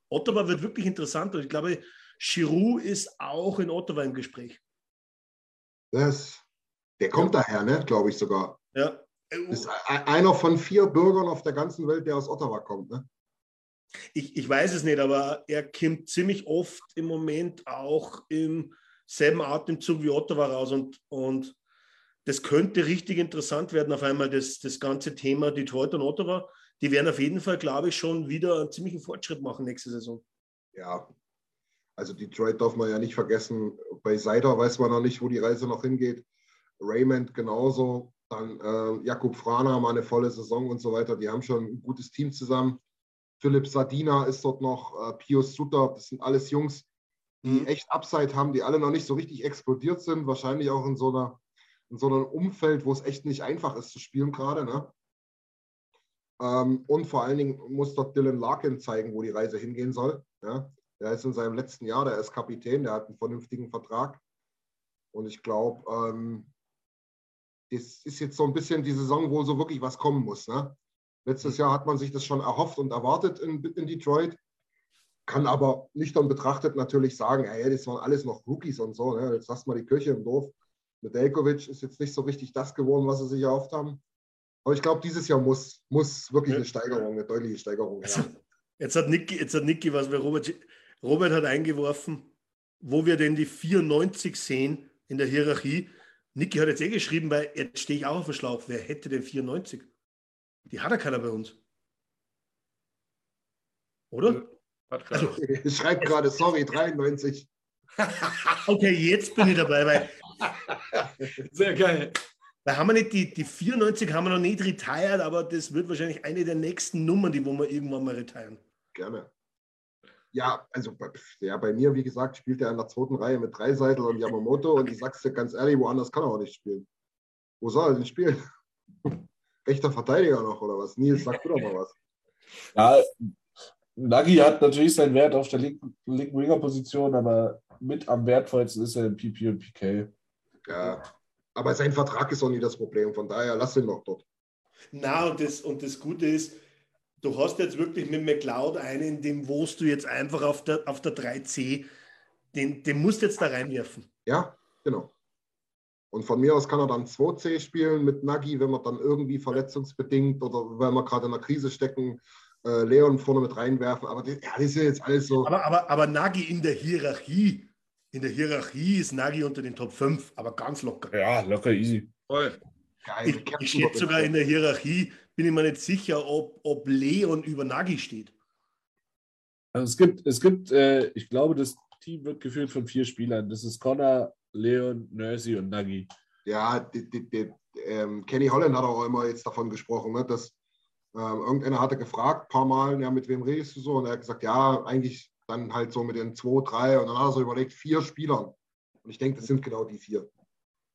Ottawa wird wirklich interessant und ich glaube, Giroud ist auch in Ottawa im Gespräch. Das, der kommt daher, ne, glaube ich sogar. Ja. Das ist einer von vier Bürgern auf der ganzen Welt, der aus Ottawa kommt. Ne? Ich, ich weiß es nicht, aber er kommt ziemlich oft im Moment auch im selben Atemzug wie Ottawa raus und, und das könnte richtig interessant werden, auf einmal das, das ganze Thema Detroit und Ottawa. Die werden auf jeden Fall, glaube ich, schon wieder einen ziemlichen Fortschritt machen nächste Saison. Ja. Also Detroit darf man ja nicht vergessen. Bei Seider weiß man noch nicht, wo die Reise noch hingeht. Raymond genauso. Dann äh, Jakub Frana mal eine volle Saison und so weiter. Die haben schon ein gutes Team zusammen. Philipp Sardina ist dort noch, äh, Pius Sutter, das sind alles Jungs, die Mhm. echt Upside haben, die alle noch nicht so richtig explodiert sind. Wahrscheinlich auch in so, einer, in so einem Umfeld, wo es echt nicht einfach ist zu spielen gerade. Ne? Ähm, und vor allen Dingen muss dort Dylan Larkin zeigen, wo die Reise hingehen soll. Ja? Der ist in seinem letzten Jahr, der ist Kapitän, der hat einen vernünftigen Vertrag. Und ich glaube, ähm, das ist jetzt so ein bisschen die Saison, wo so wirklich was kommen muss. Ne? Letztes Jahr hat man sich das schon erhofft und erwartet in, in Detroit. Kann aber nüchtern betrachtet natürlich sagen, hey, das waren alles noch Rookies und so. Ne? Jetzt lasst mal die Kirche im Dorf. Nedeljkovic ist jetzt nicht so richtig das geworden, was sie sich erhofft haben. Aber ich glaube, dieses Jahr muss, muss wirklich eine Steigerung, eine deutliche Steigerung her. jetzt hat Niki, jetzt hat Niki was, weil Robert, Robert hat eingeworfen, wo wir denn die 94 sehen in der Hierarchie. Niki hat jetzt eh geschrieben, weil jetzt stehe ich auch auf dem Schlauch. Wer hätte denn 94? Die hat ja keiner bei uns. Oder? Hat Also, schreibe gerade, sorry, 93. okay, jetzt bin ich dabei, weil, Sehr geil. weil haben wir nicht die, die 94 haben wir noch nicht retired, aber das wird wahrscheinlich eine der nächsten Nummern, die wo wir irgendwann mal retiren. Gerne. Ja, also bei- ja, bei mir, wie gesagt, spielt er in der zweiten Reihe mit Dreiseitel und Yamamoto und ich sag's dir ganz ehrlich, woanders kann er auch nicht spielen. Wo soll er denn spielen? Rechter Verteidiger noch oder was? Nils, sag du doch mal was. Ja, Nagy hat natürlich seinen Wert auf der linken, linken Winger-Position, aber mit am wertvollsten ist er im PP und PK. Ja, aber sein Vertrag ist auch nie das Problem, von daher lass ihn doch dort. Na, und das, und das Gute ist, du hast jetzt wirklich mit McLeod einen, den wost du jetzt einfach auf der, auf der 3C, den, den musst du jetzt da reinwerfen. Ja, genau. Und von mir aus kann er dann 2C spielen mit Nagy, wenn wir dann irgendwie verletzungsbedingt oder wenn wir gerade in einer Krise stecken, äh, Leon vorne mit reinwerfen. Aber die, ja, das ist ja jetzt alles so. Aber, aber, aber Nagi in der Hierarchie in der Hierarchie ist Nagy unter den Top 5, aber ganz locker. Ja, locker easy. Voll. Geil. Ich, ich schätze sogar in der Hierarchie, bin ich mir nicht sicher, ob, ob Leon über Nagy steht. Also es gibt, es gibt, äh, ich glaube, das Team wird geführt von vier Spielern. Das ist Connor, Leon, Nursey und Nagy. Ja, die, die, die, ähm, Kenny Holland hat auch immer jetzt davon gesprochen, ne, dass ähm, irgendeiner hatte gefragt, ein paar Mal, ja, mit wem redest du so? Und er hat gesagt, ja, eigentlich dann halt so mit den zwei, drei. Und dann hat er so überlegt, vier Spielern. Und ich denke, das sind genau die vier.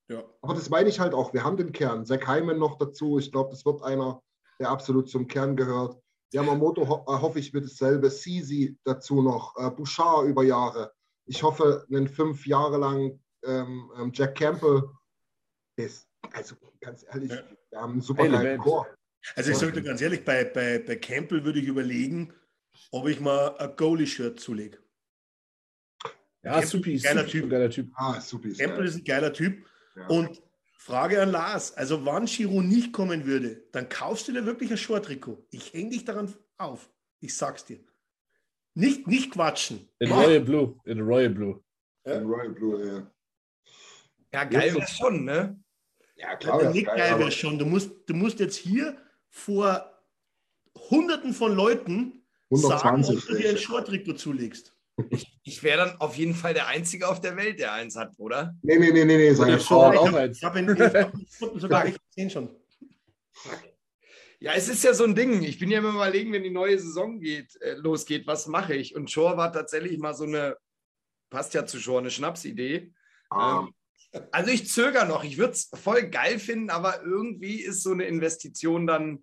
Ja. Aber das meine ich halt auch. Wir haben den Kern. Zack Hyman noch dazu. Ich glaube, das wird einer, der absolut zum Kern gehört. Yamamoto ho äh, hoffe ich wird dasselbe. Sisi dazu noch. Äh, Bouchard über Jahre. Ich hoffe, einen fünf Jahre lang ähm, ähm, Jack Campbell. Das, also ganz ehrlich, Ja. wir haben einen super geilen Chor. Also ich sage dir ganz ehrlich, bei, bei, bei Campbell würde ich überlegen, ob ich mal ein Goalie-Shirt zulege. Ja, Campbell, Supi, geiler Supi, Typ. geiler Typ. Ah, super. ist Campbell geil. ist ein geiler Typ. Ja. Und Frage an Lars, also wann Giro nicht kommen würde, dann kaufst du dir wirklich ein Short-Trikot. Ich hänge dich daran auf. Ich sag's dir. Nicht, nicht quatschen. In Mach. Royal Blue. In Royal Blue. In Royal Blue, ja. Ja, geil wäre schon, ne? Ja, klar. Nick geil, wäre schon. Du musst, du musst jetzt hier vor Hunderten von Leuten sagen, 120 ob du dir ein Short-Trikot zulegst. Ich wäre dann auf jeden Fall der Einzige auf der Welt, der eins hat, oder? Nee, nee, nee, nee, nee. Seine Frau hat auch eins. Ich habe ihn, ich ihn sogar echt gesehen schon. Ja, es ist ja so ein Ding. Ich bin ja immer überlegen, wenn die neue Saison geht, äh, losgeht, was mache ich? Und Shore war tatsächlich mal so eine, passt ja zu Shore, eine Schnapsidee. Ah, Ähm, also ich zögere noch. Ich würde es voll geil finden, aber irgendwie ist so eine Investition dann.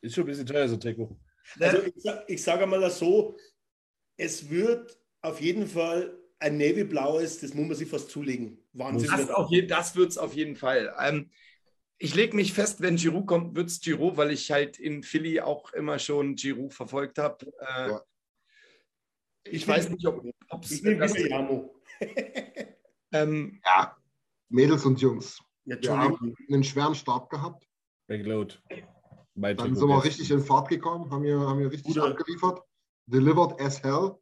Ist schon ein bisschen teuer, so Trikot. Also ich, ich sage mal das so, es wird auf jeden Fall ein Navy-blaues, das muss man sich fast zulegen. Wahnsinn. Das, wird es auf jeden Fall. Ähm, ich lege mich fest, wenn Giroud kommt, wird es Giroud, weil ich halt in Philly auch immer schon Giroud verfolgt habe. Äh, Ja. Ich Ich weiß nicht, ob es Ich nehme Jamo. ähm, ja, Mädels und Jungs. Ja, Wir haben Entschuldigung. einen schweren Start gehabt. Backload. Mein Dann sind wir richtig in Fahrt gekommen, haben hier, haben hier richtig Guter- abgeliefert. Delivered as hell.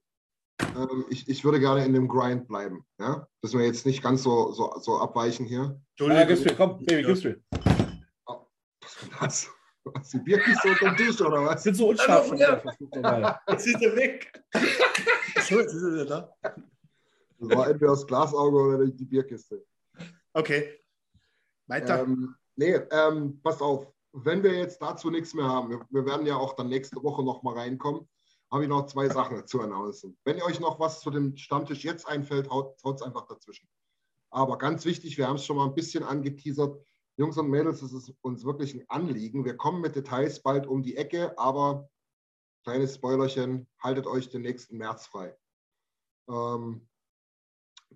Ähm, ich, ich würde gerne in dem Grind bleiben. Ja? Dass wir jetzt nicht ganz so, so, so abweichen hier. Ah, gib's mir, komm, Baby, gib's mir. Was? Was, die Bierkiste unter dem Tisch oder Ich was? bin so unscharf. Ja. Jetzt ist er weg. So, jetzt ist er wieder da. Das war entweder das Glasauge oder die Bierkiste. Okay. Weiter. Ähm, nee, ähm, passt auf. Wenn wir jetzt dazu nichts mehr haben, wir, werden ja auch dann nächste Woche noch mal reinkommen, habe ich noch zwei Sachen zu announcen. Wenn euch noch was zu dem Stammtisch jetzt einfällt, haut es einfach dazwischen. Aber ganz wichtig, wir haben es schon mal ein bisschen angeteasert. Jungs und Mädels, es ist uns wirklich ein Anliegen. Wir kommen mit Details bald um die Ecke, aber kleines Spoilerchen, haltet euch den nächsten März frei. Ähm,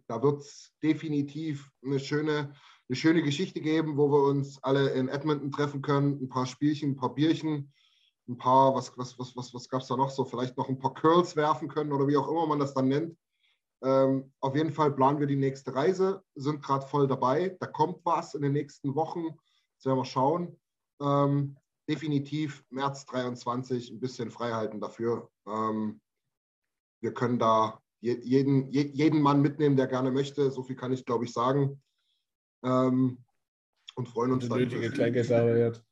da wird es definitiv eine schöne, eine schöne Geschichte geben, wo wir uns alle in Edmonton treffen können. Ein paar Spielchen, ein paar Bierchen, ein paar, was, was, was, was, was gab es da noch so? Vielleicht noch ein paar Curls werfen können oder wie auch immer man das dann nennt. Ähm, auf jeden Fall planen wir die nächste Reise, sind gerade voll dabei. Da kommt was in den nächsten Wochen. Jetzt werden wir schauen. Ähm, definitiv März 23 ein bisschen freihalten dafür. Ähm, wir können da jeden, je- jeden Mann mitnehmen, der gerne möchte. So viel kann ich, glaube ich, sagen. Ähm, und freuen uns Die dann. nötige Kleingeld hat.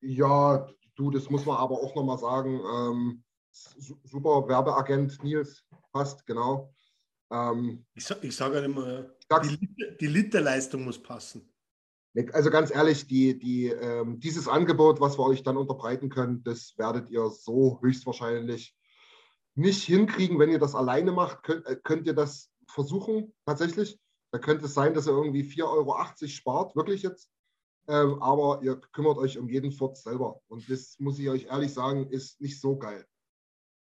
Ja, du, das muss man aber auch nochmal sagen. Ähm, su- super Werbeagent Nils, passt, genau. Ähm, Ich, ich sage halt immer, die, die Literleistung muss passen. also ganz ehrlich, die, die, ähm, dieses Angebot, was wir euch dann unterbreiten können, das werdet ihr so höchstwahrscheinlich nicht hinkriegen. Wenn ihr das alleine macht, könnt, äh, könnt ihr das versuchen, tatsächlich. Da könnte es sein, dass ihr irgendwie 4,80 Euro spart, wirklich jetzt. Ähm, aber ihr kümmert euch um jeden Furz selber. Und das muss ich euch ehrlich sagen, ist nicht so geil.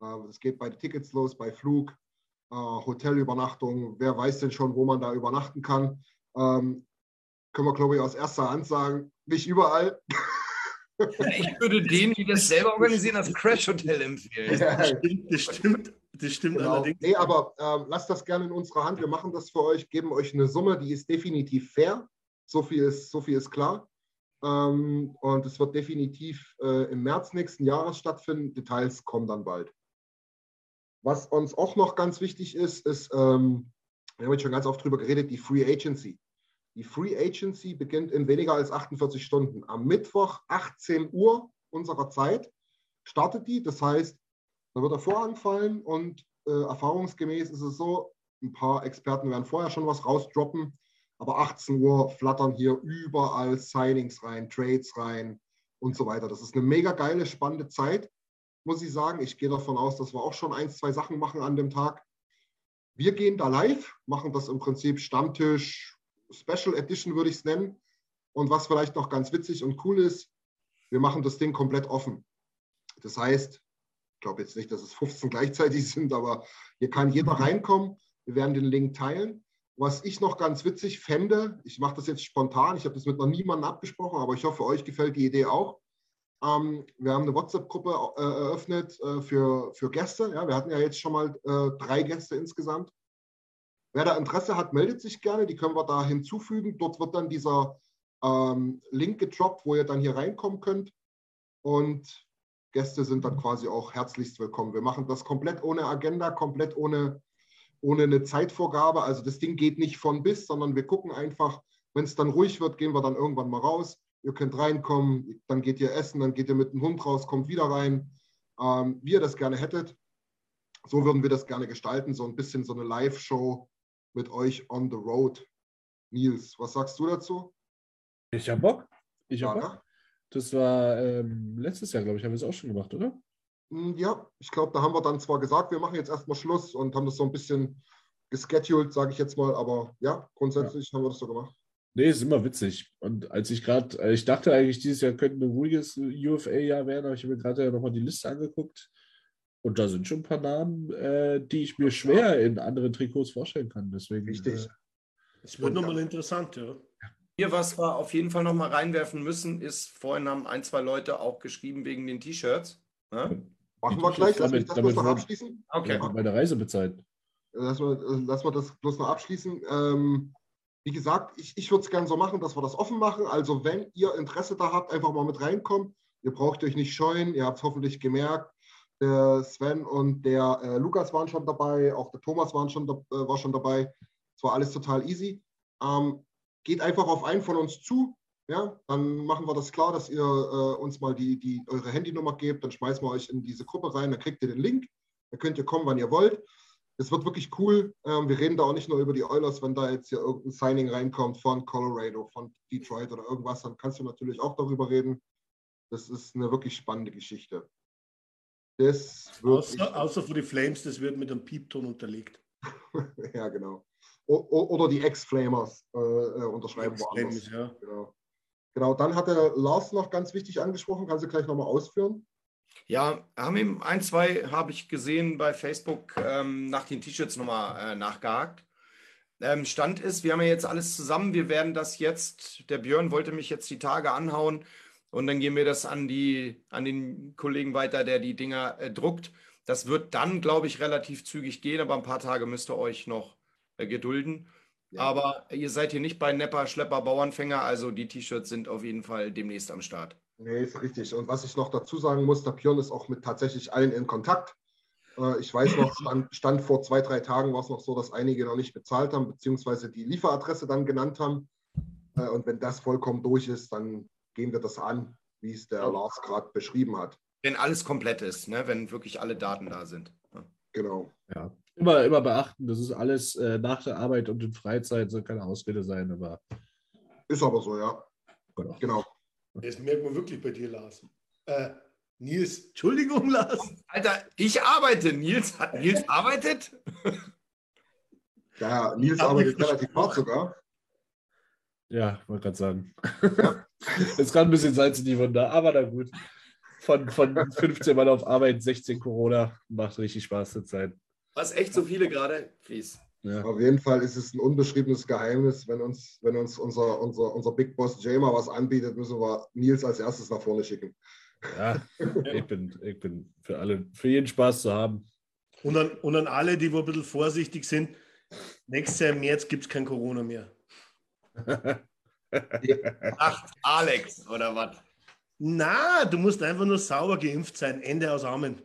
Äh, Es geht bei Tickets los, bei Flug, äh, Hotelübernachtung. Wer weiß denn schon, wo man da übernachten kann? Ähm, können wir, glaube ich, aus erster Hand sagen, nicht überall. ich würde denen, die das selber organisieren, das Crash Hotel empfehlen. Das stimmt, das stimmt, das stimmt Genau. allerdings. Nee, aber ähm, lasst das gerne in unserer Hand. Wir machen das für euch, geben euch eine Summe, die ist definitiv fair. So viel ist, so viel ist klar. Ähm, und es wird definitiv äh, im März nächsten Jahres stattfinden. Details kommen dann bald. Was uns auch noch ganz wichtig ist, ist, ähm, wir haben jetzt schon ganz oft drüber geredet, die Free Agency. Die Free Agency beginnt in weniger als 48 Stunden. Am Mittwoch 18 Uhr unserer Zeit startet die. Das heißt, da wird der Vorhang fallen und äh, erfahrungsgemäß ist es so, ein paar Experten werden vorher schon was rausdroppen, aber 18 Uhr flattern hier überall Signings rein, Trades rein und so weiter. Das ist eine mega geile, spannende Zeit, muss ich sagen. Ich gehe davon aus, dass wir auch schon ein, zwei Sachen machen an dem Tag. Wir gehen da live, machen das im Prinzip Stammtisch, Special Edition würde ich es nennen. Und was vielleicht noch ganz witzig und cool ist, wir machen das Ding komplett offen. Das heißt, ich glaube jetzt nicht, dass es 15 gleichzeitig sind, aber hier kann jeder reinkommen. Wir werden den Link teilen. Was ich noch ganz witzig fände, ich mache das jetzt spontan, ich habe das mit noch niemandem abgesprochen, aber ich hoffe, euch gefällt die Idee auch. Ähm, wir haben eine WhatsApp-Gruppe äh, eröffnet äh, für, für Gäste. Ja, wir hatten ja jetzt schon mal äh, drei Gäste insgesamt. Wer da Interesse hat, meldet sich gerne. Die können wir da hinzufügen. Dort wird dann dieser ähm, Link gedroppt, wo ihr dann hier reinkommen könnt. Und Gäste sind dann quasi auch herzlichst willkommen. Wir machen das komplett ohne Agenda, komplett ohne ohne eine Zeitvorgabe. Also das Ding geht nicht von bis, sondern wir gucken einfach, wenn es dann ruhig wird, gehen wir dann irgendwann mal raus. Ihr könnt reinkommen, dann geht ihr essen, dann geht ihr mit dem Hund raus, kommt wieder rein, ähm, wie ihr das gerne hättet. So würden wir das gerne gestalten, so ein bisschen so eine Live-Show mit euch on the road. Nils, was sagst du dazu? Ich hab Bock. Ich hab Ja, Bock. ne? Das war ähm, letztes Jahr, glaube ich, haben wir es auch schon gemacht, oder? Hm, Ja, ich glaube, da haben wir dann zwar gesagt, wir machen jetzt erstmal Schluss und haben das so ein bisschen gescheduled, sage ich jetzt mal, aber ja, grundsätzlich haben wir das so gemacht. Nee, ist immer witzig. Und als ich gerade, äh, ich dachte eigentlich, dieses Jahr könnte ein ruhiges UFA-Jahr werden, aber ich habe mir gerade ja nochmal die Liste angeguckt. Und da sind schon ein paar Namen, äh, die ich mir schwer in anderen Trikots vorstellen kann. Deswegen, Richtig. Äh, Es wird nochmal interessant, ja. Hier, was wir auf jeden Fall noch mal reinwerfen müssen, ist, vorhin haben ein, zwei Leute auch geschrieben wegen den T-Shirts. Ne? Machen wir gleich, lass mich damit- das damit bloß noch abschließen. Okay. ja, meine Reise bezahlt. Lass wir, lass wir das bloß noch abschließen. Ähm, wie gesagt, ich, ich würde es gerne so machen, dass wir das offen machen. Also wenn ihr Interesse da habt, einfach mal mit reinkommen. Ihr braucht euch nicht scheuen. Ihr habt es hoffentlich gemerkt. Der Sven und der äh, Lukas waren schon dabei, auch der Thomas waren schon, äh, war schon dabei. Es war alles total easy. Ähm, geht einfach auf einen von uns zu. Ja, dann machen wir das klar, dass ihr äh, uns mal die, die, eure Handynummer gebt. Dann schmeißen wir euch in diese Gruppe rein. Dann kriegt ihr den Link. Da könnt ihr kommen, wann ihr wollt. Es wird wirklich cool. Ähm, wir reden da auch nicht nur über die Oilers, wenn da jetzt hier irgendein Signing reinkommt von Colorado, von Detroit oder irgendwas, dann kannst du natürlich auch darüber reden. Das ist eine wirklich spannende Geschichte. Das wird Außer, außer für die Flames, das wird mit einem Piepton unterlegt. ja, genau. O o- oder die Ex-Flamers äh, äh, unterschreiben woanders. Ja. Genau. genau, dann hat der Lars noch ganz wichtig angesprochen. Kannst du gleich nochmal ausführen? Ja, haben ihm ein, zwei, habe ich gesehen bei Facebook, ähm, nach den T-Shirts nochmal äh, nachgehakt. Ähm, Stand ist, wir haben ja jetzt alles zusammen. Wir werden das jetzt, der Björn wollte mich jetzt die Tage anhauen und dann geben wir das an, die, an den Kollegen weiter, der die Dinger äh, druckt. Das wird dann, glaube ich, relativ zügig gehen, aber ein paar Tage müsst ihr euch noch äh, gedulden. Ja. Aber ihr seid hier nicht bei Nepper, Schlepper, Bauernfänger, also die T-Shirts sind auf jeden Fall demnächst am Start. Nee, ist richtig. Und was ich noch dazu sagen muss, der Björn ist auch mit tatsächlich allen in Kontakt. Äh, Ich weiß noch, stand, stand vor zwei, drei Tagen war es noch so, dass einige noch nicht bezahlt haben, beziehungsweise die Lieferadresse dann genannt haben. Äh, Und wenn das vollkommen durch ist, dann gehen wir das an, wie es der Lars gerade beschrieben hat. Wenn alles komplett ist, ne? wenn wirklich alle Daten da sind. Ja. Genau. Ja. Immer, immer beachten, das ist alles äh, nach der Arbeit und in Freizeit, soll keine Ausrede sein, aber Ist aber so, ja. genau. Genau. Das merkt man wirklich bei dir, Lars. Äh, Nils, Entschuldigung, Lars. Alter, ich arbeite. Nils hat Nils arbeitet? Ja, Nils arbeitet relativ hart sogar. Ja, wollte gerade sagen. Jetzt gerade ein bisschen Salz in die Wunde, aber na gut. Von, von 15 Mal auf Arbeit, 16 Corona, macht richtig Spaß zur Zeit. Was echt so viele gerade? Fies. Ja. Auf jeden Fall ist es ein unbeschriebenes Geheimnis. Wenn uns, wenn uns unser, unser, unser Big Boss Jay mal was anbietet, müssen wir Nils als erstes nach vorne schicken. Ja, ich bin, ich bin für alle, für jeden Spaß zu haben. Und an, und an alle, die wo ein bisschen vorsichtig sind, nächstes Jahr im März gibt es kein Corona mehr. Ach, Alex, oder was? Na, du musst einfach nur sauber geimpft sein. Ende aus Amen.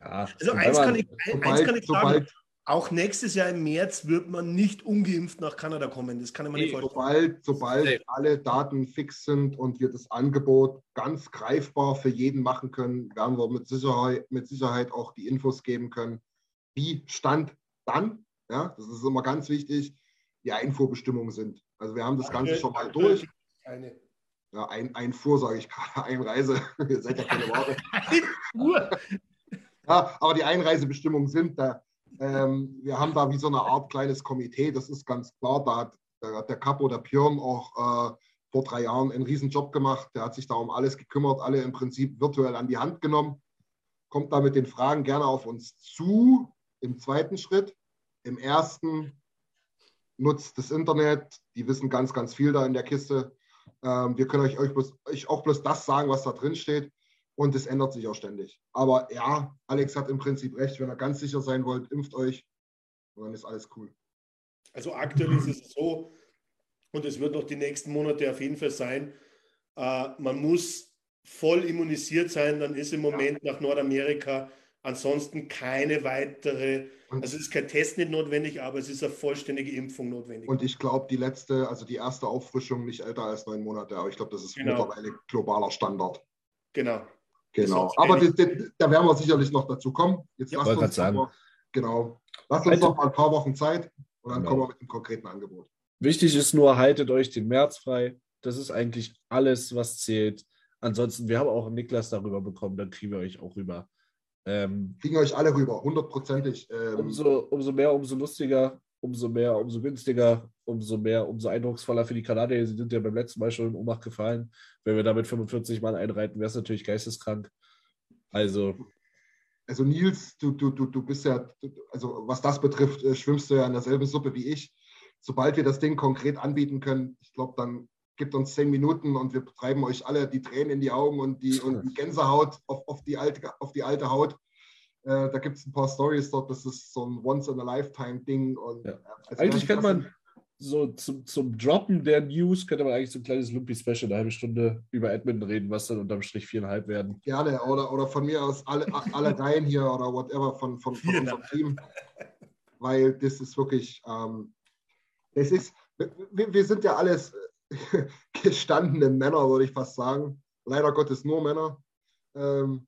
Ja, Also eins kann ich, ein- eins kann ich sagen. auch nächstes Jahr im März wird man nicht ungeimpft nach Kanada kommen. Das kann ich mir nicht vorstellen. sobald, sobald Nee. alle Daten fix sind und wir das Angebot ganz greifbar für jeden machen können, werden wir mit Sicherheit, mit Sicherheit auch die Infos geben können, wie Stand dann, ja, das ist immer ganz wichtig, die Einfuhrbestimmungen sind. Also wir haben das Ganze schon mal durch. Eine. Ja, ein, Einfuhr, sage ich gerade, Einreise. Ihr seid ja keine. Uhr. Ja, aber die Einreisebestimmungen sind da. Ähm, wir haben da wie so eine Art kleines Komitee, das ist ganz klar. Da hat, da hat der Capo, der Björn, auch äh, vor drei Jahren einen riesen Job gemacht. Der hat sich da um alles gekümmert, alle im Prinzip virtuell an die Hand genommen. Kommt da mit den Fragen gerne auf uns zu im zweiten Schritt. Im ersten nutzt das Internet. Die wissen ganz, ganz viel da in der Kiste. Ähm, wir können euch, euch, bloß, euch auch bloß das sagen, was da drin steht. Und es ändert sich auch ständig. Aber ja, Alex hat im Prinzip recht. Wenn ihr ganz sicher sein wollt, impft euch. Und dann ist alles cool. Also aktuell ist es so, und es wird noch die nächsten Monate auf jeden Fall sein, äh, man muss voll immunisiert sein, dann ist im Moment nach Nordamerika ansonsten keine weitere, Und- also es ist kein Test nicht notwendig, aber es ist eine vollständige Impfung notwendig. Und ich glaube, die letzte, also die erste Auffrischung nicht älter als neun Monate. Aber ich glaube, das ist Genau. mittlerweile globaler Standard. genau. Genau. Aber die, die, da werden wir sicherlich noch dazu kommen. Jetzt Ja, lasst uns sagen. aber, genau. Lasst uns Also- noch mal ein paar Wochen Zeit und dann Genau. kommen wir mit einem konkreten Angebot. Wichtig ist nur, haltet euch den März frei. Das ist eigentlich alles, was zählt. Ansonsten, wir haben auch einen Niklas darüber bekommen, dann kriegen wir euch auch rüber. Ähm, Kriegen euch alle rüber, hundertprozentig. Ähm, umso, umso mehr, umso lustiger, umso mehr, umso günstiger, umso mehr, umso eindrucksvoller für die Kanadier. Sie sind ja beim letzten Mal schon in Ohnmacht gefallen. Wenn wir damit 45 Mann einreiten, wäre es natürlich geisteskrank. Also, also Nils, du, du, du, du bist ja, also was das betrifft, äh, schwimmst du ja in derselben Suppe wie ich. Sobald wir das Ding konkret anbieten können, ich glaube, dann gibt uns zehn Minuten und wir treiben euch alle die Tränen in die Augen und die, und die Gänsehaut auf, auf, die alte, auf die alte Haut. Äh, da gibt es ein paar Stories dort, das ist so ein Once-in-a-Lifetime-Ding. Ja. äh, als eigentlich könnte man so zum, zum Droppen der News, könnte man eigentlich so ein kleines Lumpy-Special, eine halbe Stunde über Edmonton reden, was dann unterm Strich viereinhalb werden. Gerne, oder, oder von mir aus alle, alle Reihen hier oder whatever von, von, von unserem Team. Weil das ist wirklich, ähm, das ist, wir, wir sind ja alles gestandene Männer, würde ich fast sagen. Leider Gottes nur Männer. Ähm,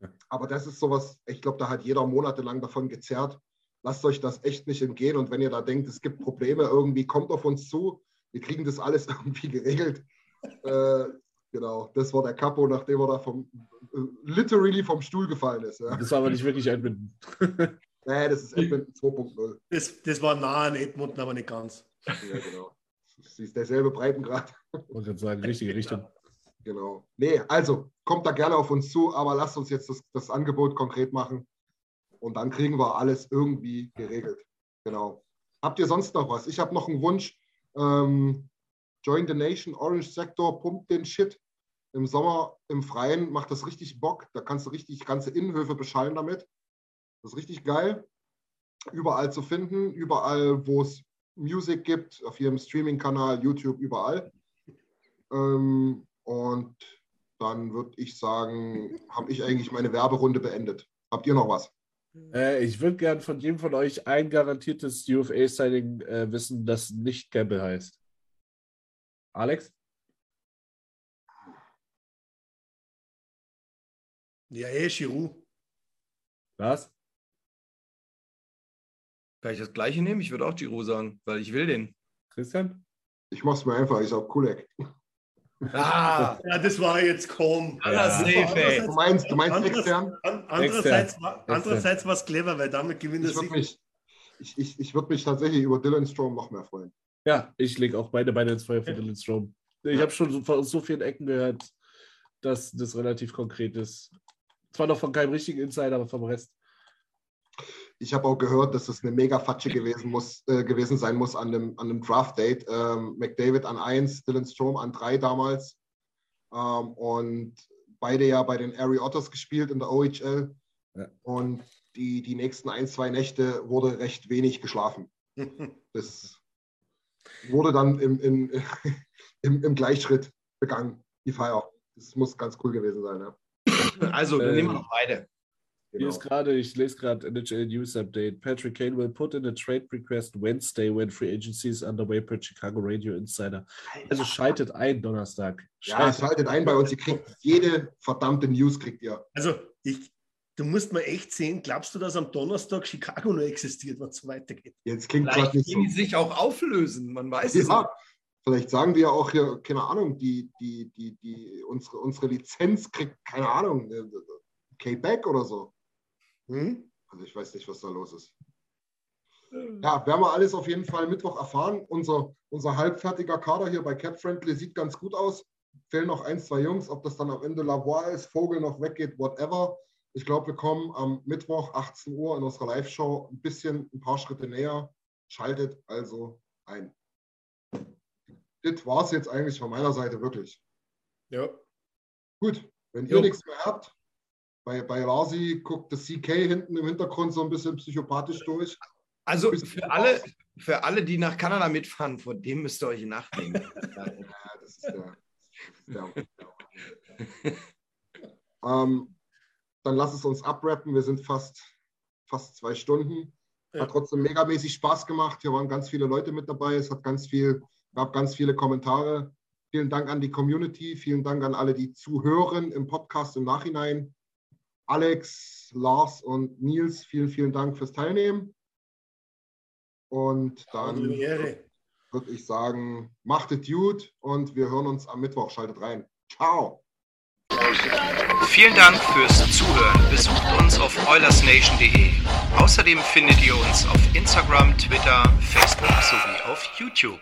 Ja. aber das ist sowas, ich glaube, da hat jeder monatelang davon gezerrt. Lasst euch das echt nicht entgehen. Und wenn ihr da denkt, es gibt Probleme, irgendwie kommt auf uns zu. Wir kriegen das alles irgendwie geregelt. Äh, genau, das war der Capo, nachdem er da vom, äh, literally vom Stuhl gefallen ist. Ja. Das war aber nicht wirklich Edmonton. Nee, das ist Edmonton 2.0. Das, das war nah an Edmonton, aber nicht ganz. Ja, genau. Das ist derselbe Breitengrad. Man kann sagen, richtige Richtung. Genau. Nee, also kommt da gerne auf uns zu, aber lasst uns jetzt das, das Angebot konkret machen und dann kriegen wir alles irgendwie geregelt. Genau. Habt ihr sonst noch was? Ich habe noch einen Wunsch. Ähm, Join the Nation, Orange Sector, pumpt den Shit. Im Sommer im Freien macht das richtig Bock. Da kannst du richtig ganze Innenhöfe beschallen damit. Das ist richtig geil. Überall zu finden, überall, wo es Music gibt, auf jedem Streaming-Kanal, YouTube, überall. Ähm, und dann würde ich sagen, habe ich eigentlich meine Werberunde beendet. Habt ihr noch was? Äh, ich würde gern von jedem von euch ein garantiertes UFA-Signing äh, wissen, das nicht Campbell heißt. Alex? Ja, eh, Giroud. Was? Kann ich das gleiche nehmen? Ich würde auch Giro sagen, weil ich will den. Christian? Ich mach's mir einfach, ich sag Kulek. Ah, Ja, das war jetzt kaum. ja. safe, ey. Du meinst, du meinst Anderes- extern? An, andererseits war andererseits war es clever, weil damit gewinnt er Ich würde ich, ich, ich würd mich tatsächlich über Dylan Strom noch mehr freuen. Ja, ich lege auch beide Beine ins Feuer für Dylan Strom. Ich habe schon so, von so vielen Ecken gehört, dass das relativ konkret ist. Zwar noch von keinem richtigen Insider, aber vom Rest. Ich habe auch gehört, dass es eine mega Fatsche gewesen, muss, äh, gewesen sein muss an dem, an dem Draft-Date. Ähm, McDavid an 1, Dylan Strom an 3 damals. Ähm, und beide ja bei den Airy Otters gespielt in der OHL. Ja. Und die, die nächsten ein, zwei Nächte wurde recht wenig geschlafen. Das wurde dann im, im, im, im Gleichschritt begangen, die Feier. Das muss ganz cool gewesen sein. Ja. Also, dann nehmen wir noch beide. Hier ist gerade, ich lese gerade NHL News Update. Patrick Kane will put in a trade request Wednesday when free agency is underway per Chicago Radio Insider. Also schaltet ein Donnerstag. Ja, schaltet ein bei uns. Ihr kriegt jede verdammte News, kriegt ihr. Also, ich, du musst mal echt sehen, glaubst du, dass am Donnerstag Chicago noch existiert, wenn es so weitergeht? Jetzt klingt Vielleicht das nicht die so. sich auch auflösen, man weiß es Ja, nicht. vielleicht sagen die ja auch hier, keine Ahnung, die, die, die, die, unsere, unsere Lizenz kriegt, keine Ahnung, äh, K-Back oder so. Hm? Also ich weiß nicht, was da los ist. Ja, werden wir alles auf jeden Fall Mittwoch erfahren. Unser, unser halbfertiger Kader hier bei Cap Friendly sieht ganz gut aus. Fehlen noch ein, zwei Jungs. Ob das dann am Ende Lavoie ist, Vogel noch weggeht, whatever. Ich glaube, wir kommen am Mittwoch 18 Uhr in unserer Live-Show ein bisschen, ein paar Schritte näher. Schaltet also ein. Das war es jetzt eigentlich von meiner Seite wirklich. Ja. Gut, wenn ihr Jo. nichts mehr habt, bei, bei Rasi guckt das CK hinten im Hintergrund so ein bisschen psychopathisch durch. Also für alle, für alle, die nach Kanada mitfahren, vor dem müsst ihr euch nehmen. Ja, das ist der. der, der ähm, dann lass es uns abrappen. Wir sind fast, fast zwei Stunden. Ja. Hat trotzdem megamäßig Spaß gemacht. Hier waren ganz viele Leute mit dabei. Es hat ganz viel, gab ganz viele Kommentare. Vielen Dank an die Community. Vielen Dank an alle, die zuhören im Podcast im Nachhinein. Alex, Lars und Nils, vielen, vielen Dank fürs Teilnehmen. Und dann würde ich sagen, macht es gut und wir hören uns am Mittwoch. Schaltet rein. Ciao. Vielen Dank fürs Zuhören. Besucht uns auf oilersnation.de. Außerdem findet ihr uns auf Instagram, Twitter, Facebook sowie auf YouTube.